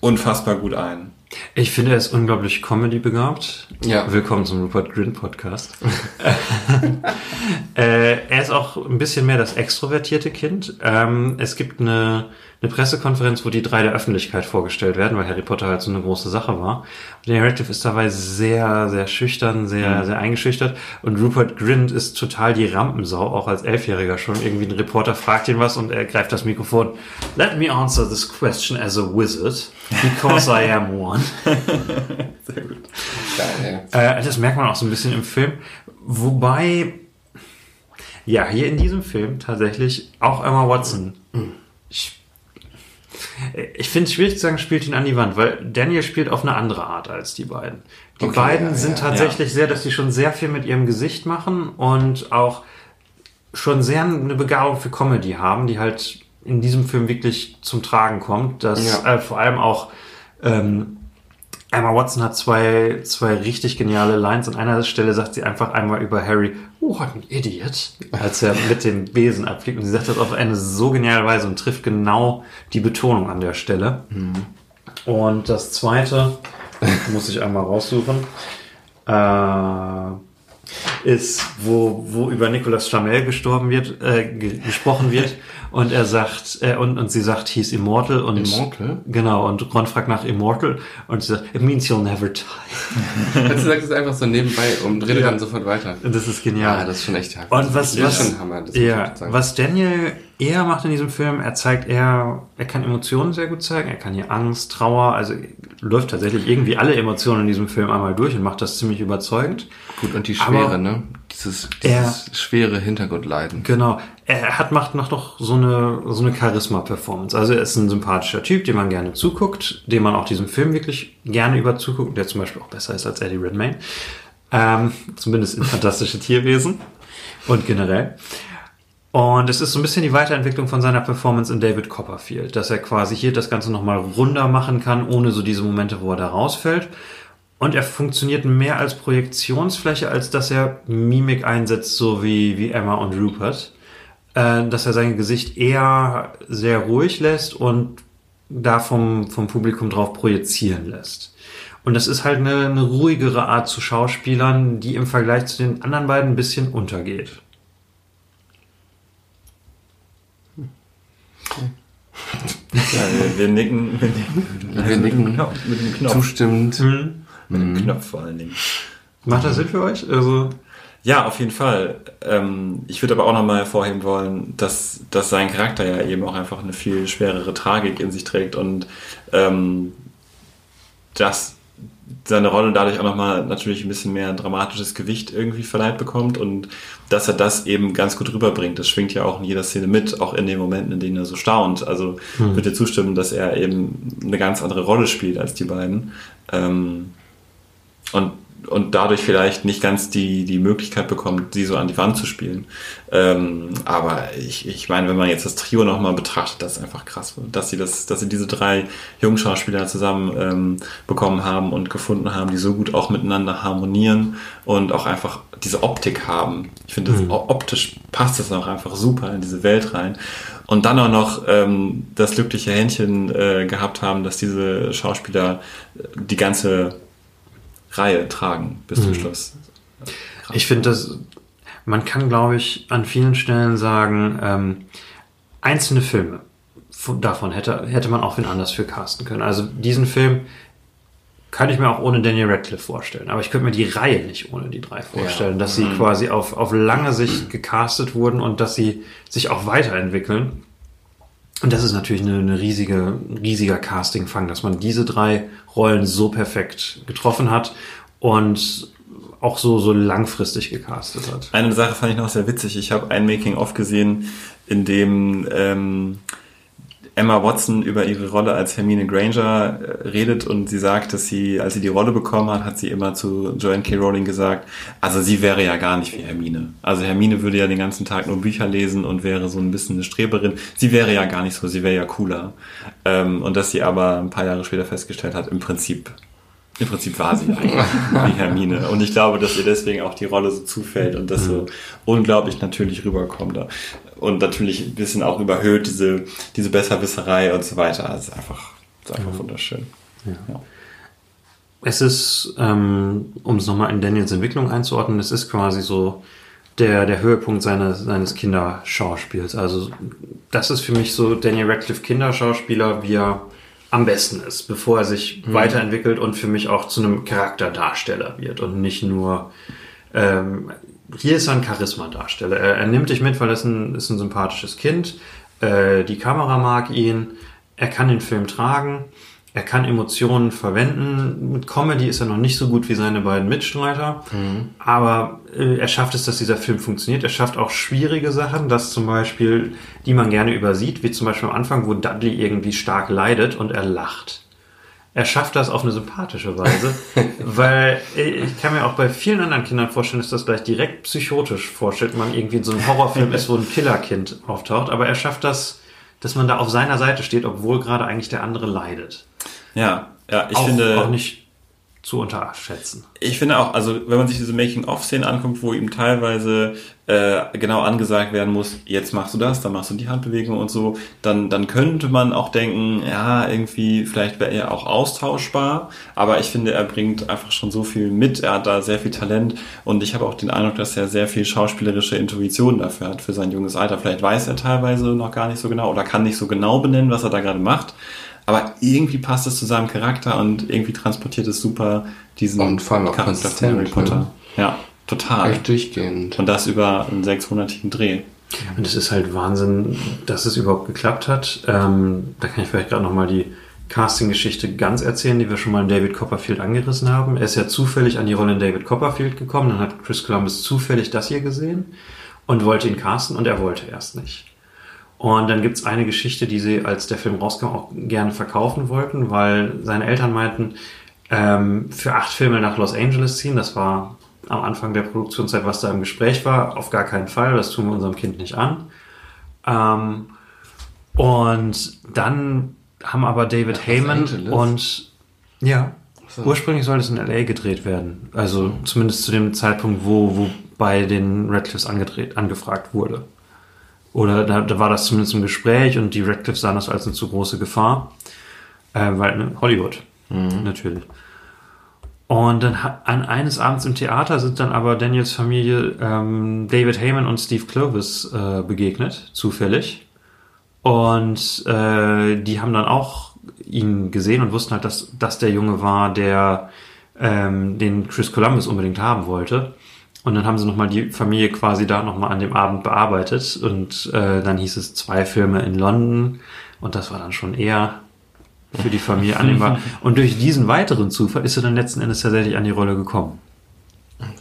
unfassbar gut ein. Ich finde, er ist unglaublich Comedy-begabt. Ja. Willkommen zum Rupert Grint Podcast. äh, er ist auch ein bisschen mehr das extrovertierte Kind. Ähm, es gibt eine, eine Pressekonferenz, wo die drei der Öffentlichkeit vorgestellt werden, weil Harry Potter halt so eine große Sache war. Und der Radcliffe ist dabei sehr, sehr schüchtern, sehr, sehr eingeschüchtert. Und Rupert Grint ist total die Rampensau, auch als Elfjähriger schon. Irgendwie ein Reporter fragt ihn was und er greift das Mikrofon. Let me answer this question as a wizard, because I am one. Geil, Äh, das merkt man auch so ein bisschen im Film. Wobei, ja, hier in diesem Film tatsächlich auch Emma Watson. Ich, ich finde es schwierig zu sagen, spielt ihn an die Wand, weil Daniel spielt auf eine andere Art als die beiden. Die Okay, beiden ja, sind ja. tatsächlich sehr, dass sie schon sehr viel mit ihrem Gesicht machen und auch schon sehr eine Begabung für Comedy haben, die halt in diesem Film wirklich zum Tragen kommt. Dass Ja. äh, vor allem auch ähm, Emma Watson hat zwei, zwei richtig geniale Lines. An einer Stelle sagt sie einfach einmal über Harry, what an idiot, als er mit dem Besen abfliegt. Und sie sagt das auf eine so geniale Weise und trifft genau die Betonung an der Stelle. Und das zweite, muss ich einmal raussuchen, äh, ist, wo, wo über Nicolas Flamel gestorben wird, äh, ge gesprochen wird. Und er sagt, äh, und, und sie sagt, he's immortal. Und, Immortal? Genau, und Ron fragt nach immortal. Und sie sagt, it means you'll never die. Also sagt es einfach so nebenbei und redet Ja. dann sofort weiter. Das ist genial. Ja, das ist schon echt hart. Und was, das ist was, schon Hammer. Das ja, was Daniel eher macht in diesem Film, er zeigt eher, er kann Emotionen sehr gut zeigen, er kann hier Angst, Trauer, also läuft tatsächlich irgendwie alle Emotionen in diesem Film einmal durch und macht das ziemlich überzeugend. Gut, und die Aber- Schwere, ne? Dieses, Er- dieses schwere Hintergrundleiden. Genau. Er hat, macht noch, noch so eine, so eine Charisma-Performance. Also er ist ein sympathischer Typ, dem man gerne zuguckt, dem man auch diesem Film wirklich gerne über zuguckt, der zum Beispiel auch besser ist als Eddie Redmayne. Ähm, zumindest in Fantastische Tierwesen und generell. Und es ist so ein bisschen die Weiterentwicklung von seiner Performance in David Copperfield, dass er quasi hier das Ganze nochmal runder machen kann, ohne so diese Momente, wo er da rausfällt. Und er funktioniert mehr als Projektionsfläche, als dass er Mimik einsetzt, so wie, wie Emma und Rupert. Äh, dass er sein Gesicht eher sehr ruhig lässt und da vom, vom Publikum drauf projizieren lässt. Und das ist halt eine, eine ruhigere Art zu Schauspielern, die im Vergleich zu den anderen beiden ein bisschen untergeht. Ja, wir, wir nicken, wir nicken, Wir nicken Knopf, mit dem Knopf. zustimmend. Mit dem Knopf vor allen Dingen. Macht das Sinn für euch? Also, Ja, auf jeden Fall. Ähm, ich würde aber auch nochmal hervorheben wollen, dass, dass sein Charakter ja eben auch einfach eine viel schwerere Tragik in sich trägt und ähm, dass seine Rolle dadurch auch nochmal natürlich ein bisschen mehr dramatisches Gewicht irgendwie verleiht bekommt und dass er das eben ganz gut rüberbringt. Das schwingt ja auch in jeder Szene mit, auch in den Momenten, in denen er so staunt. Also Hm. würde dir zustimmen, dass er eben eine ganz andere Rolle spielt als die beiden. Ähm, und, und dadurch vielleicht nicht ganz die, die Möglichkeit bekommt, sie so an die Wand zu spielen. Ähm, aber ich, ich meine, wenn man jetzt das Trio nochmal betrachtet, das ist einfach krass, dass sie das, dass sie diese drei jungen Schauspieler zusammen ähm, bekommen haben und gefunden haben, die so gut auch miteinander harmonieren und auch einfach diese Optik haben. Ich finde, das optisch passt das auch einfach super in diese Welt rein. Und dann auch noch ähm, das glückliche Händchen äh, gehabt haben, dass diese Schauspieler äh, die ganze Reihe tragen bis zum Schluss. Ich finde das, man kann, glaube ich, an vielen Stellen sagen, ähm, einzelne Filme von, davon hätte, hätte man auch wen anders für casten können. Also diesen Film könnte ich mir auch ohne Daniel Radcliffe vorstellen. Aber ich könnte mir die Reihe nicht ohne die drei vorstellen, dass sie quasi auf, auf lange Sicht gecastet wurden und dass sie sich auch weiterentwickeln. Und das ist natürlich eine, eine riesige, riesiger Casting-Fang, dass man diese drei Rollen so perfekt getroffen hat und auch so, so langfristig gecastet hat. Eine Sache fand ich noch sehr witzig. Ich habe ein Making-of gesehen, in dem ähm, Emma Watson über ihre Rolle als Hermine Granger äh, redet und sie sagt, dass sie, als sie die Rolle bekommen hat, hat sie immer zu Joanne K. Rowling gesagt, also sie wäre ja gar nicht wie Hermine. Also Hermine würde ja den ganzen Tag nur Bücher lesen und wäre so ein bisschen eine Streberin. Sie wäre ja gar nicht so, sie wäre ja cooler. Ähm, und dass sie aber ein paar Jahre später festgestellt hat, im Prinzip im Prinzip war sie eigentlich wie Hermine. Und ich glaube, dass ihr deswegen auch die Rolle so zufällt und das so unglaublich natürlich rüberkommt. Und natürlich ein bisschen auch überhöht, diese, diese Besserwisserei und so weiter. Also es ist einfach, ist einfach wunderschön. Ja. Es ist, ähm, um es nochmal in Daniels Entwicklung einzuordnen, es ist quasi so der, der Höhepunkt seines, seines Kinderschauspiels. Also das ist für mich so Daniel Radcliffe Kinderschauspieler, wie er am besten ist, bevor er sich weiterentwickelt und für mich auch zu einem Charakterdarsteller wird und nicht nur ähm, hier ist er ein Charisma-Darsteller. Er, er nimmt dich mit, weil er ist ein, ist ein sympathisches Kind. Äh, die Kamera mag ihn. Er kann den Film tragen. Er kann Emotionen verwenden. Mit Comedy ist er noch nicht so gut wie seine beiden Mitstreiter. Aber äh, er schafft es, dass dieser Film funktioniert. Er schafft auch schwierige Sachen, dass zum Beispiel, die man gerne übersieht, wie zum Beispiel am Anfang, wo Dudley irgendwie stark leidet und er lacht. Er schafft das auf eine sympathische Weise, weil ich kann mir auch bei vielen anderen Kindern vorstellen, dass das gleich direkt psychotisch vorstellt, man irgendwie in so einem Horrorfilm ist, wo ein Killerkind auftaucht, aber er schafft das, dass man da auf seiner Seite steht, obwohl gerade eigentlich der andere leidet. Ja, ja, ich auch, finde. auch nicht zu unterschätzen. Ich finde auch, also wenn man sich diese Making-of-Szenen anguckt, wo ihm teilweise äh, genau angesagt werden muss, jetzt machst du das, dann machst du die Handbewegung und so, dann, dann könnte man auch denken, ja, irgendwie, vielleicht wäre er auch austauschbar, aber ich finde, er bringt einfach schon so viel mit, er hat da sehr viel Talent und ich habe auch den Eindruck, dass er sehr viel schauspielerische Intuition dafür hat, für sein junges Alter. Vielleicht weiß er teilweise noch gar nicht so genau oder kann nicht so genau benennen, was er da gerade macht. Aber irgendwie passt es zu seinem Charakter und irgendwie transportiert es super diesen Und vor allem auch Charakter von Harry Potter. ne? Ja, total. Echt durchgehend. Und das über einen sechsmonatigen Dreh. Und es ist halt Wahnsinn, dass es überhaupt geklappt hat. Ähm, da kann ich vielleicht gerade nochmal die Casting-Geschichte ganz erzählen, die wir schon mal in David Copperfield angerissen haben. Er ist ja zufällig an die Rolle in David Copperfield gekommen, dann hat Chris Columbus zufällig das hier gesehen und wollte ihn casten und er wollte erst nicht. Und dann gibt's eine Geschichte, die sie, als der Film rauskam, auch gerne verkaufen wollten, weil seine Eltern meinten, ähm, für acht Filme nach Los Angeles ziehen, das war am Anfang der Produktionszeit, was da im Gespräch war, auf gar keinen Fall, das tun wir unserem Kind nicht an. Ähm, und dann haben aber David Los Heyman und ja, so. ursprünglich sollte es in LA gedreht werden. Also zumindest zu dem Zeitpunkt, wo, wo bei den Radcliffes angedreht, angefragt wurde. Oder da, da war das zumindest im Gespräch und die Radcliffes sahen das als eine zu große Gefahr. Äh, weil ne, Hollywood, natürlich. Und dann an eines Abends im Theater sind dann aber Daniels Familie ähm, David Heyman und Steve Clovis äh, begegnet, zufällig. Und äh, die haben dann auch ihn gesehen und wussten halt, dass das der Junge war, der ähm, den Chris Columbus unbedingt haben wollte. Und dann haben sie nochmal die Familie quasi da nochmal an dem Abend bearbeitet. Und äh, dann hieß es zwei Filme in London. Und das war dann schon eher für die Familie annehmbar. Und durch diesen weiteren Zufall ist er dann letzten Endes tatsächlich an die Rolle gekommen.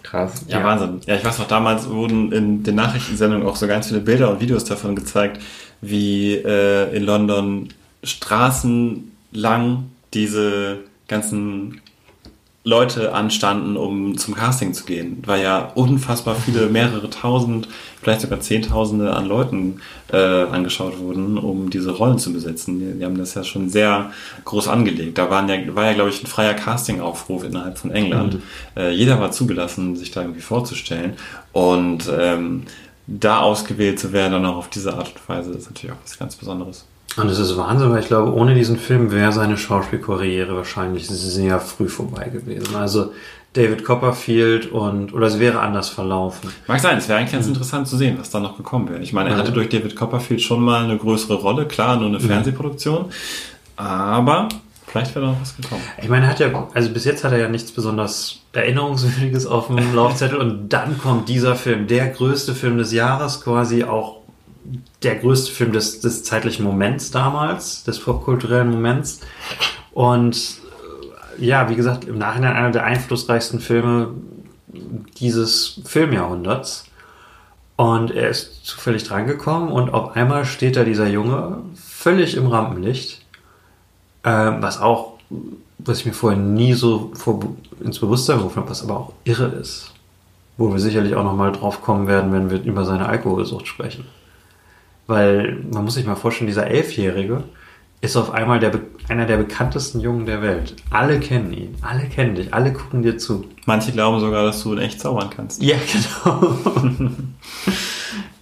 Krass. Ja, Wahnsinn. Ja, ich weiß noch, damals wurden in den Nachrichtensendungen auch so ganz viele Bilder und Videos davon gezeigt, wie äh, in London Straßen lang diese ganzen Leute anstanden, um zum Casting zu gehen, weil ja unfassbar viele, mehrere tausend, vielleicht sogar zehntausende an Leuten äh, angeschaut wurden, um diese Rollen zu besetzen. Die, die haben das ja schon sehr groß angelegt. Da waren ja, war ja, glaube ich, ein freier Castingaufruf innerhalb von England. Äh, jeder war zugelassen, sich da irgendwie vorzustellen. Und ähm, da ausgewählt zu werden, dann auch auf diese Art und Weise, ist natürlich auch was ganz Besonderes. Und es ist Wahnsinn, weil ich glaube, ohne diesen Film wäre seine Schauspielkarriere wahrscheinlich sehr früh vorbei gewesen. Also David Copperfield und, oder es wäre anders verlaufen. Mag sein, es wäre eigentlich ganz interessant zu sehen, was da noch gekommen wäre. Ich meine, er hatte durch David Copperfield schon mal eine größere Rolle, klar, nur eine Fernsehproduktion, aber vielleicht wäre da noch was gekommen. Ich meine, er hat ja, also bis jetzt hat er ja nichts besonders Erinnerungswürdiges auf dem Laufzettel und dann kommt dieser Film, der größte Film des Jahres, quasi auch der größte Film des, des zeitlichen Moments damals, des popkulturellen Moments. Und äh, ja, wie gesagt, im Nachhinein einer der einflussreichsten Filme dieses Filmjahrhunderts. Und er ist zufällig drangekommen und auf einmal steht da dieser Junge völlig im Rampenlicht. Ähm, was auch, was ich mir vorher nie so vor, ins Bewusstsein gerufen habe, was aber auch irre ist. Wo wir sicherlich auch nochmal drauf kommen werden, wenn wir über seine Alkoholsucht sprechen. Weil man muss sich mal vorstellen, dieser Elfjährige ist auf einmal der, einer der bekanntesten Jungen der Welt. Alle kennen ihn, alle kennen dich, alle gucken dir zu. Manche glauben sogar, dass du in echt zaubern kannst. Ja, genau.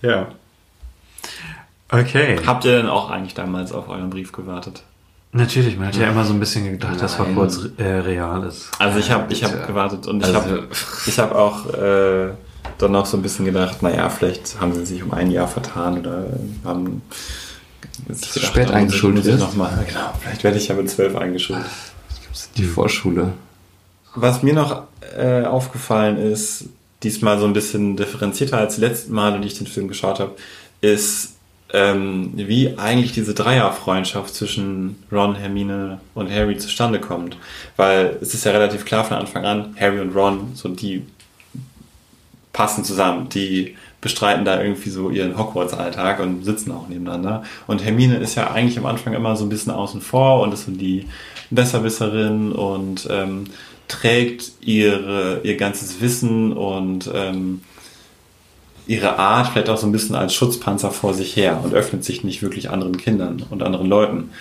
ja. Okay. Habt ihr denn auch eigentlich damals auf euren Brief gewartet? Natürlich, man hat ja immer so ein bisschen gedacht, dass Nein. Hogwarts äh, real ist. Also ich habe ich hab gewartet und ich Also- habe ich hab auch äh, dann noch so ein bisschen gedacht, naja, vielleicht haben sie sich um ein Jahr vertan oder haben gedacht, spät eingeschult noch mal, genau, vielleicht werde ich ja mit zwölf eingeschult. Die Vorschule. Was mir noch äh, aufgefallen ist, diesmal so ein bisschen differenzierter als letzten Male, die ich den Film geschaut habe, ist, ähm, wie eigentlich diese Dreierfreundschaft zwischen Ron, Hermine und Harry zustande kommt. Weil es ist ja relativ klar von Anfang an, Harry und Ron, so die passen zusammen, die bestreiten da irgendwie so ihren Hogwarts-Alltag und sitzen auch nebeneinander. Und Hermine ist ja eigentlich am Anfang immer so ein bisschen außen vor und ist so die Besserwisserin und ähm, trägt ihre, ihr ganzes Wissen und ähm, ihre Art vielleicht auch so ein bisschen als Schutzpanzer vor sich her und öffnet sich nicht wirklich anderen Kindern und anderen Leuten.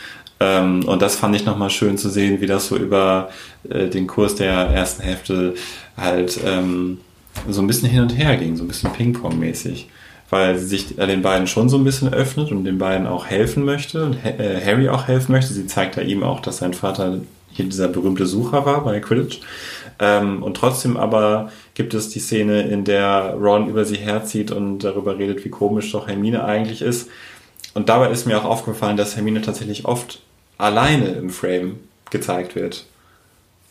Ähm, und das fand ich nochmal schön zu sehen, wie das so über äh, den Kurs der ersten Hälfte halt ähm, so ein bisschen hin und her ging, so ein bisschen Ping-Pong-mäßig. Weil sie sich äh, den beiden schon so ein bisschen öffnet und den beiden auch helfen möchte und äh, Harry auch helfen möchte. Sie zeigt ja ihm auch, dass sein Vater hier dieser berühmte Sucher war bei Quidditch. Ähm, und trotzdem aber gibt es die Szene, in der Ron über sie herzieht und darüber redet, wie komisch doch Hermine eigentlich ist. Und dabei ist mir auch aufgefallen, dass Hermine tatsächlich oft alleine im Frame gezeigt wird.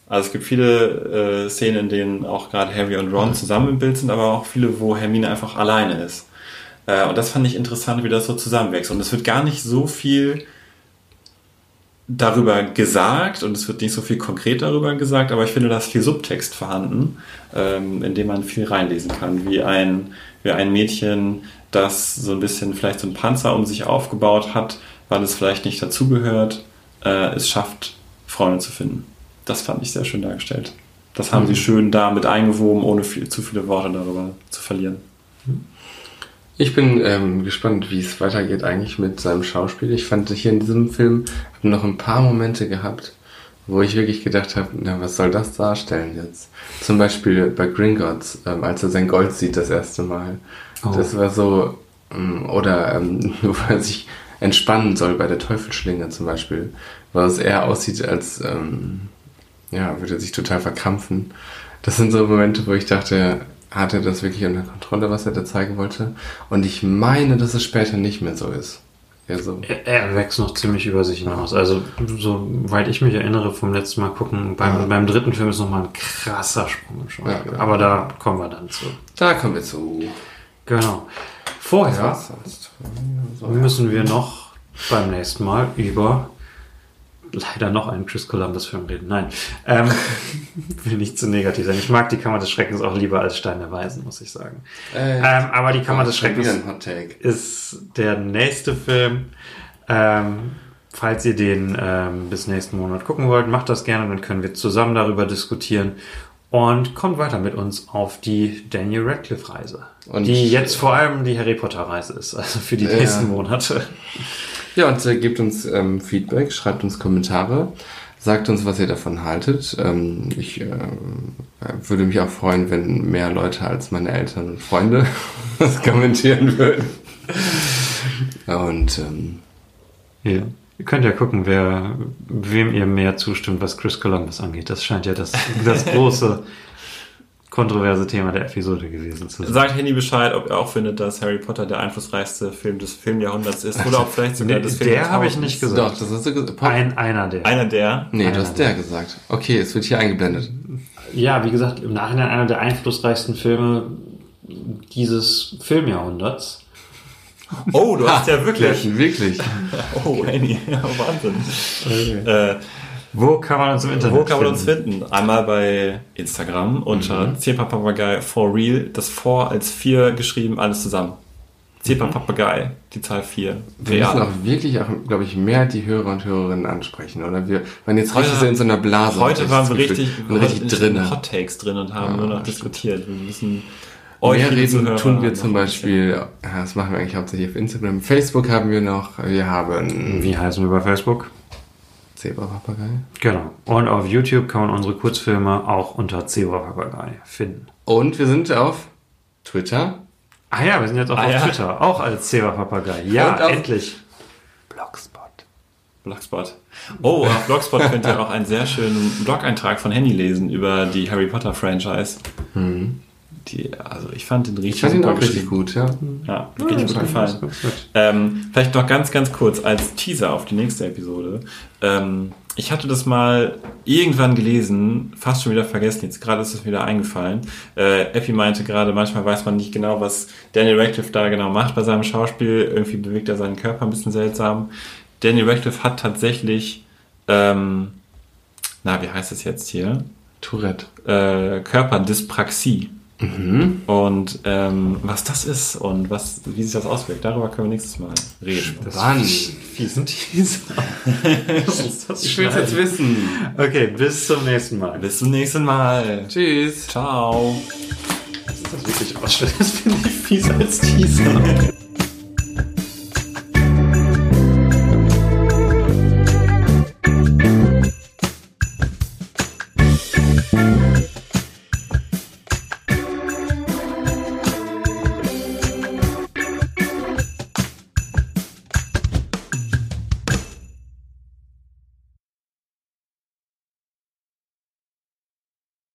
Also es gibt viele äh, Szenen, in denen auch gerade Harry und Ron zusammen im Bild sind, aber auch viele, wo Hermine einfach alleine ist. Äh, und das fand ich interessant, wie das so zusammenwächst. Und es wird gar nicht so viel darüber gesagt und es wird nicht so viel konkret darüber gesagt, aber ich finde, da ist viel Subtext vorhanden, ähm, in dem man viel reinlesen kann, wie ein, wie ein Mädchen, das so ein bisschen vielleicht so ein Panzer um sich aufgebaut hat, weil es vielleicht nicht dazugehört, äh, es schafft, Freunde zu finden. Das fand ich sehr schön dargestellt. Das haben sie schön da mit eingewoben, ohne viel, zu viele Worte darüber zu verlieren. Ich bin ähm, gespannt, wie es weitergeht eigentlich mit seinem Schauspiel. Ich fand hier in diesem Film noch ein paar Momente gehabt, wo ich wirklich gedacht habe, na, was soll das darstellen jetzt? Zum Beispiel bei Gringotts, ähm, als er sein Gold sieht das erste Mal. Oh. Das war so, ähm, oder ähm, wo er sich entspannen soll bei der Teufelsschlinge zum Beispiel, wo es eher aussieht, als ähm, ja, würde sich total verkrampfen. Das sind so Momente, wo ich dachte, hat er das wirklich unter Kontrolle, was er da zeigen wollte? Und ich meine, dass es später nicht mehr so ist. Ja, so. Er, er wächst noch ziemlich über sich hinaus. Also, soweit ich mich erinnere vom letzten Mal gucken, beim, Ja. beim dritten Film ist nochmal ein krasser Sprung im Schauspiel. Ja. Aber da kommen wir dann zu. Da kommen wir zu. Genau. Vorher müssen wir noch beim nächsten Mal über leider noch einen Chris Columbus-Film reden. Nein, ähm, will nicht zu negativ sein. Ich mag die Kammer des Schreckens auch lieber als Stein der Weisen, muss ich sagen. Äh, ähm, aber die Kammer des Schreckens ist der nächste Film. Ähm, falls ihr den ähm, bis nächsten Monat gucken wollt, macht das gerne, dann können wir zusammen darüber diskutieren. Und kommt weiter mit uns auf die Daniel Radcliffe-Reise. Und- Die jetzt vor allem die Harry Potter-Reise ist, also für die Ja. nächsten Monate. Ja, und äh, gebt uns ähm, Feedback, schreibt uns Kommentare, sagt uns, was ihr davon haltet. Ähm, ich äh, würde mich auch freuen, wenn mehr Leute als meine Eltern und Freunde das kommentieren würden. Und ähm, Ja. Ihr könnt ja gucken, wer, wem ihr mehr zustimmt, was Chris Columbus angeht. Das scheint ja das, das große kontroverse Thema der Episode gewesen zu sein. Sagt Henny Bescheid, ob er auch findet, dass Harry Potter der einflussreichste Film des Filmjahrhunderts ist oder ob vielleicht sogar Nee, das der habe ich nicht gesagt. doch, das hast du gesagt. Ein, einer der. Einer der. nee, du einer hast der gesagt. Okay, es wird hier eingeblendet. Ja, wie gesagt, im Nachhinein einer der einflussreichsten Filme dieses Filmjahrhunderts. Oh, du hast ja wirklich. Wirklich. Oh, Henny, ja, Wahnsinn. Äh, Wo kann man uns im Internet wo kann man uns finden? Einmal bei Instagram unter mhm. Papagei for real. Das For als 4 geschrieben, alles zusammen. Zepa Papagei, die Zahl 4. Wir müssen auch wirklich, auch, glaube ich, mehr die Hörer und Hörerinnen ansprechen, oder? Wir waren jetzt richtig Heute- so in so einer Blase. Heute waren wir richtig, Und richtig drin. Hot Takes drin und haben Ja, nur noch stimmt. diskutiert. Wir müssen Mehr liebe reden Zuhörer, tun wir zum Beispiel, ja, das machen wir eigentlich hauptsächlich auf Instagram. Facebook haben wir noch, wir haben Wie heißen wir bei Facebook? Zebra-Papagei. Genau. Und auf YouTube kann man unsere Kurzfilme auch unter Zebra Papagei finden. Und wir sind auf Twitter. Ah ja, wir sind jetzt auch Ah auf ja. Twitter, auch als Zebra Papagei. Ja, Und auf- endlich. Blogspot. Blogspot. Oh, auf Blogspot könnt ihr auch einen sehr schönen Blog-Eintrag von Henny lesen über die Harry Potter Franchise. Die, also ich fand den richtig Ich fand ihn auch richtig gut, ja. Ja, hat richtig gut gefallen. Gut. Ähm, vielleicht noch ganz, ganz kurz als Teaser auf die nächste Episode. Ähm, ich hatte das mal irgendwann gelesen, fast schon wieder vergessen, jetzt gerade ist es wieder eingefallen. Äh, Epi meinte gerade, manchmal weiß man nicht genau, was Daniel Radcliffe da genau macht bei seinem Schauspiel. Irgendwie bewegt er seinen Körper ein bisschen seltsam. Daniel Radcliffe hat tatsächlich, ähm, na, wie heißt es jetzt hier? Tourette. Äh, Körperdyspraxie. Und ähm, was das ist und was, wie sich das auswirkt, darüber können wir nächstes Mal reden. Wann? Fiesen Teaser. Das Ich will es jetzt wissen. Okay, bis zum nächsten Mal. Bis zum nächsten Mal. Tschüss. Ciao. Das ist wirklich ausschließlich. Das finde ich fies als Teaser.